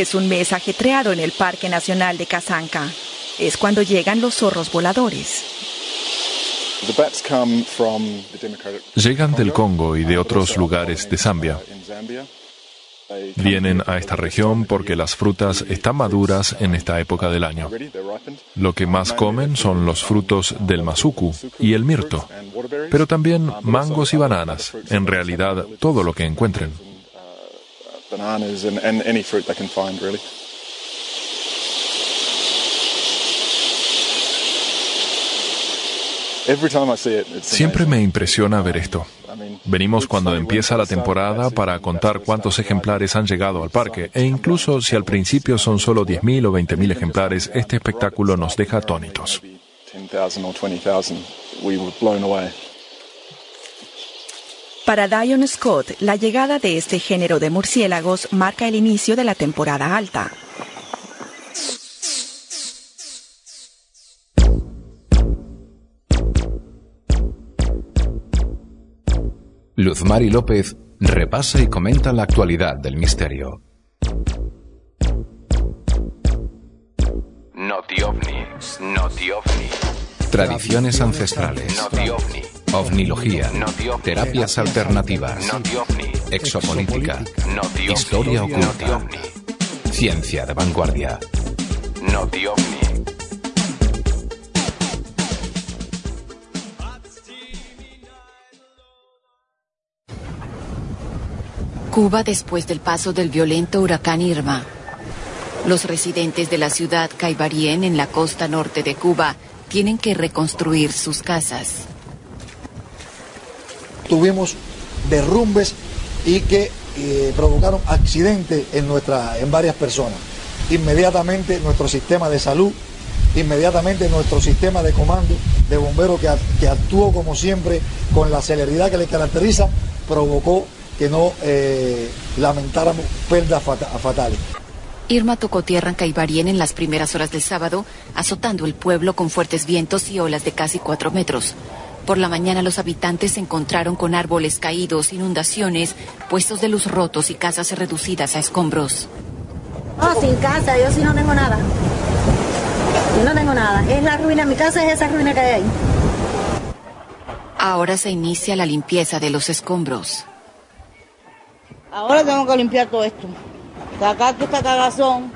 Es un mes ajetreado en el Parque Nacional de Casanca. Es cuando llegan los zorros voladores. Llegan del Congo y de otros lugares de Zambia. Vienen a esta región porque las frutas están maduras en esta época del año. Lo que más comen son los frutos del masuku y el mirto, pero también mangos y bananas, en realidad todo lo que encuentren. Siempre me impresiona ver esto. Venimos cuando empieza la temporada para contar cuántos ejemplares han llegado al parque e incluso si al principio son solo 10.000 o 20.000 ejemplares, este espectáculo nos deja atónitos. Para Dion Scott, la llegada de este género de murciélagos marca el inicio de la temporada alta. Luzmari López repasa y comenta la actualidad del misterio. Noti OVNI, Noti OVNI. Tradiciones ancestrales. Noti OVNI. Ovnilogía. Terapias alternativas. Exopolítica. Historia oculta. Ciencia de vanguardia. Cuba después del paso del violento huracán Irma. Los residentes de la ciudad Caibarien en la costa norte de Cuba tienen que reconstruir sus casas. Tuvimos derrumbes y que eh, provocaron accidentes en, en varias personas. Inmediatamente nuestro sistema de salud, inmediatamente nuestro sistema de comando de bomberos que, que actuó como siempre con la celeridad que le caracteriza, provocó que no eh, lamentáramos pérdidas fata fatales. Irma tocó tierra en Caibarien en las primeras horas del sábado, azotando el pueblo con fuertes vientos y olas de casi cuatro metros. Por la mañana los habitantes se encontraron con árboles caídos, inundaciones, puestos de luz rotos y casas reducidas a escombros. No, sin casa, yo sí no tengo nada. No tengo nada. Es la ruina, mi casa es esa ruina que hay ahí. Ahora se inicia la limpieza de los escombros. Ahora tengo que limpiar todo esto. Sacar toda esta cagazón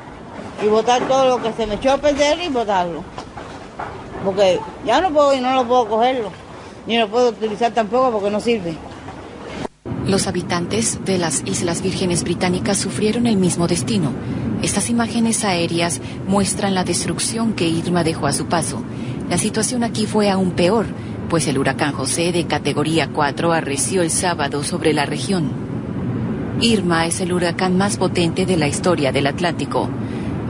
y botar todo lo que se me echó a perder y botarlo. Porque ya no puedo y no lo puedo cogerlo. Ni lo puedo utilizar tampoco porque no sirve. Los habitantes de las Islas Vírgenes Británicas sufrieron el mismo destino. Estas imágenes aéreas muestran la destrucción que Irma dejó a su paso. La situación aquí fue aún peor, pues el huracán José de categoría 4 arreció el sábado sobre la región. Irma es el huracán más potente de la historia del Atlántico.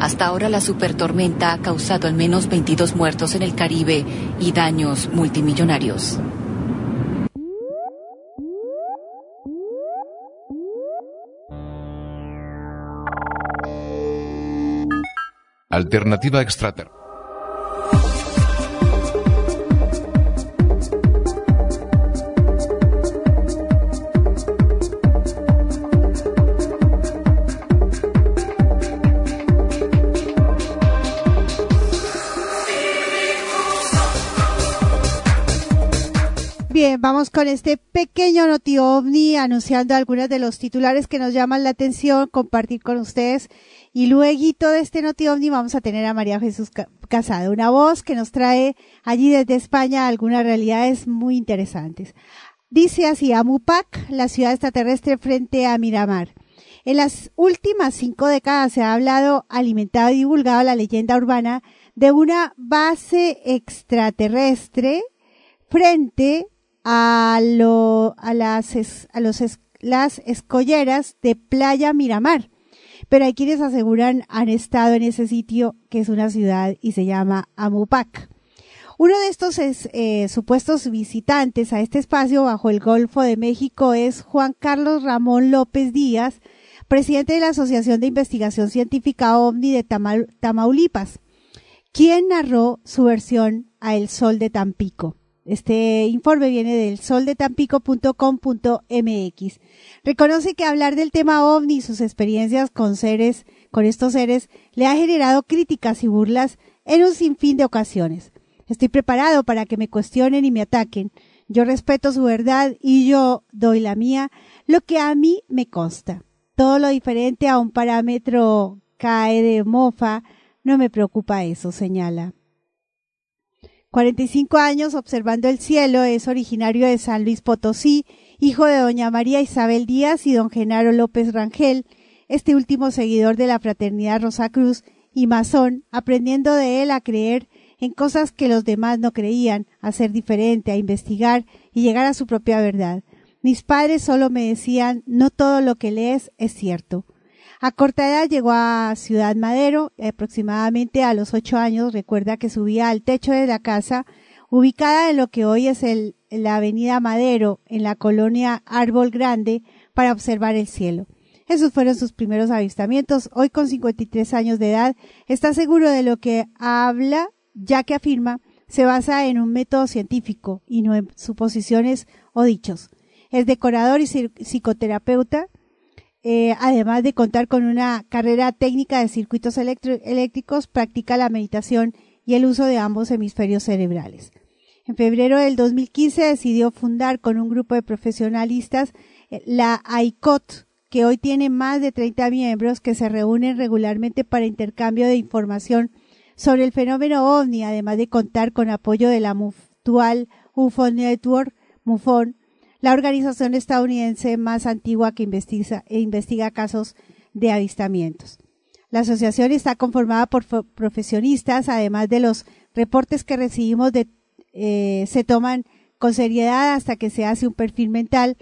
Hasta ahora la supertormenta ha causado al menos 22 muertos en el Caribe y daños multimillonarios. Alternativa extrater. Vamos con este pequeño noti ovni anunciando algunos de los titulares que nos llaman la atención, compartir con ustedes. Y luego de este noti ovni vamos a tener a María Jesús Casado, una voz que nos trae allí desde España algunas realidades muy interesantes. Dice así, Amupac, la ciudad extraterrestre frente a Miramar. En las últimas cinco décadas se ha hablado, alimentado y divulgado la leyenda urbana de una base extraterrestre frente a, lo, a, las, a los, las escolleras de Playa Miramar. Pero hay quienes aseguran han estado en ese sitio que es una ciudad y se llama Amupac. Uno de estos es, eh, supuestos visitantes a este espacio bajo el Golfo de México es Juan Carlos Ramón López Díaz, presidente de la Asociación de Investigación Científica OVNI de Tamaulipas, quien narró su versión a El Sol de Tampico. Este informe viene del soldetampico.com.mx. Reconoce que hablar del tema ovni y sus experiencias con seres, con estos seres, le ha generado críticas y burlas en un sinfín de ocasiones. Estoy preparado para que me cuestionen y me ataquen. Yo respeto su verdad y yo doy la mía, lo que a mí me consta. Todo lo diferente a un parámetro cae de mofa, no me preocupa eso, señala. 45 años observando el cielo, es originario de San Luis Potosí, hijo de doña María Isabel Díaz y don Genaro López Rangel, este último seguidor de la fraternidad Rosa Cruz y masón, aprendiendo de él a creer en cosas que los demás no creían, a ser diferente, a investigar y llegar a su propia verdad. Mis padres solo me decían no todo lo que lees es cierto. A corta edad llegó a Ciudad Madero, aproximadamente a los ocho años, recuerda que subía al techo de la casa, ubicada en lo que hoy es el, la avenida Madero, en la colonia Árbol Grande, para observar el cielo. Esos fueron sus primeros avistamientos. Hoy con 53 años de edad, está seguro de lo que habla, ya que afirma se basa en un método científico y no en suposiciones o dichos. Es decorador y psicoterapeuta, eh, además de contar con una carrera técnica de circuitos eléctricos, practica la meditación y el uso de ambos hemisferios cerebrales. En febrero del 2015 decidió fundar con un grupo de profesionalistas eh, la AICOT, que hoy tiene más de 30 miembros que se reúnen regularmente para intercambio de información sobre el fenómeno ovni, además de contar con apoyo de la Mutual UFO Network, MUFON, la organización estadounidense más antigua que investiga, e investiga casos de avistamientos. La asociación está conformada por profesionistas, además de los reportes que recibimos eh, se toman con seriedad hasta que se hace un perfil mental,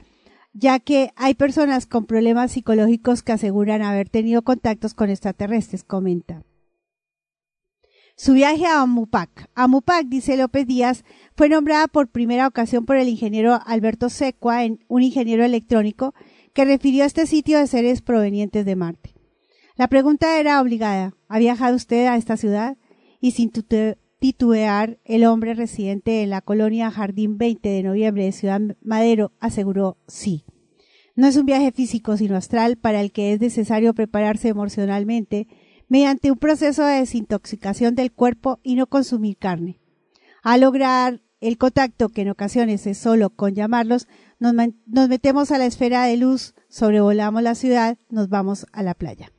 ya que hay personas con problemas psicológicos que aseguran haber tenido contactos con extraterrestres, comenta. Su viaje a Amupac. Amupac, dice López Díaz, fue nombrada por primera ocasión por el ingeniero Alberto Secua, un ingeniero electrónico, que refirió a este sitio de seres provenientes de Marte. La pregunta era obligada. ¿Ha viajado usted a esta ciudad? Y sin titubear, el hombre residente en la colonia Jardín 20 de noviembre de Ciudad Madero aseguró sí. No es un viaje físico, sino astral, para el que es necesario prepararse emocionalmente mediante un proceso de desintoxicación del cuerpo y no consumir carne. A lograr el contacto, que en ocasiones es solo con llamarlos, nos, metemos a la esfera de luz, sobrevolamos la ciudad, nos vamos a la playa.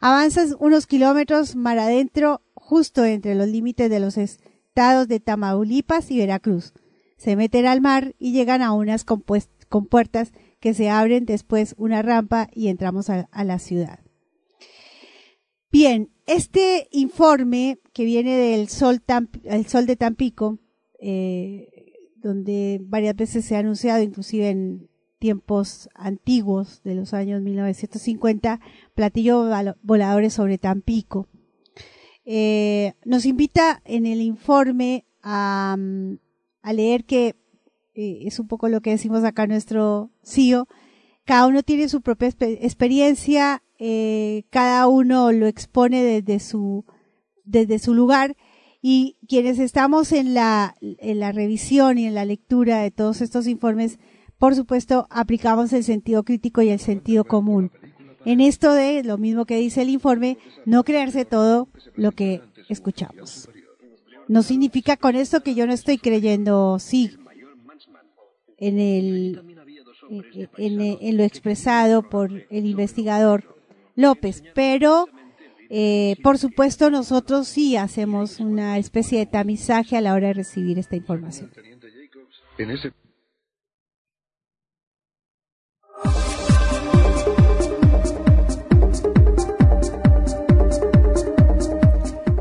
Avanzas unos kilómetros mar adentro, justo entre los límites de los estados de Tamaulipas y Veracruz. Se meten al mar y llegan a unas compuertas que se abren después una rampa y entramos a la ciudad. Bien, este informe que viene del Sol, de Tampico, eh, donde varias veces se ha anunciado, inclusive en tiempos antiguos de los años 1950, platillo voladores sobre Tampico. Eh, nos invita en el informe a, a leer que eh, es un poco lo que decimos acá nuestro CEO, cada uno tiene su propia experiencia, eh, cada uno lo expone desde su, desde su lugar y quienes estamos en la, en la revisión y en la lectura de todos estos informes, por supuesto, aplicamos el sentido crítico y el sentido común. En esto de lo mismo que dice el informe, no creerse todo lo que escuchamos. No significa con esto que yo no estoy creyendo, sí, en el, en, en, lo expresado por el investigador López, pero eh, por supuesto nosotros sí hacemos una especie de tamizaje a la hora de recibir esta información.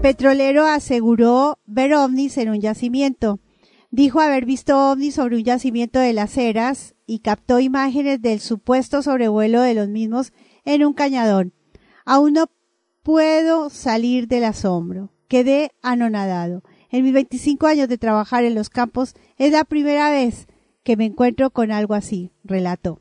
Petrolero aseguró ver ovnis en un yacimiento. Dijo haber visto ovnis sobre un yacimiento de las Heras y captó imágenes del supuesto sobrevuelo de los mismos en un cañadón. Aún no puedo salir del asombro. Quedé anonadado. En mis 25 años de trabajar en los campos es la primera vez que me encuentro con algo así, relató.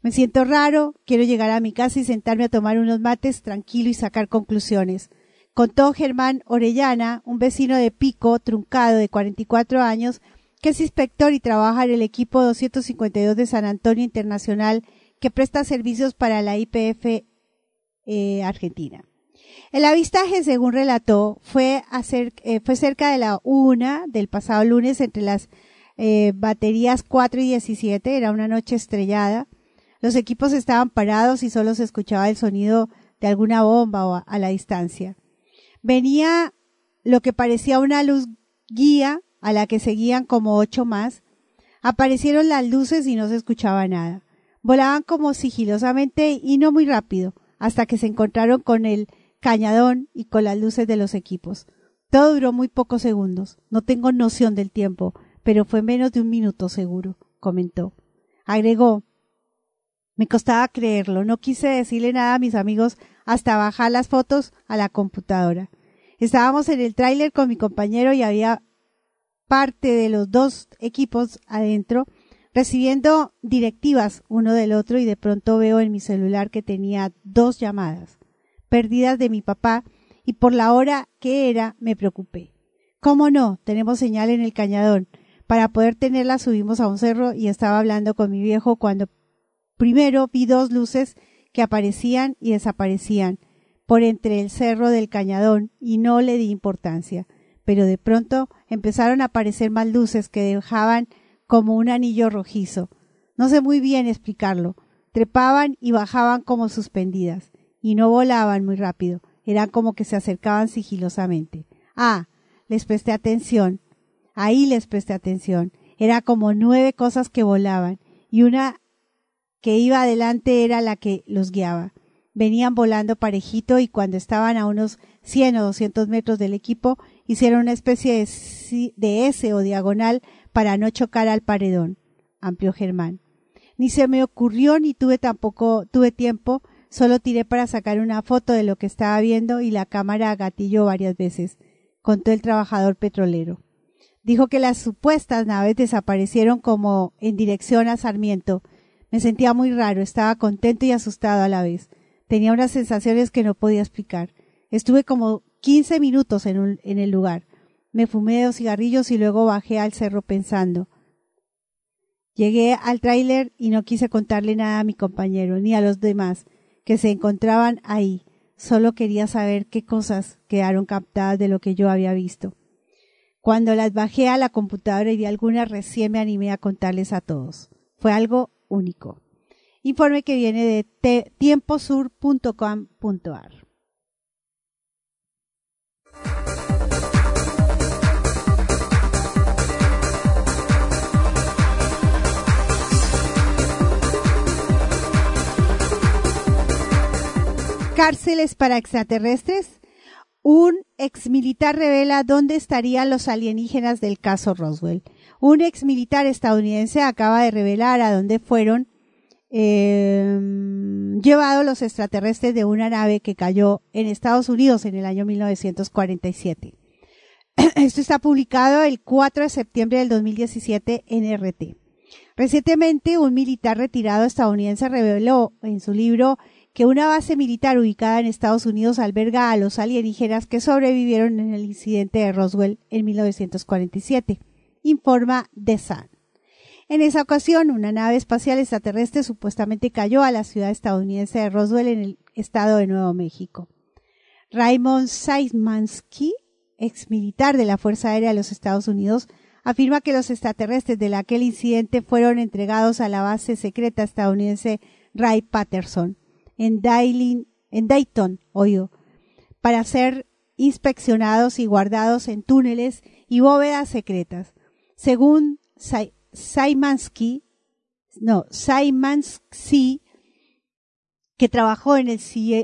Me siento raro, quiero llegar a mi casa y sentarme a tomar unos mates tranquilo y sacar conclusiones. Contó Germán Orellana, un vecino de Pico, truncado de 44 años, que es inspector y trabaja en el equipo 252 de San Antonio Internacional que presta servicios para la IPF eh, Argentina. El avistaje, según relató, fue, eh, fue cerca de la una del pasado lunes entre las eh, baterías 4 y 17. Era una noche estrellada. Los equipos estaban parados y solo se escuchaba el sonido de alguna bomba o a la distancia. Venía lo que parecía una luz guía a la que seguían como ocho más. Aparecieron las luces y no se escuchaba nada. Volaban como sigilosamente y no muy rápido, hasta que se encontraron con el cañadón y con las luces de los equipos. Todo duró muy pocos segundos. No tengo noción del tiempo, pero fue menos de un minuto seguro, comentó. Agregó, me costaba creerlo, no quise decirle nada a mis amigos hasta bajar las fotos a la computadora. Estábamos en el tráiler con mi compañero y había parte de los dos equipos adentro recibiendo directivas uno del otro y de pronto veo en mi celular que tenía dos llamadas perdidas de mi papá y por la hora que era me preocupé. ¿Cómo no? Tenemos señal en el cañadón. Para poder tenerla subimos a un cerro y estaba hablando con mi viejo cuando primero vi dos luces que aparecían y desaparecían por entre el cerro del cañadón y no le di importancia. Pero de pronto empezaron a aparecer más luces que dejaban como un anillo rojizo. No sé muy bien explicarlo. Trepaban y bajaban como suspendidas y no volaban muy rápido, eran como que se acercaban sigilosamente. Ah, les presté atención. Ahí les presté atención. Era como nueve cosas que volaban y una que iba adelante era la que los guiaba. Venían volando parejito y cuando estaban a unos cien o doscientos metros del equipo hicieron una especie de, de S o diagonal para no chocar al paredón. Amplió Germán. Ni se me ocurrió ni tuve tampoco tuve tiempo Solo tiré para sacar una foto de lo que estaba viendo y la cámara gatilló varias veces, contó el trabajador petrolero. Dijo que las supuestas naves desaparecieron como en dirección a Sarmiento. Me sentía muy raro, estaba contento y asustado a la vez. Tenía unas sensaciones que no podía explicar. Estuve como quince minutos en, en el lugar. Me fumé dos cigarrillos y luego bajé al cerro pensando. Llegué al tráiler y no quise contarle nada a mi compañero ni a los demás que se encontraban ahí. Solo quería saber qué cosas quedaron captadas de lo que yo había visto. Cuando las bajé a la computadora y vi algunas, recién me animé a contarles a todos. Fue algo único. Informe que viene de tiemposur.com.ar. cárceles para extraterrestres, un exmilitar revela dónde estarían los alienígenas del caso Roswell. Un exmilitar estadounidense acaba de revelar a dónde fueron em, llevados los extraterrestres de una nave que cayó en Estados Unidos en el año 1947. Esto está publicado el 4 de septiembre del 2017 en RT. Recientemente, un militar retirado estadounidense reveló en su libro que una base militar ubicada en Estados Unidos alberga a los alienígenas que sobrevivieron en el incidente de Roswell en 1947, informa The Sun. En esa ocasión, una nave espacial extraterrestre supuestamente cayó a la ciudad estadounidense de Roswell en el estado de Nuevo México. Raymond Szymanski, ex militar de la Fuerza Aérea de los Estados Unidos, afirma que los extraterrestres de aquel incidente fueron entregados a la base secreta estadounidense Ray Patterson, en, Dayton, oído, para ser inspeccionados y guardados en túneles y bóvedas secretas. Según Saimansky, no, Saimansky, que trabajó en el,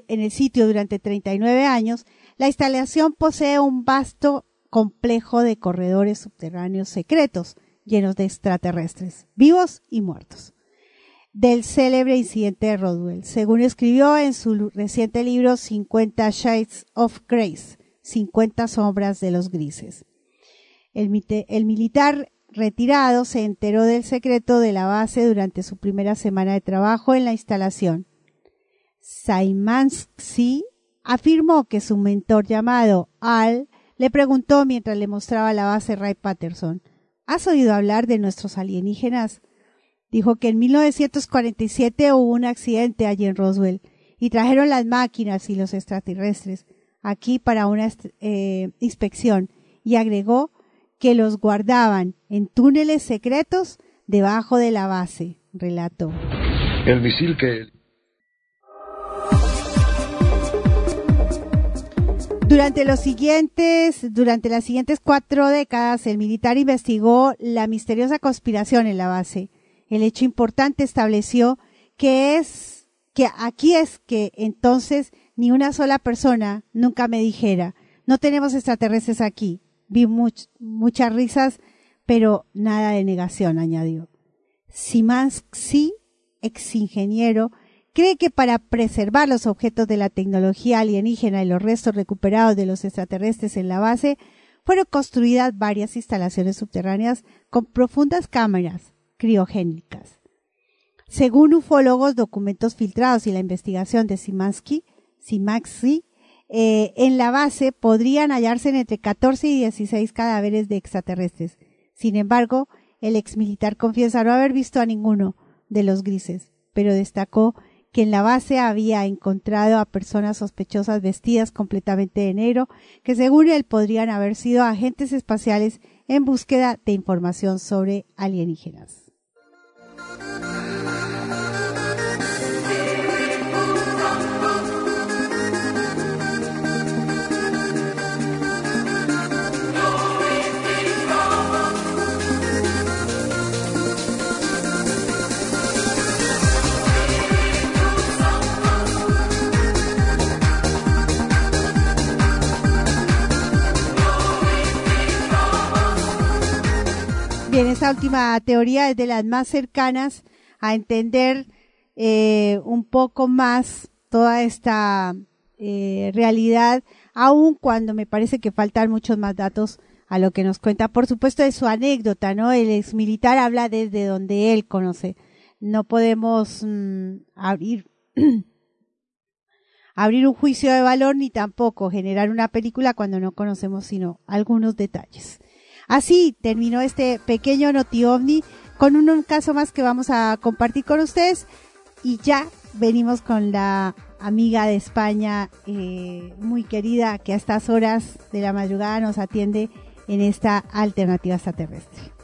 en el sitio durante 39 años, la instalación posee un vasto complejo de corredores subterráneos secretos llenos de extraterrestres, vivos y muertos del célebre incidente de Rodwell, según escribió en su reciente libro 50 Shades of Grace, 50 sombras de los grises. El, militar retirado se enteró del secreto de la base durante su primera semana de trabajo en la instalación. Saimansky afirmó que su mentor llamado Al le preguntó mientras le mostraba la base Ray Patterson, ¿has oído hablar de nuestros alienígenas? Dijo que en 1947 hubo un accidente allí en Roswell y trajeron las máquinas y los extraterrestres aquí para una eh, inspección y agregó que los guardaban en túneles secretos debajo de la base, relató. El misil que Durante los siguientes, durante las siguientes cuatro décadas, el militar investigó la misteriosa conspiración en la base. El hecho importante estableció que es, que aquí es que entonces ni una sola persona nunca me dijera, no tenemos extraterrestres aquí. Vi muchas risas, pero nada de negación, añadió. Simansky, ex ingeniero, cree que para preservar los objetos de la tecnología alienígena y los restos recuperados de los extraterrestres en la base, fueron construidas varias instalaciones subterráneas con profundas cámaras criogénicas. Según ufólogos, documentos filtrados y la investigación de Simansky, Simansky eh, en la base podrían hallarse entre 14 y 16 cadáveres de extraterrestres. Sin embargo, el exmilitar confiesa no haber visto a ninguno de los grises, pero destacó que en la base había encontrado a personas sospechosas vestidas completamente de negro, que según él podrían haber sido agentes espaciales en búsqueda de información sobre alienígenas. Thank you. Bien, esta última teoría es de las más cercanas a entender eh, un poco más toda esta eh, realidad, aun cuando me parece que faltan muchos más datos a lo que nos cuenta, por supuesto, de su anécdota, ¿no? El ex militar habla desde donde él conoce. No podemos mm, abrir abrir un juicio de valor ni tampoco generar una película cuando no conocemos sino algunos detalles. Así terminó este pequeño Noti OVNI con un, caso más que vamos a compartir con ustedes y ya venimos con la amiga de España eh, muy querida que a estas horas de la madrugada nos atiende en esta alternativa extraterrestre.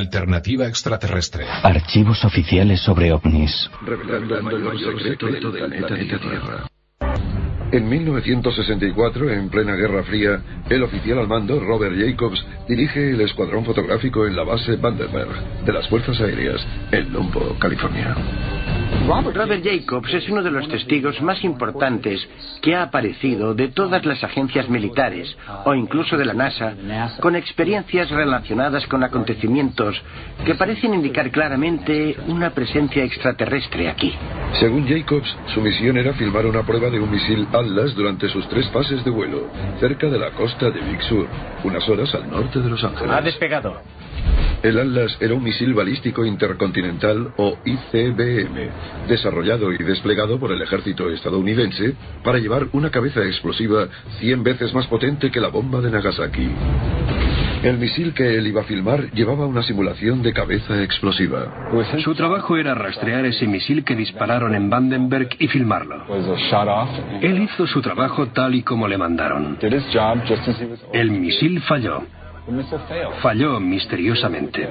Alternativa extraterrestre. Archivos oficiales sobre ovnis. Revelando el mayor secreto del planeta Tierra. En 1964, en plena Guerra Fría, el oficial al mando, Robert Jacobs, dirige el escuadrón fotográfico en la base Vandenberg de las Fuerzas Aéreas, en Lombo, California. Robert Jacobs es uno de los testigos más importantes que ha aparecido de todas las agencias militares o incluso de la NASA con experiencias relacionadas con acontecimientos que parecen indicar claramente una presencia extraterrestre aquí. Según Jacobs, su misión era filmar una prueba de un misil Atlas durante sus tres fases de vuelo, cerca de la costa de Big Sur, unas horas al norte de Los Ángeles. Ha despegado. El Atlas era un misil balístico intercontinental o ICBM, desarrollado y desplegado por el ejército estadounidense para llevar una cabeza explosiva 100 veces más potente que la bomba de Nagasaki. El misil que él iba a filmar llevaba una simulación de cabeza explosiva. Su trabajo era rastrear ese misil que dispararon en Vandenberg y filmarlo. Él hizo su trabajo tal y como le mandaron. El misil falló. Falló misteriosamente.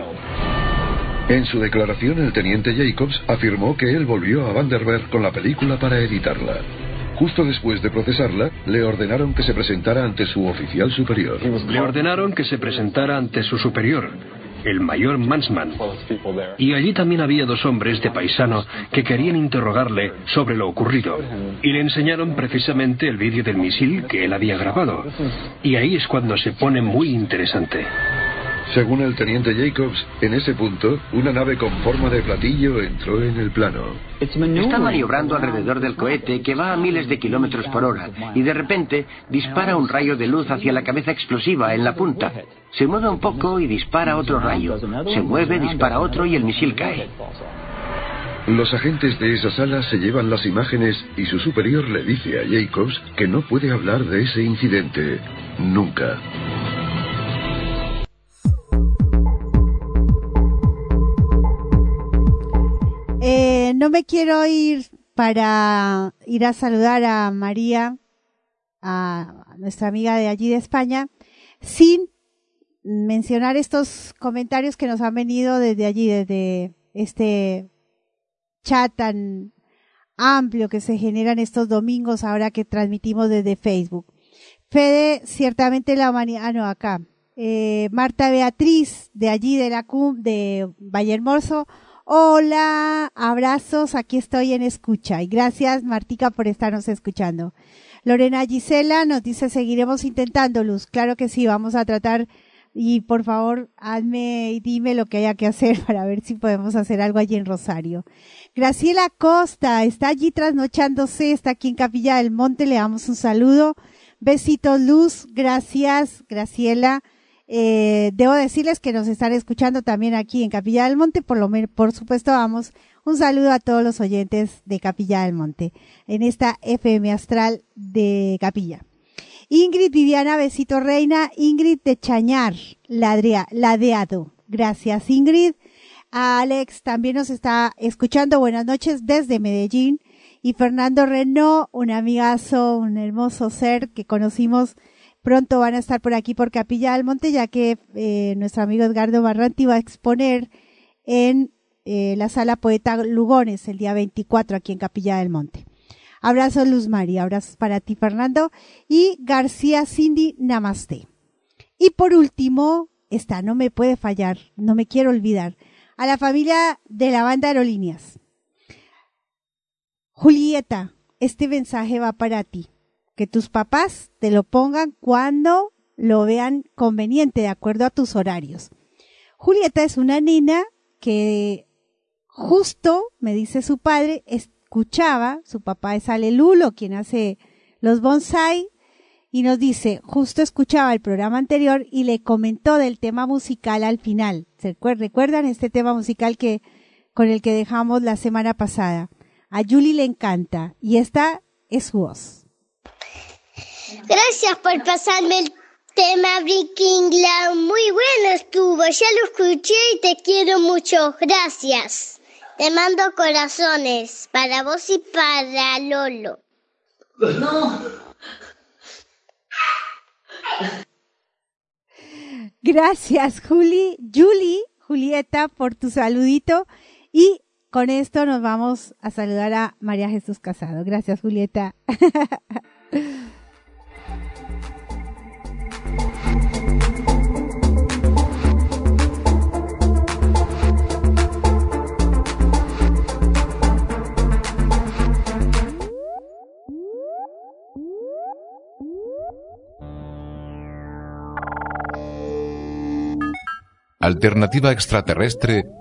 En su declaración, el teniente Jacobs afirmó que él volvió a Vandenberg con la película para editarla. Justo después de procesarla, le ordenaron que se presentara ante su oficial superior. Le ordenaron que se presentara ante su superior, el mayor Mansman. Y allí también había dos hombres de paisano que querían interrogarle sobre lo ocurrido. Y le enseñaron precisamente el vídeo del misil que él había grabado. Y ahí es cuando se pone muy interesante. Según el teniente Jacobs, en ese punto, una nave con forma de platillo entró en el plano. Está maniobrando alrededor del cohete que va a miles de kilómetros por hora y de repente dispara un rayo de luz hacia la cabeza explosiva en la punta. Se mueve un poco y dispara otro rayo. Se mueve, dispara otro y el misil cae. Los agentes de esa sala se llevan las imágenes y su superior le dice a Jacobs que no puede hablar de ese incidente. Nunca. Eh, no me quiero ir para ir a saludar a María, a nuestra amiga de allí de España, sin mencionar estos comentarios que nos han venido desde allí, desde este chat tan amplio que se generan estos domingos ahora que transmitimos desde Facebook. Fede, ciertamente la humanidad, ah, no, acá. Eh, Marta Beatriz, de allí de la CUM, de Valle Hermoso. Hola, abrazos, aquí estoy en escucha. Y gracias, Martica, por estarnos escuchando. Lorena Gisela nos dice, seguiremos intentando, Luz. Claro que sí, vamos a tratar y por favor hazme y dime lo que haya que hacer para ver si podemos hacer algo allí en Rosario. Graciela Costa está allí trasnochándose, está aquí en Capilla del Monte, le damos un saludo. Besitos Luz, gracias Graciela. Eh, debo decirles que nos están escuchando también aquí en Capilla del Monte, por lo por supuesto, vamos un saludo a todos los oyentes de Capilla del Monte en esta FM Astral de Capilla. Ingrid Viviana Besito Reina, Ingrid de Chañar, ladeado. Gracias Ingrid. A Alex también nos está escuchando. Buenas noches desde Medellín. Y Fernando Reno, un amigazo, un hermoso ser que conocimos. Pronto van a estar por aquí por Capilla del Monte, ya que eh, nuestro amigo Edgardo Barranti va a exponer en eh, la sala Poeta Lugones el día 24 aquí en Capilla del Monte. Abrazos Luz María, abrazos para ti Fernando y García Cindy Namaste. Y por último, esta no me puede fallar, no me quiero olvidar, a la familia de la banda Aerolíneas. Julieta, este mensaje va para ti. Que tus papás te lo pongan cuando lo vean conveniente, de acuerdo a tus horarios. Julieta es una niña que justo, me dice su padre, escuchaba, su papá es Alelulo, quien hace los bonsai, y nos dice, justo escuchaba el programa anterior y le comentó del tema musical al final. ¿Se recuerdan este tema musical que, con el que dejamos la semana pasada? A Julie le encanta y esta es su voz. Gracias por pasarme el tema Breaking Muy bueno estuvo, ya lo escuché y te quiero mucho. Gracias. Te mando corazones para vos y para Lolo. No. Gracias, Juli, Julie, Julieta, por tu saludito. Y con esto nos vamos a saludar a María Jesús Casado. Gracias, Julieta. Alternativa Extraterrestre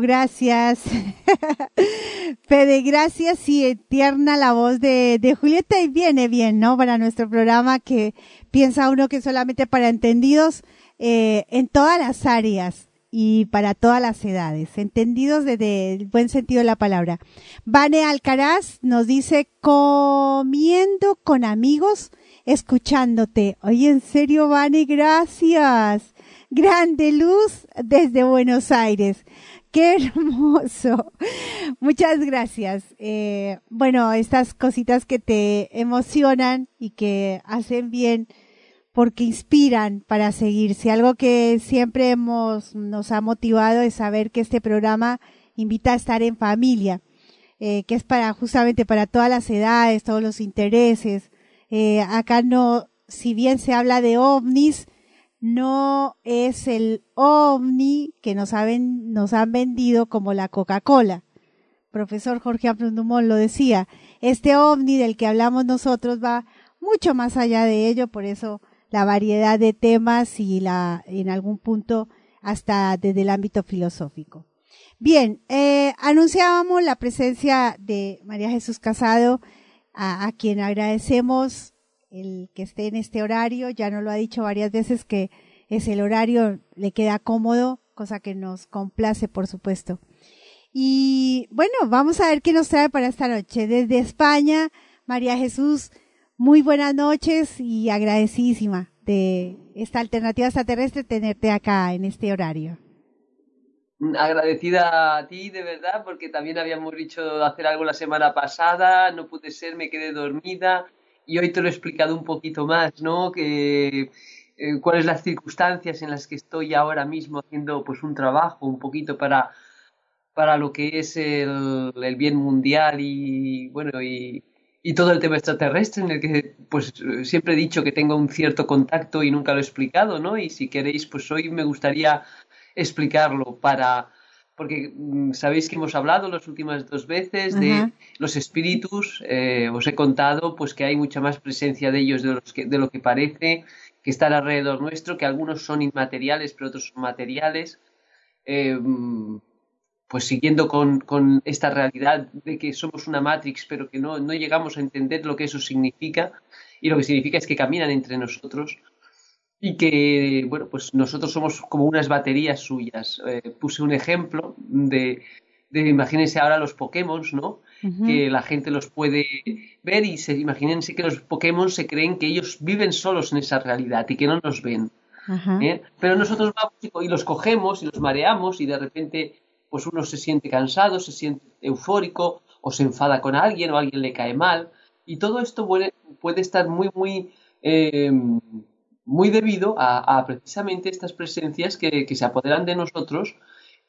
Gracias. Fede, gracias y tierna la voz de, de Julieta y viene bien, ¿no? Para nuestro programa que piensa uno que solamente para entendidos eh, en todas las áreas y para todas las edades, entendidos desde el buen sentido de la palabra. Vane Alcaraz nos dice, comiendo con amigos, escuchándote. Oye, en serio, Vane, gracias. Grande luz desde Buenos Aires. Qué hermoso. Muchas gracias. Eh, bueno, estas cositas que te emocionan y que hacen bien porque inspiran para seguirse. Algo que siempre hemos, nos ha motivado es saber que este programa invita a estar en familia, eh, que es para, justamente para todas las edades, todos los intereses. Eh, acá no, si bien se habla de ovnis, no es el ovni que nos, han, nos han vendido como la Coca-Cola. Profesor Jorge Dumont lo decía. Este ovni del que hablamos nosotros va mucho más allá de ello, por eso la variedad de temas y la, en algún punto hasta desde el ámbito filosófico. Bien, eh, anunciábamos la presencia de María Jesús Casado, a, a, quien agradecemos el que esté en este horario. Ya nos lo ha dicho varias veces que es el horario, le queda cómodo, cosa que nos complace, por supuesto. Y bueno, vamos a ver qué nos trae para esta noche. Desde España, María Jesús, muy buenas noches y agradecidísima de esta alternativa extraterrestre tenerte acá en este horario. Agradecida a ti, de verdad, porque también habíamos dicho hacer algo la semana pasada, no pude ser, me quedé dormida y hoy te lo he explicado un poquito más, ¿no? Que eh, cuáles las circunstancias en las que estoy ahora mismo haciendo pues un trabajo un poquito para para lo que es el, el bien mundial y bueno y, y todo el tema extraterrestre en el que pues siempre he dicho que tengo un cierto contacto y nunca lo he explicado, ¿no? Y si queréis, pues hoy me gustaría explicarlo para porque mm, sabéis que hemos hablado las últimas dos veces de los espíritus, eh, os he contado pues que hay mucha más presencia de ellos de, los que, de lo que parece, que están alrededor nuestro, que algunos son inmateriales pero otros son materiales. Eh, pues siguiendo con, con, esta realidad de que somos una Matrix, pero que no, no, llegamos a entender lo que eso significa, y lo que significa es que caminan entre nosotros, y que, bueno, pues nosotros somos como unas baterías suyas. Eh, puse un ejemplo de, de, imagínense ahora los Pokémon, ¿no? Uh -huh. Que la gente los puede ver y se, imagínense que los Pokémon se creen que ellos viven solos en esa realidad y que no nos ven. Uh -huh. ¿eh? Pero nosotros vamos y los cogemos y los mareamos y de repente pues uno se siente cansado, se siente eufórico o se enfada con alguien o alguien le cae mal. Y todo esto puede, puede estar muy, muy, eh, muy debido a, precisamente estas presencias que, se apoderan de nosotros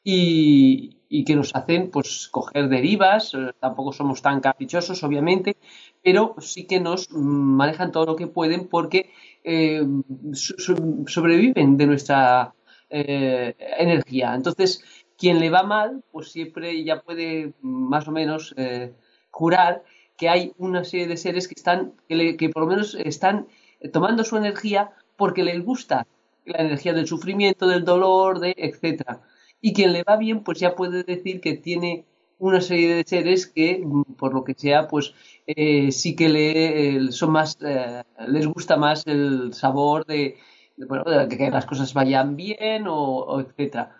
y, que nos hacen pues coger derivas. Tampoco somos tan caprichosos, obviamente, pero sí que nos manejan todo lo que pueden porque eh, so, sobreviven de nuestra eh, energía. Entonces, quien le va mal, pues siempre ya puede más o menos eh, jurar que hay una serie de seres que están, que, le, que, por lo menos están tomando su energía porque les gusta la energía del sufrimiento, del dolor, de etcétera. Y quien le va bien, pues ya puede decir que tiene una serie de seres que, por lo que sea, pues eh, sí que le son más, eh, les gusta más el sabor de, de bueno, de que las cosas vayan bien o, o etcétera.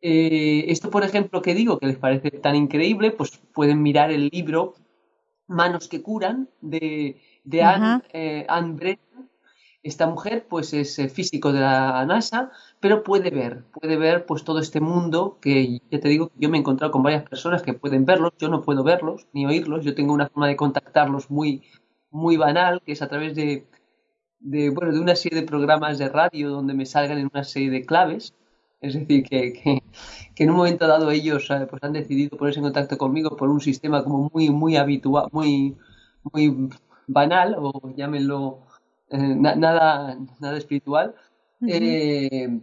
Eh, esto, por ejemplo, que digo que les parece tan increíble, pues pueden mirar el libro Manos que curan de, de Anne, Anne Brennan. Esta mujer, pues, es eh, físico de la NASA, pero puede ver, puede ver, pues, todo este mundo que, ya te digo, yo me he encontrado con varias personas que pueden verlos, yo no puedo verlos ni oírlos, yo tengo una forma de contactarlos muy, muy banal, que es a través de, de, bueno, de una serie de programas de radio donde me salgan en una serie de claves, es decir, que, que, que, en un momento dado ellos eh, pues han decidido ponerse en contacto conmigo por un sistema como muy, muy habitual, muy, muy banal, o llámenlo na, nada, nada espiritual. Uh -huh. eh,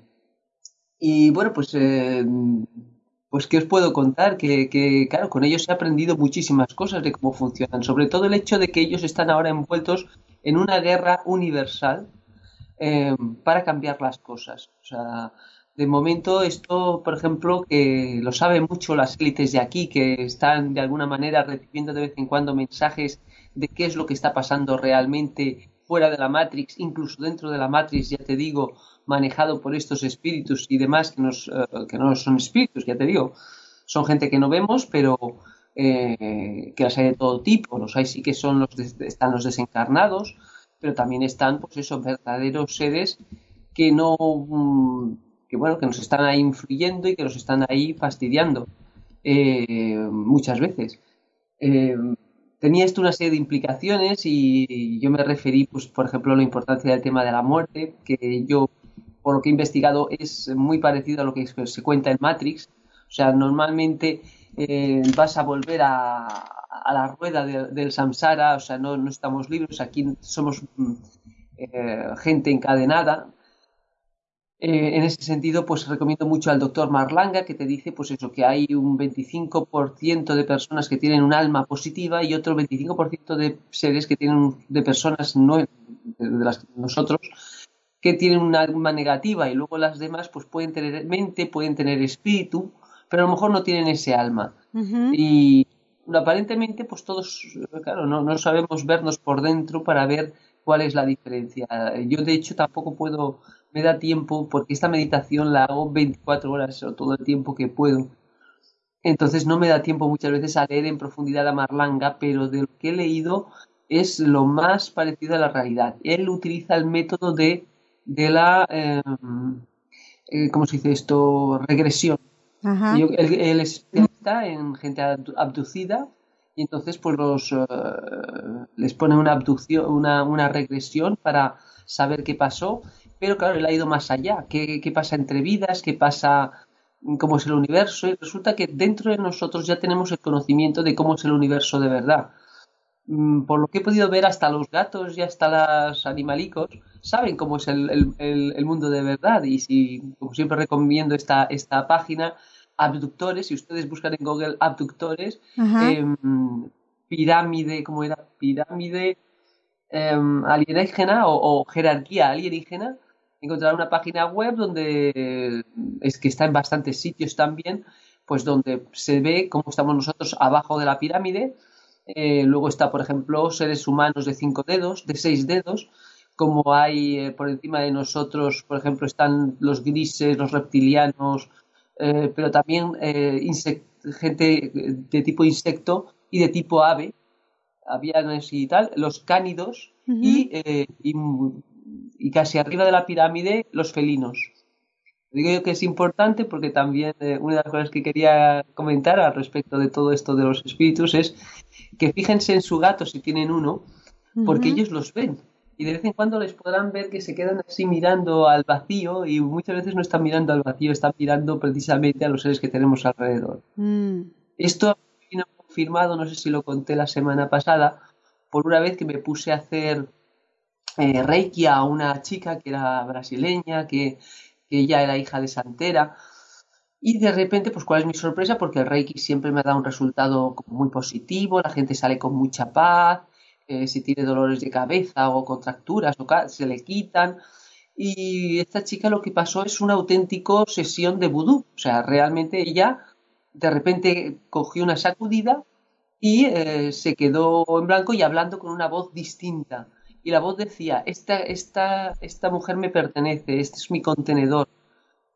y bueno, pues, eh, pues, ¿qué os puedo contar? Que, que, claro, con ellos he aprendido muchísimas cosas de cómo funcionan, sobre todo el hecho de que ellos están ahora envueltos en una guerra universal eh, para cambiar las cosas. O sea, de momento esto, por ejemplo, que lo saben mucho las élites de aquí, que están de alguna manera recibiendo de vez en cuando mensajes de qué es lo que está pasando realmente fuera de la Matrix, incluso dentro de la Matrix, ya te digo, manejado por estos espíritus y demás que, nos, eh, que no son espíritus, ya te digo, son gente que no vemos, pero eh, que las hay de todo tipo. Los hay sí que son los están los desencarnados, pero también están, pues esos verdaderos seres que no, mm, que bueno, que nos están ahí influyendo y que nos están ahí fastidiando eh, muchas veces. Tenía esto una serie de implicaciones y yo me referí, pues, por ejemplo, a la importancia del tema de la muerte, que yo, por lo que he investigado, es muy parecido a lo que se cuenta en Matrix. O sea, normalmente eh, vas a volver a, a la rueda del samsara, o sea, no, no, estamos libres, aquí somos mm, eh, gente encadenada. Eh, en ese sentido, pues recomiendo mucho al doctor Marlanga, que te dice, pues eso, que hay un 25% de personas que tienen un alma positiva y otro 25% de seres que tienen, de personas, no de las nosotros, que tienen un alma negativa y luego las demás, pues pueden tener mente, pueden tener espíritu, pero a lo mejor no tienen ese alma. Uh -huh. Y aparentemente, pues todos, claro, no, no, sabemos vernos por dentro para ver cuál es la diferencia. Yo, de hecho, tampoco puedo, me da tiempo, porque esta meditación la hago 24 horas o todo el tiempo que puedo. Entonces no me da tiempo muchas veces a leer en profundidad a Marlanga, pero de lo que he leído es lo más parecido a la realidad. Él utiliza el método de, de la, eh, eh, ¿cómo se dice esto? Regresión. Ajá. Yo, él, él, es especialista en gente abducida y entonces pues los uh, les pone una abducción, una, una, regresión para saber qué pasó, pero claro, él ha ido más allá, qué, qué pasa entre vidas, qué pasa, cómo es el universo, y resulta que dentro de nosotros ya tenemos el conocimiento de cómo es el universo de verdad. Mm, por lo que he podido ver, hasta los gatos y hasta los animalicos saben cómo es el, el, el mundo de verdad. Y si, como siempre recomiendo esta, esta página, abductores, si ustedes buscan en Google abductores, eh, pirámide, ¿cómo era? Pirámide eh, alienígena o, o, jerarquía alienígena, encontrarán una página web donde es que está en bastantes sitios también, pues donde se ve cómo estamos nosotros abajo de la pirámide. Eh, luego está, por ejemplo, seres humanos de cinco dedos, de seis dedos, como hay eh, por encima de nosotros, por ejemplo, están los grises, los reptilianos, eh, pero también gente de tipo insecto y de tipo ave, avianes y tal, los cánidos uh -huh. y, y, y, casi arriba de la pirámide los felinos. Digo yo que es importante porque también eh, una de las cosas que quería comentar al respecto de todo esto de los espíritus es que fíjense en su gato si tienen uno, porque uh -huh. ellos los ven y de vez en cuando les podrán ver que se quedan así mirando al vacío y muchas veces no están mirando al vacío, están mirando precisamente a los seres que tenemos alrededor. Mm. Esto vino confirmado, no sé si lo conté la semana pasada, por una vez que me puse a hacer eh, reiki a una chica que era brasileña, que, que ella era hija de Santera. Y de repente, pues cuál es mi sorpresa, porque el reiki siempre me ha dado un resultado muy positivo, la gente sale con mucha paz, eh, si tiene dolores de cabeza o contracturas o se le quitan. Y esta chica lo que pasó es una auténtica sesión de vudú. O sea, realmente ella de repente cogió una sacudida y eh, se quedó en blanco y hablando con una voz distinta. Y la voz decía, esta, esta, esta mujer me pertenece, este es mi contenedor.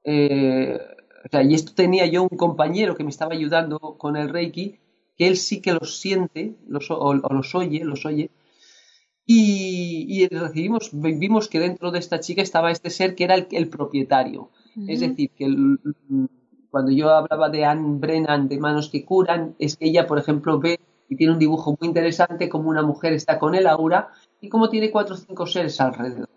Eh, o sea, y esto tenía yo un compañero que me estaba ayudando con el Reiki que él sí que los siente los, o, o, los oye, los oye. Y, y, recibimos, vimos que dentro de esta chica estaba este ser que era el, el propietario. Uh -huh. Es decir, que el, cuando yo hablaba de Anne Brennan, de manos que curan, es que ella, por ejemplo, ve y tiene un dibujo muy interesante como una mujer está con el aura y como tiene cuatro o cinco seres alrededor.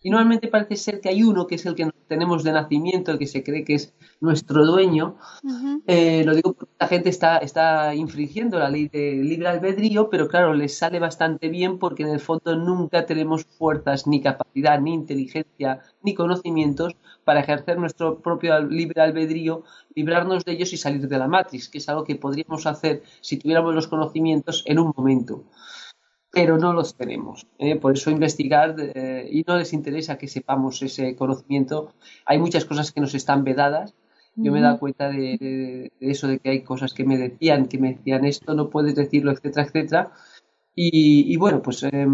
Y normalmente parece ser que hay uno que es el que tenemos de nacimiento, el que se cree que es nuestro dueño. Uh -huh. eh, lo digo porque la gente está, está infringiendo la ley de libre albedrío, pero claro, les sale bastante bien porque en el fondo nunca tenemos fuerzas, ni capacidad, ni inteligencia, ni conocimientos para ejercer nuestro propio libre albedrío, librarnos de ellos y salir de la matriz, que es algo que podríamos hacer si tuviéramos los conocimientos en un momento pero no los tenemos. ¿eh? Por eso investigar eh, y no les interesa que sepamos ese conocimiento. Hay muchas cosas que nos están vedadas. Yo me he dado cuenta de, de, de, eso, de que hay cosas que me decían, que me decían esto, no puedes decirlo, etcétera, etcétera. Y, y bueno, pues eh,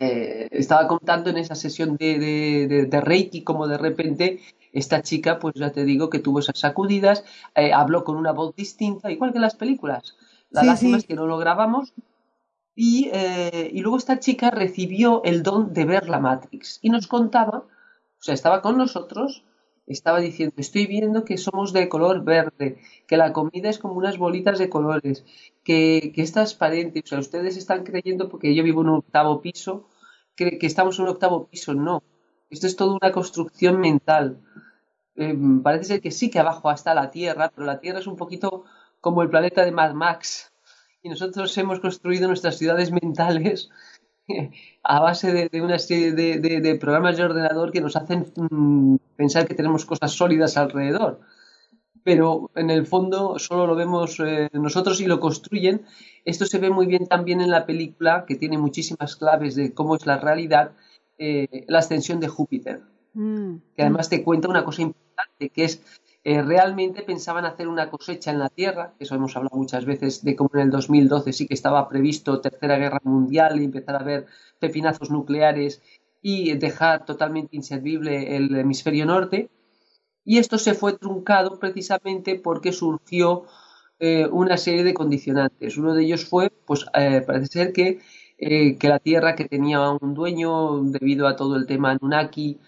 eh, estaba contando en esa sesión de, de, de, Reiki como de repente esta chica, pues ya te digo que tuvo esas sacudidas, habló con una voz distinta, igual que en las películas. La Sí, lástima sí. es que no lo grabamos. Y, eh, y luego esta chica recibió el don de ver la Matrix y nos contaba, o sea, estaba con nosotros, estaba diciendo, estoy viendo que somos de color verde, que la comida es como unas bolitas de colores, que, que es transparente, o sea, ustedes están creyendo, porque yo vivo en un octavo piso, que, que estamos en un octavo piso, no, esto es toda una construcción mental. Eh, parece ser que sí que abajo está la Tierra, pero la Tierra es un poquito como el planeta de Mad Max. Y nosotros hemos construido nuestras ciudades mentales a base de, de una serie de, de- de programas de ordenador que nos hacen mm, pensar que tenemos cosas sólidas alrededor. Pero en el fondo solo lo vemos eh, nosotros y lo construyen. Esto se ve muy bien también en la película, que tiene muchísimas claves de cómo es la realidad, eh, la ascensión de Júpiter Mm. que además te cuenta una cosa importante, que es eh, realmente pensaban hacer una cosecha en la Tierra, eso hemos hablado muchas veces de cómo en el 2012 sí que estaba previsto Tercera Guerra Mundial y empezar a ver pepinazos nucleares y dejar totalmente inservible el hemisferio norte. Y esto se fue truncado precisamente porque surgió eh, una serie de condicionantes. Uno de ellos fue, pues eh, parece ser que, que la Tierra que tenía un dueño debido a todo el tema Anunnaki,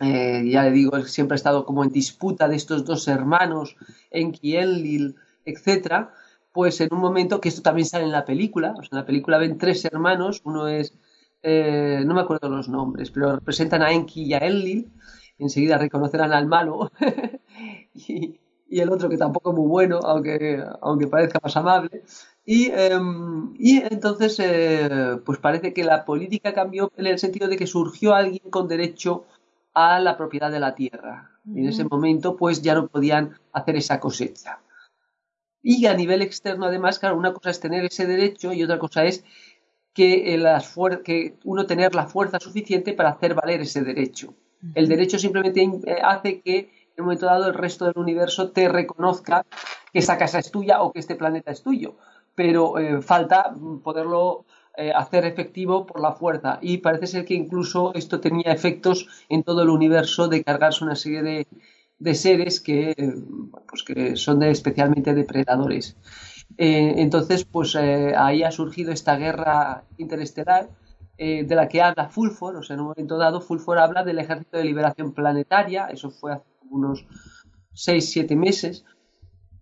eh, ya le digo, siempre ha estado como en disputa de estos dos hermanos, Enki, Enlil, etcétera, pues en un momento que esto también sale en la película, o sea, en la película ven tres hermanos, uno es, eh, no me acuerdo los nombres, pero representan a Enki y a Enlil, enseguida reconocerán al malo, y, y el otro que tampoco es muy bueno, aunque, aunque parezca más amable. Y, em, y entonces, eh, pues parece que la política cambió en el sentido de que surgió alguien con derecho a la propiedad de la tierra. Y en ese momento, pues ya no podían hacer esa cosecha. Y a nivel externo, además, claro, una cosa es tener ese derecho y otra cosa es que, eh, las que uno tener la fuerza suficiente para hacer valer ese derecho. El derecho simplemente eh, hace que en un momento dado el resto del universo te reconozca que esa casa es tuya o que este planeta es tuyo. Pero eh, falta poderlo eh, hacer efectivo por la fuerza. Y parece ser que incluso esto tenía efectos en todo el universo de cargarse una serie de, de seres que, pues que son de- especialmente depredadores. Eh, entonces, pues eh, ahí ha surgido esta guerra interestelar de la que habla Fulford, o sea, en un momento dado Fulford habla del Ejército de Liberación Planetaria, eso fue hace unos 6-7 meses,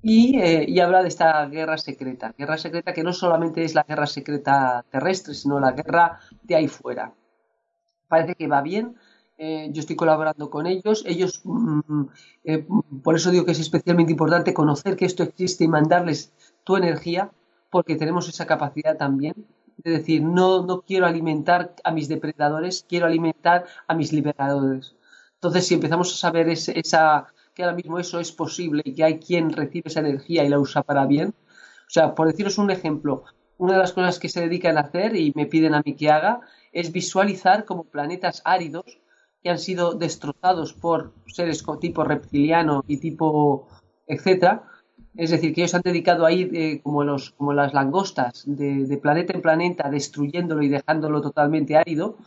y, eh, y habla de esta guerra secreta, guerra secreta que no solamente es la guerra secreta terrestre, sino la guerra de ahí fuera. Parece que va bien, eh, yo estoy colaborando con ellos, ellos, mm, eh, por eso digo que es especialmente importante conocer que esto existe y mandarles tu energía, porque tenemos esa capacidad también de decir, no, no quiero alimentar a mis depredadores, quiero alimentar a mis liberadores. Entonces, si empezamos a saber ese- esa, que ahora mismo eso es posible y que hay quien recibe esa energía y la usa para bien, o sea, por deciros un ejemplo, una de las cosas que se dedican a hacer y me piden a mí que haga es visualizar como planetas áridos que han sido destrozados por seres tipo reptiliano y tipo etcétera. Es decir, que ellos han dedicado a ir eh, como, los, como las langostas de planeta en planeta, destruyéndolo y dejándolo totalmente árido.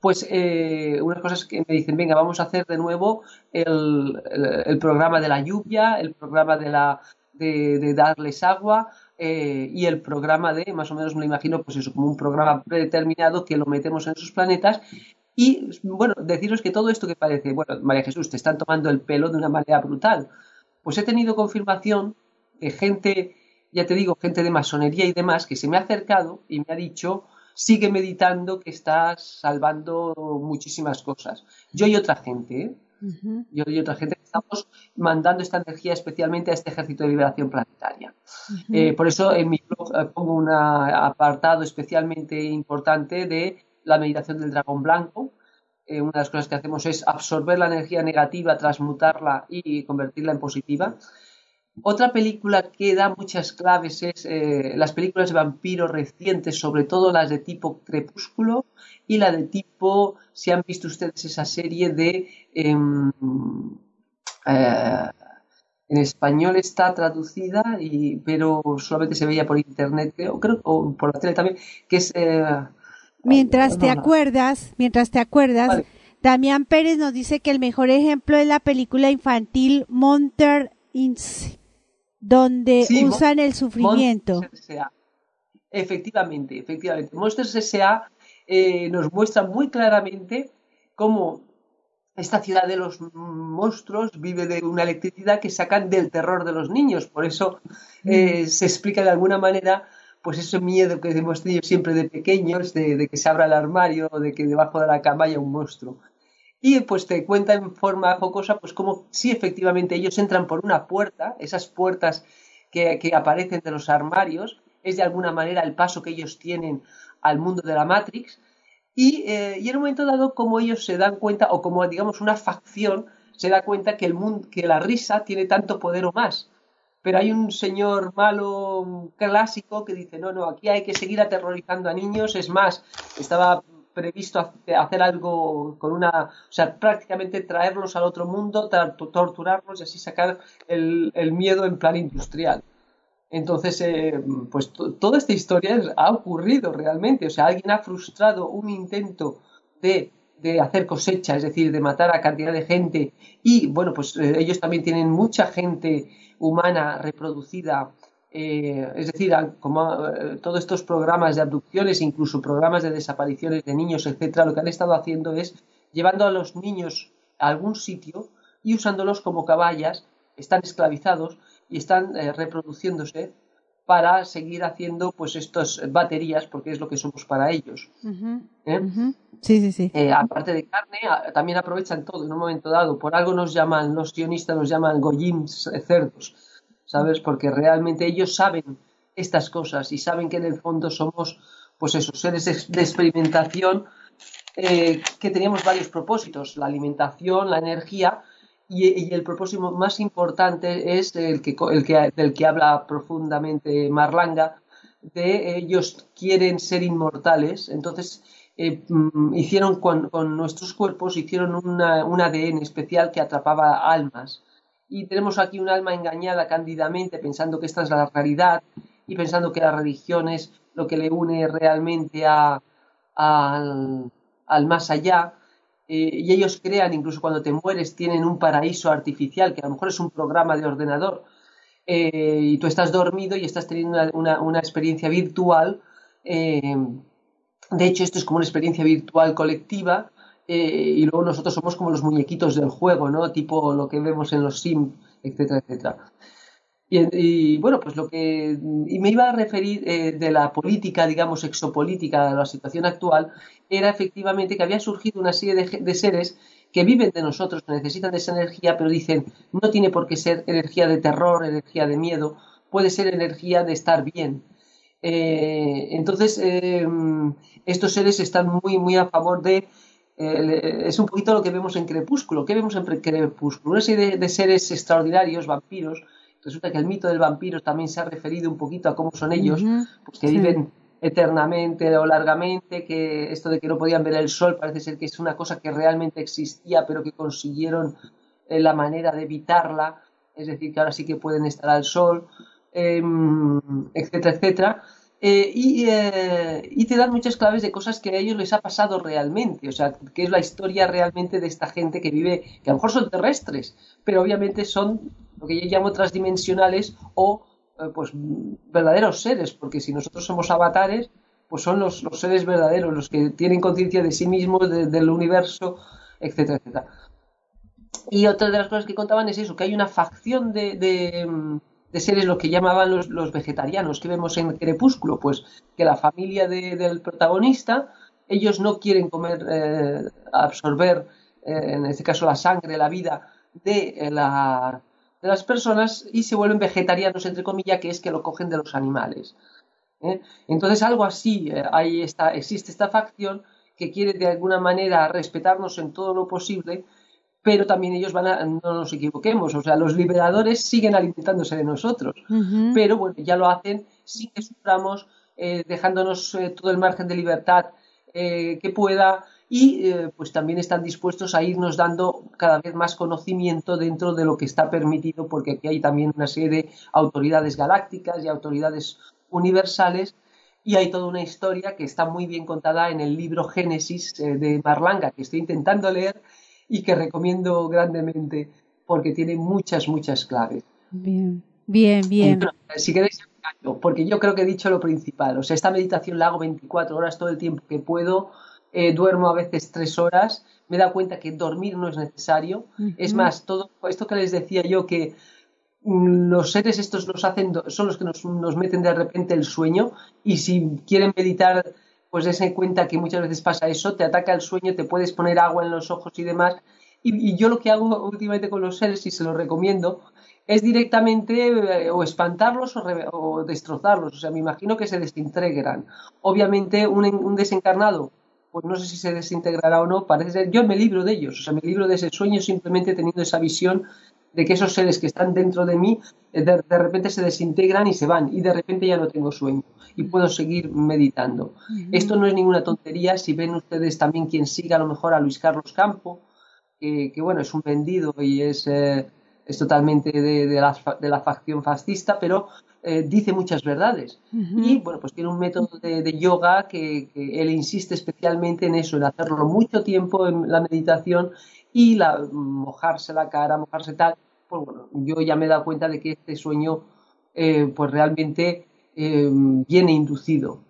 Pues eh, unas cosas que me dicen, venga, vamos a hacer de nuevo el, programa de la lluvia, el programa de, la, de darles agua eh, y el programa de, más o menos me lo imagino, pues eso, como un programa predeterminado que lo metemos en sus planetas y bueno, deciros que todo esto que parece, bueno, María Jesús, te están tomando el pelo de una manera brutal. Pues he tenido confirmación de gente, ya te digo, gente de masonería y demás, que se me ha acercado y me ha dicho, sigue meditando que estás salvando muchísimas cosas. Yo y otra gente, ¿eh? Yo y otra gente estamos mandando esta energía especialmente a este ejército de liberación planetaria. Eh, por eso en mi blog eh, pongo un apartado especialmente importante de la meditación del dragón blanco. Eh, una de las cosas que hacemos es absorber la energía negativa, transmutarla y convertirla en positiva. Otra película que da muchas claves es eh, las películas de vampiros recientes, sobre todo las de tipo crepúsculo y la de tipo, si han visto ustedes esa serie de... em, eh, en español está traducida, y, pero solamente se veía por internet, creo, creo, o por la tele también, que es eh, Mientras te acuerdas, mientras te acuerdas, Damián Pérez nos dice que el mejor ejemplo es la película infantil Monter Inc., donde usan el sufrimiento. Efectivamente, efectivamente. Monsters S.A. Eh, nos muestra muy claramente cómo esta ciudad de los monstruos vive de una electricidad que sacan del terror de los niños. Por eso eh, se explica de alguna manera pues ese miedo que hemos tenido siempre de pequeños, de, que se abra el armario, de que debajo de la cama haya un monstruo. Y pues te cuenta en forma jocosa, pues como si efectivamente ellos entran por una puerta, esas puertas que, aparecen de los armarios, es de alguna manera el paso que ellos tienen al mundo de la Matrix, y, eh, y, en un momento dado como ellos se dan cuenta, o como digamos una facción se da cuenta que, el mundo, que la risa tiene tanto poder o más. Pero hay un señor malo clásico que dice, no, no, aquí hay que seguir aterrorizando a niños, es más, estaba previsto hacer algo con una, o sea, prácticamente traerlos al otro mundo, torturarlos y así sacar el, miedo en plan industrial. Entonces, eh, pues toda esta historia ha ocurrido realmente, o sea, alguien ha frustrado un intento de, hacer cosecha, es decir, de matar a cantidad de gente y, bueno, pues eh, ellos también tienen mucha gente humana reproducida eh, es decir, como eh, todos estos programas de abducciones, incluso programas de desapariciones de niños, etcétera, lo que han estado haciendo es llevando a los niños a algún sitio y usándolos como caballas, están esclavizados y están eh, reproduciéndose para seguir haciendo pues estas baterías porque es lo que somos para ellos. Sí, sí, sí. aparte de carne, también aprovechan todo en un momento dado. Por algo nos llaman, los sionistas nos llaman goyims, cerdos ¿sabes? Porque realmente ellos saben estas cosas y saben que en el fondo somos, pues esos seres de experimentación eh, que teníamos varios propósitos, la alimentación, la energía y, el propósito más importante es el que, el que, del que habla profundamente Marlanga, de ellos quieren ser inmortales, entonces eh, mm, hicieron con, nuestros cuerpos, hicieron un ADN especial que atrapaba almas y tenemos aquí un alma engañada cándidamente pensando que esta es la realidad y pensando que la religión es lo que le une realmente a, al, más allá. Eh, y ellos crean, incluso cuando te mueres, tienen un paraíso artificial, que a lo mejor es un programa de ordenador, eh, y tú estás dormido y estás teniendo una, experiencia virtual. Eh, de hecho, esto es como una experiencia virtual colectiva eh, y luego nosotros somos como los muñequitos del juego, ¿no? Tipo lo que vemos en los Sims, etcétera, etcétera. Y, bueno, pues lo que. Y me iba a referir eh, de la política, digamos, exopolítica de la situación actual, era efectivamente que había surgido una serie de, seres que viven de nosotros, necesitan de esa energía, pero dicen, no tiene por qué ser energía de terror, energía de miedo, puede ser energía de estar bien. Eh, entonces, estos seres están muy, muy a favor de es un poquito lo que vemos en Crepúsculo. ¿Qué vemos en Crepúsculo? Una serie de, seres extraordinarios, vampiros. Resulta que el mito del vampiro también se ha referido un poquito a cómo son ellos, pues que viven eternamente o largamente, que esto de que no podían ver el sol parece ser que es una cosa que realmente existía, pero que consiguieron eh, la manera de evitarla, es decir, que ahora sí que pueden estar al sol, em, etcétera, etcétera. Eh, eh, y, te dan muchas claves de cosas que a ellos les ha pasado realmente, o sea, que es la historia realmente de esta gente que vive, que a lo mejor son terrestres, pero obviamente son lo que yo llamo transdimensionales o eh, pues verdaderos seres, porque si nosotros somos avatares, pues son los, seres verdaderos, los que tienen conciencia de sí mismos, del universo, etcétera, etcétera. Y otra de las cosas que contaban es eso, que hay una facción de de seres lo que llamaban los, vegetarianos que vemos en Crepúsculo, pues que la familia del protagonista, ellos no quieren comer, eh, absorber, eh, en este caso la sangre, la vida de, eh, la, de las personas y se vuelven vegetarianos, entre comillas, que es que lo cogen de los animales. Entonces algo así, ahí está, existe esta facción que quiere de alguna manera respetarnos en todo lo posible, pero también ellos van a, no nos equivoquemos, o sea, los liberadores siguen alimentándose de nosotros, pero bueno, ya lo hacen sin que suframos, eh, dejándonos eh, todo el margen de libertad eh, que pueda y pues también están dispuestos a irnos dando cada vez más conocimiento dentro de lo que está permitido, porque aquí hay también una serie de autoridades galácticas y autoridades universales y hay toda una historia que está muy bien contada en el libro Génesis eh, de Marlanga, que estoy intentando leer y que recomiendo grandemente porque tiene muchas, muchas claves. Bien, bien, bien. si queréis, porque yo creo que he dicho lo principal. O sea, esta meditación la hago 24 horas todo el tiempo que puedo. Eh, duermo a veces tres horas. Me he dado cuenta que dormir no es necesario. Es más, todo esto que les decía yo que mm, los seres estos los hacen, son los que nos, nos, meten de repente el sueño y si quieren meditar, pues dense cuenta que muchas veces pasa eso, te ataca el sueño, te puedes poner agua en los ojos y demás. Y, y yo lo que hago últimamente con los seres, y se los recomiendo, es directamente eh, o espantarlos o, o, destrozarlos. O sea, me imagino que se desintegran. Obviamente, un, un, desencarnado, pues no sé si se desintegrará o no, parece ser. Yo me libro de ellos, o sea, me libro de ese sueño simplemente teniendo esa visión de que esos seres que están dentro de mí de, de repente se desintegran y se van, y de repente ya no tengo sueño y puedo seguir meditando. Uh -huh. Esto no es ninguna tontería. Si ven ustedes también quien siga a lo mejor a Luis Carlos Campo, que, que bueno, es un vendido y es. Eh, es totalmente de, de, la, de, la, facción fascista, pero eh, dice muchas verdades. Uh -huh. Y bueno, pues tiene un método de, de yoga que, que, él insiste especialmente en eso, en hacerlo mucho tiempo en la meditación y la, mojarse la cara, mojarse tal. Pues bueno, yo ya me he dado cuenta de que este sueño, eh, pues realmente eh, viene inducido.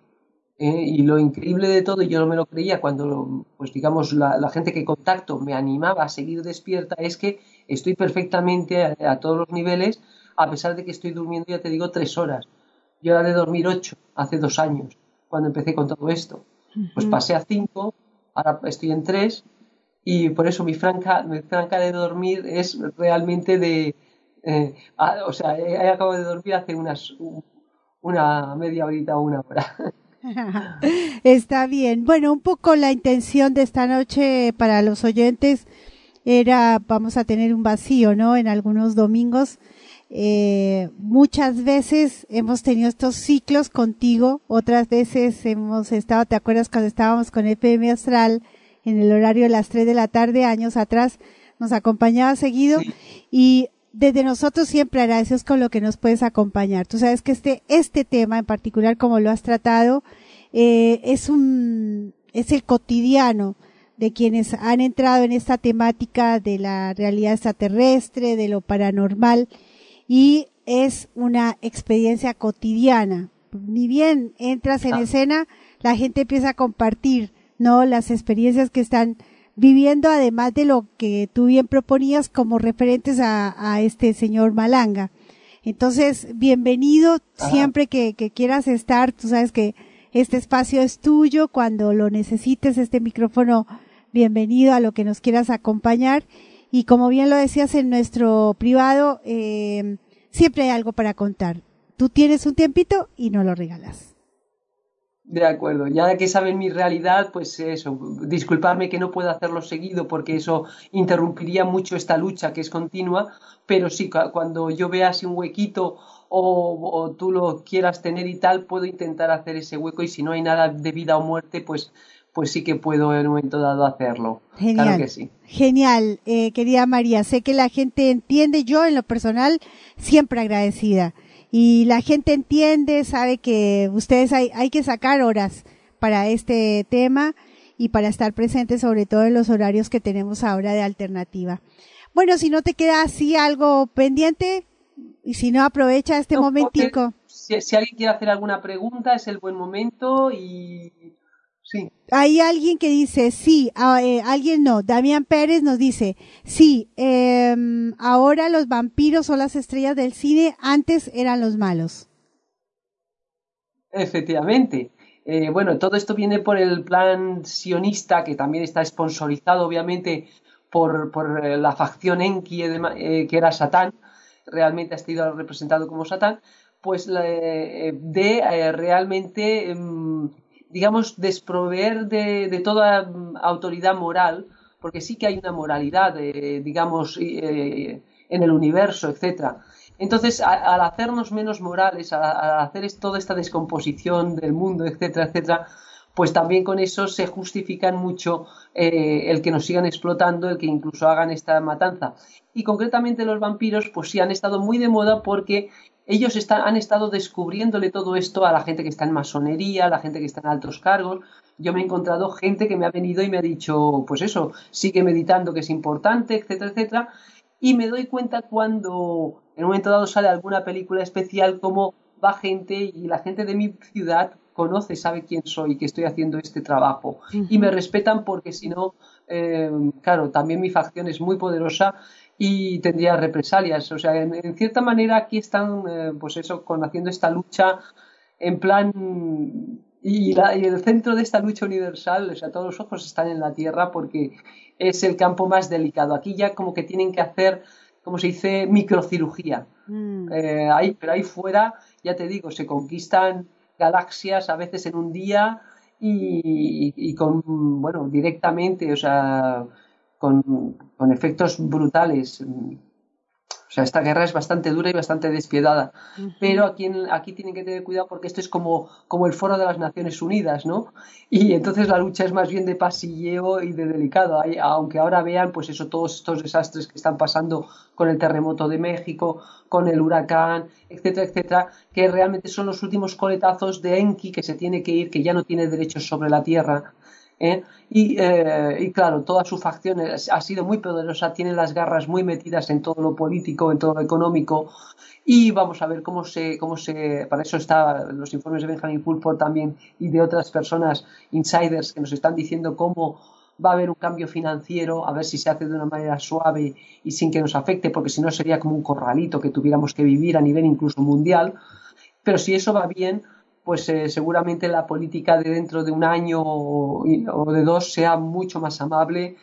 ¿eh? y lo increíble de todo, yo no me lo creía cuando, pues digamos, la, la, gente que contacto me animaba a seguir despierta, es que estoy perfectamente a, a, todos los niveles, a pesar de que estoy durmiendo, ya te digo, tres horas. Yo era de dormir ocho hace dos años, cuando empecé con todo esto. Pues pasé a cinco, ahora estoy en tres, y por eso mi franca, mi franca de dormir es realmente de... Eh, a, o sea, he, he acabo de dormir hace unas, una media horita o una hora. Está bien. Bueno, un poco la intención de esta noche para los oyentes era, vamos a tener un vacío, ¿no? En algunos domingos. Eh, muchas veces hemos tenido estos ciclos contigo, otras veces hemos estado, ¿te acuerdas cuando estábamos con FM Astral en el horario de las 3 de la tarde, años atrás? Nos acompañaba seguido sí. y desde nosotros siempre agradecidos con lo que nos puedes acompañar. Tú sabes que este, este tema en particular, como lo has tratado, eh, es un, es el cotidiano de quienes han entrado en esta temática de la realidad extraterrestre, de lo paranormal, y es una experiencia cotidiana. Ni bien entras en ah. escena, la gente empieza a compartir, ¿no? Las experiencias que están viviendo además de lo que tú bien proponías como referentes a, a este señor Malanga. Entonces, bienvenido Ajá. siempre que, que, quieras estar, tú sabes que este espacio es tuyo, cuando lo necesites, este micrófono, bienvenido a lo que nos quieras acompañar. Y como bien lo decías en nuestro privado, eh, siempre hay algo para contar. Tú tienes un tiempito y no lo regalas. De acuerdo, ya que saben mi realidad, pues eso, disculparme que no pueda hacerlo seguido porque eso interrumpiría mucho esta lucha que es continua, pero sí, cuando yo vea así un huequito o, o, tú lo quieras tener y tal, puedo intentar hacer ese hueco y si no hay nada de vida o muerte, pues, pues sí que puedo en un momento dado hacerlo. Genial. Claro que sí. Genial, eh, querida María, sé que la gente entiende, yo en lo personal siempre agradecida y la gente entiende, sabe que ustedes hay, hay que sacar horas para este tema y para estar presentes sobre todo en los horarios que tenemos ahora de alternativa. Bueno, si no te queda así algo pendiente y si no aprovecha este no, momentico. Si, si, alguien quiere hacer alguna pregunta es el buen momento y Sí. Hay alguien que dice, sí, eh, alguien no. Damián Pérez nos dice, sí, eh, ahora los vampiros son las estrellas del cine, antes eran los malos. Efectivamente. Eh, bueno, todo esto viene por el plan sionista, que también está sponsorizado, obviamente, por, por la facción Enki, eh, que era Satán, realmente ha sido representado como Satán, pues de eh, realmente em, digamos, desproveer de, de, toda autoridad moral, porque sí que hay una moralidad, eh, digamos, eh, en el universo, etc. Entonces, al hacernos menos morales, al hacer toda esta descomposición del mundo, etcétera, etcétera, pues también con eso se justifican mucho eh, el que nos sigan explotando, el que incluso hagan esta matanza. Y concretamente los vampiros, pues sí han estado muy de moda porque ellos han estado descubriéndole todo esto a la gente que está en masonería, a la gente que está en altos cargos. Yo me he encontrado gente que me ha venido y me ha dicho, pues eso, sigue meditando que es importante, etcétera, etcétera. Y me doy cuenta cuando en un momento dado sale alguna película especial como va gente y la gente de mi ciudad conoce, sabe quién soy, que estoy haciendo este trabajo y me respetan porque si no, eh, claro, también mi facción es muy poderosa y tendría represalias. O sea, en, cierta manera aquí están, eh, pues eso, con haciendo esta lucha en plan y, y, el centro de esta lucha universal, o sea, todos los ojos están en la tierra porque es el campo más delicado. Aquí ya como que tienen que hacer, como se dice, microcirugía. Mm. Eh, ahí, pero ahí fuera, ya te digo, se conquistan galaxias a veces en un día y, con, bueno, directamente, o sea, con, con efectos brutales. O sea, esta guerra es bastante dura y bastante despiadada. Pero aquí, aquí tienen que tener cuidado porque esto es como, como el foro de las Naciones Unidas, ¿no? Y entonces la lucha es más bien de pasilleo y de delicado. aunque ahora vean, pues eso, todos estos desastres que están pasando con el terremoto de México, con el huracán, etcétera, etcétera, que realmente son los últimos coletazos de Enki que se tiene que ir, que ya no tiene derechos sobre la tierra ¿eh? Eh, y, claro, toda su facción ha sido muy poderosa, tiene las garras muy metidas en todo lo político, en todo lo económico. Y vamos a ver cómo se, cómo se, para eso están los informes de Benjamin Fulford también y de otras personas, insiders, que nos están diciendo cómo va a haber un cambio financiero, a ver si se hace de una manera suave y sin que nos afecte, porque si no sería como un corralito que tuviéramos que vivir a nivel incluso mundial. Pero si eso va bien, pues eh, seguramente la política de dentro de un año o, de dos sea mucho más amable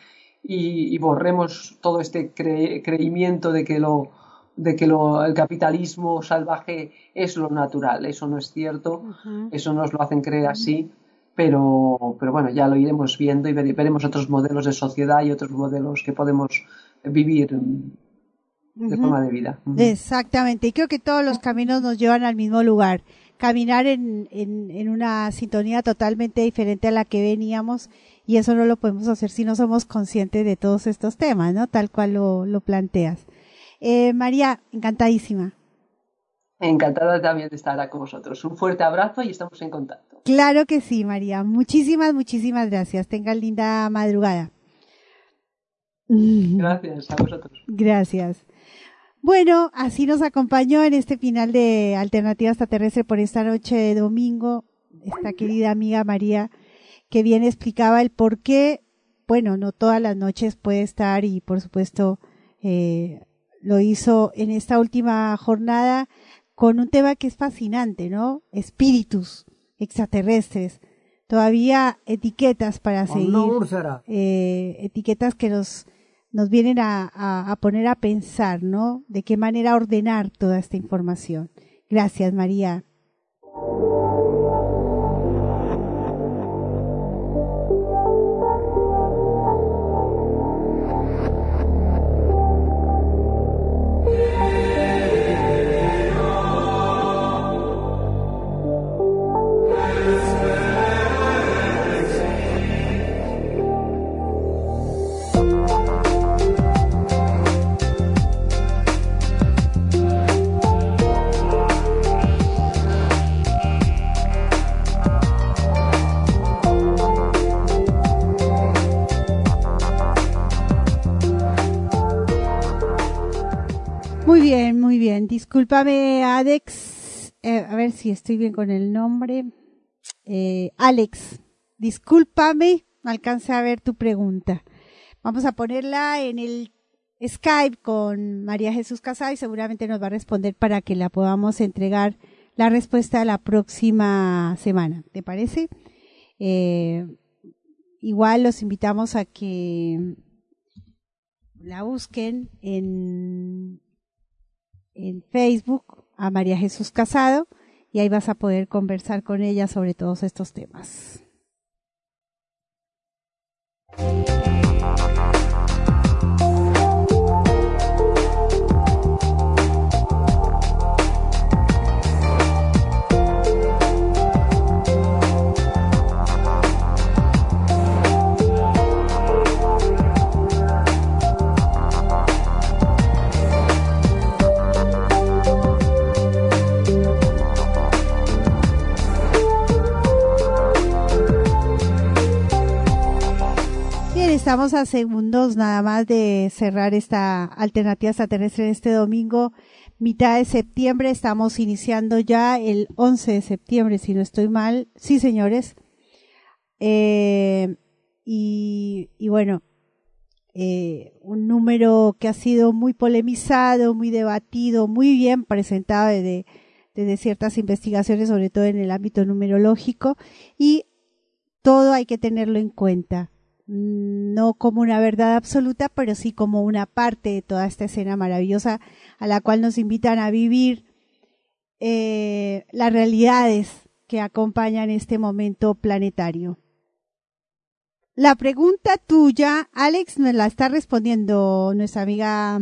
y, borremos todo este creimiento de que lo de que lo, el capitalismo salvaje es lo natural. Eso no es cierto, eso nos lo hacen creer así, pero, pero bueno, ya lo iremos viendo y veremos otros modelos de sociedad y otros modelos que podemos vivir de forma de vida. Exactamente, y creo que todos los caminos nos llevan al mismo lugar caminar en, en, una sintonía totalmente diferente a la que veníamos y eso no lo podemos hacer si no somos conscientes de todos estos temas, ¿no? Tal cual lo, lo planteas. Eh, María, encantadísima. Encantada también de estar con vosotros. Un fuerte abrazo y estamos en contacto. Claro que sí, María. Muchísimas, muchísimas gracias. Tengan linda madrugada. Gracias a vosotros. Gracias. Bueno, así nos acompañó en este final de Alternativa Extraterrestre por esta noche de domingo esta querida amiga María, que bien explicaba el por qué, bueno, no todas las noches puede estar y por supuesto eh, lo hizo en esta última jornada con un tema que es fascinante, ¿no? Espíritus extraterrestres. Todavía etiquetas para seguir. Eh, etiquetas que nos nos vienen a, a, poner a pensar, ¿no? De qué manera ordenar toda esta información. Gracias, María. Discúlpame, Alex. Eh, a ver si estoy bien con el nombre. Eh, Alex, discúlpame, no alcancé a ver tu pregunta. Vamos a ponerla en el Skype con María Jesús Casado y seguramente nos va a responder para que la podamos entregar la respuesta la próxima semana. ¿Te parece? Eh, igual los invitamos a que la busquen en en Facebook a María Jesús Casado y ahí vas a poder conversar con ella sobre todos estos temas. Estamos a segundos nada más de cerrar esta alternativa extraterrestre este domingo, mitad de septiembre. Estamos iniciando ya el 11 de septiembre, si no estoy mal. Sí, señores. Eh, y, y, bueno, eh, un número que ha sido muy polemizado, muy debatido, muy bien presentado desde, desde ciertas investigaciones, sobre todo en el ámbito numerológico. Y todo hay que tenerlo en cuenta no como una verdad absoluta, pero sí como una parte de toda esta escena maravillosa a la cual nos invitan a vivir eh, las realidades que acompañan este momento planetario. La pregunta tuya, Alex, nos la está respondiendo nuestra amiga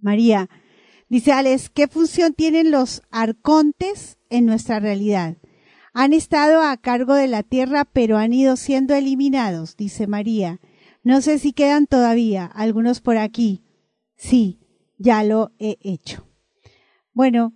María. Dice Alex, ¿qué función tienen los arcontes en nuestra realidad? Han estado a cargo de la tierra, pero han ido siendo eliminados, dice María. No sé si quedan todavía algunos por aquí. Sí, ya lo he hecho. Bueno,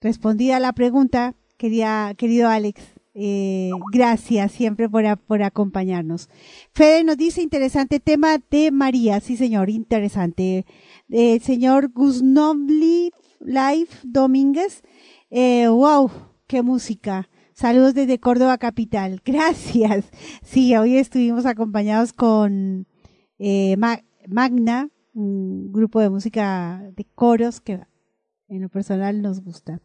respondida la pregunta, quería, querido Alex, eh, gracias siempre por, por, acompañarnos. Fede nos dice interesante tema de María, sí señor, interesante. El señor Guznomli Life Domínguez, eh, wow, qué música. Saludos desde Córdoba Capital. Gracias. Sí, hoy estuvimos acompañados con eh, Magna, un grupo de música de coros que en lo personal nos gusta.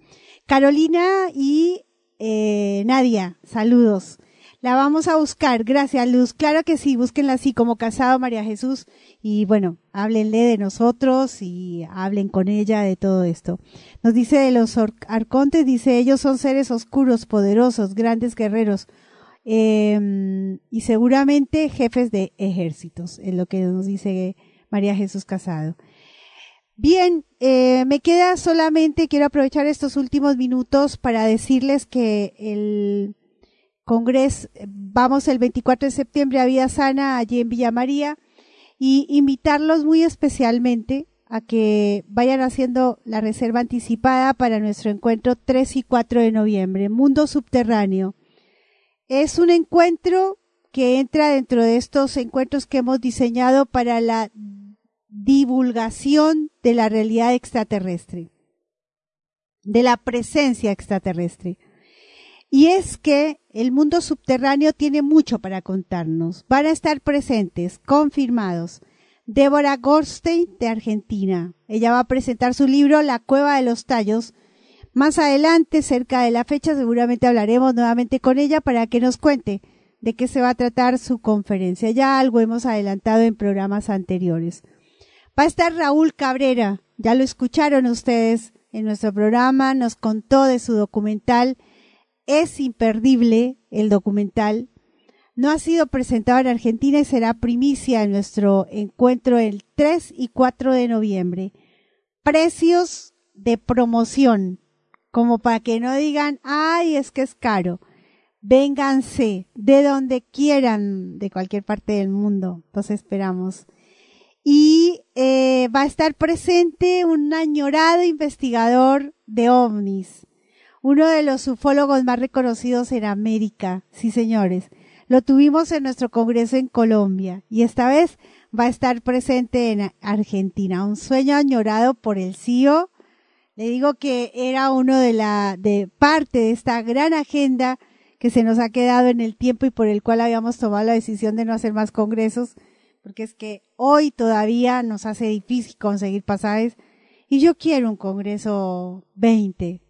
Carolina y eh, Nadia, saludos. La vamos a buscar. Gracias, Luz. Claro que sí, búsquenla así como casado María Jesús. Y bueno, háblenle de nosotros y hablen con ella de todo esto. Nos dice de los arcontes, dice, ellos son seres oscuros, poderosos, grandes guerreros. Eh, y seguramente jefes de ejércitos, es lo que nos dice María Jesús Casado. Bien, eh, me queda solamente, quiero aprovechar estos últimos minutos para decirles que el Congreso, vamos el 24 de septiembre a Vida Sana, allí en Villa María, y invitarlos muy especialmente a que vayan haciendo la reserva anticipada para nuestro encuentro 3 y 4 de noviembre, Mundo Subterráneo. Es un encuentro que entra dentro de estos encuentros que hemos diseñado para la divulgación de la realidad extraterrestre, de la presencia extraterrestre. Y es que el mundo subterráneo tiene mucho para contarnos. Van a estar presentes, confirmados. Débora Goldstein de Argentina. Ella va a presentar su libro La Cueva de los Tallos. Más adelante, cerca de la fecha, seguramente hablaremos nuevamente con ella para que nos cuente de qué se va a tratar su conferencia. Ya algo hemos adelantado en programas anteriores. Va a estar Raúl Cabrera. Ya lo escucharon ustedes en nuestro programa. Nos contó de su documental es imperdible el documental. No ha sido presentado en Argentina y será primicia en nuestro encuentro el 3 y 4 de noviembre. Precios de promoción, como para que no digan, ay, es que es caro. Vénganse de donde quieran, de cualquier parte del mundo. Los esperamos. Y eh, va a estar presente un añorado investigador de ovnis uno de los ufólogos más reconocidos en América. Sí, señores. Lo tuvimos en nuestro congreso en Colombia y esta vez va a estar presente en Argentina. Un sueño añorado por el CIO. Le digo que era uno de la, de parte de esta gran agenda que se nos ha quedado en el tiempo y por el cual habíamos tomado la decisión de no hacer más congresos, porque es que hoy todavía nos hace difícil conseguir pasajes y yo quiero un congreso 20,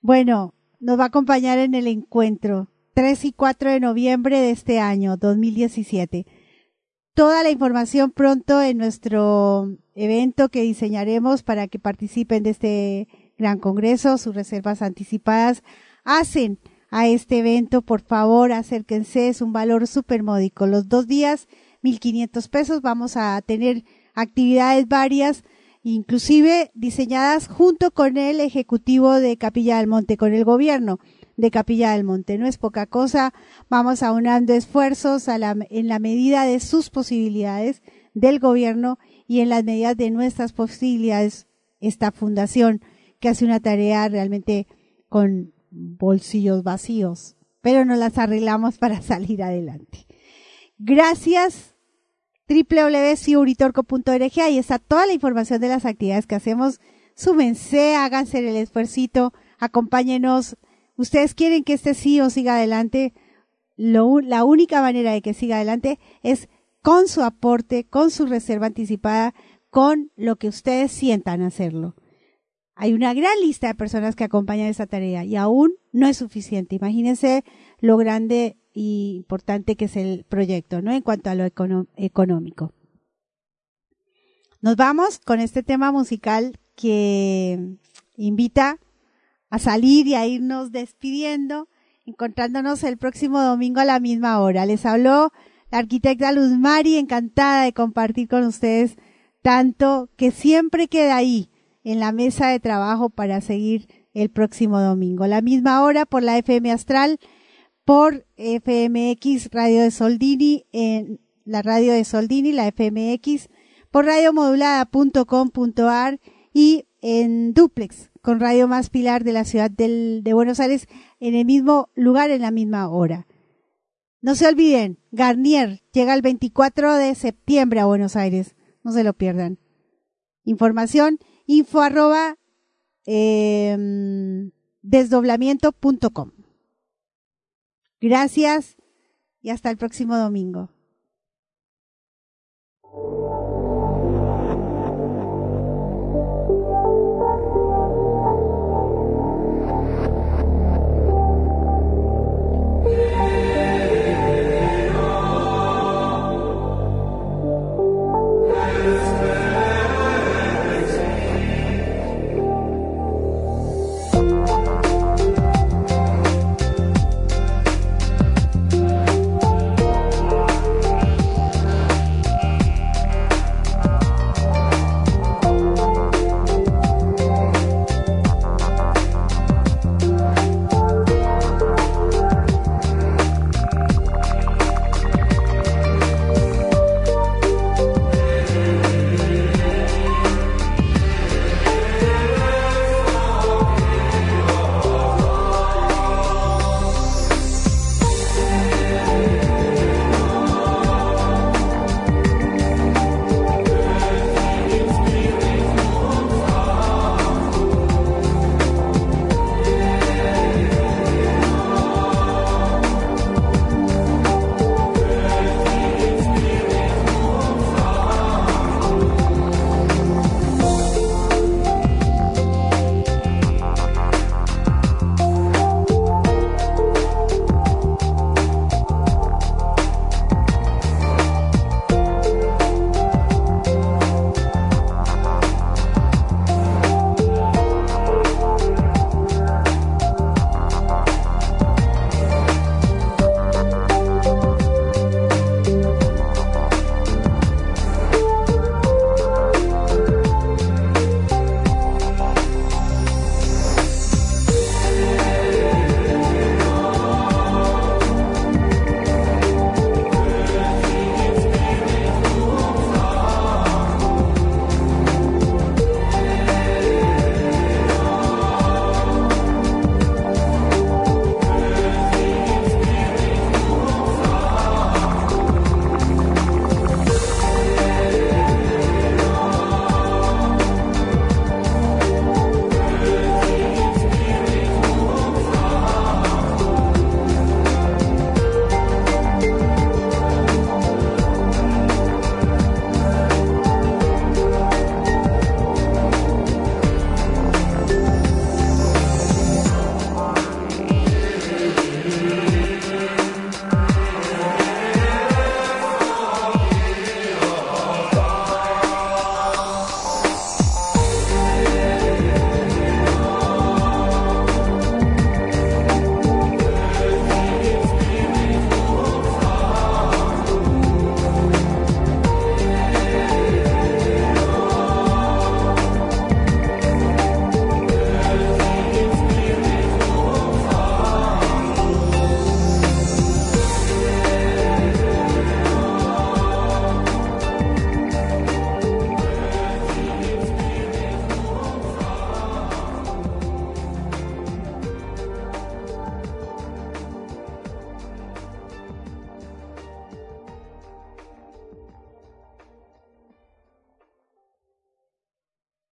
bueno, nos va a acompañar en el encuentro 3 y 4 de noviembre de este año 2017. Toda la información pronto en nuestro evento que diseñaremos para que participen de este gran congreso, sus reservas anticipadas hacen a este evento, por favor, acérquense, es un valor súper módico. Los dos días, 1.500 pesos, vamos a tener actividades varias inclusive diseñadas junto con el Ejecutivo de Capilla del Monte, con el gobierno de Capilla del Monte. No es poca cosa, vamos aunando esfuerzos a la, en la medida de sus posibilidades del gobierno y en las medidas de nuestras posibilidades esta fundación que hace una tarea realmente con bolsillos vacíos, pero nos las arreglamos para salir adelante. Gracias www.ciuritorco.org. Ahí está toda la información de las actividades que hacemos. Súmense, háganse el esfuerzo, acompáñenos. Ustedes quieren que este CEO siga adelante. La única manera de que siga adelante es con su aporte, con su reserva anticipada, con lo que ustedes sientan hacerlo. Hay una gran lista de personas que acompañan esta tarea y aún no es suficiente. Imagínense lo grande y importante que es el proyecto, ¿no? En cuanto a lo económico. Nos vamos con este tema musical que invita a salir y a irnos despidiendo, encontrándonos el próximo domingo a la misma hora. Les habló la arquitecta Luz Mari, encantada de compartir con ustedes tanto que siempre queda ahí en la mesa de trabajo para seguir el próximo domingo. La misma hora por la FM Astral por FMX Radio de Soldini, en la radio de Soldini, la FMX, por radiomodulada.com.ar y en duplex con Radio Más Pilar de la ciudad de Buenos Aires en el mismo lugar, en la misma hora. No se olviden, Garnier llega el 24 de septiembre a Buenos Aires. No se lo pierdan. Información info arroba eh, desdoblamiento.com. Gracias y hasta el próximo domingo.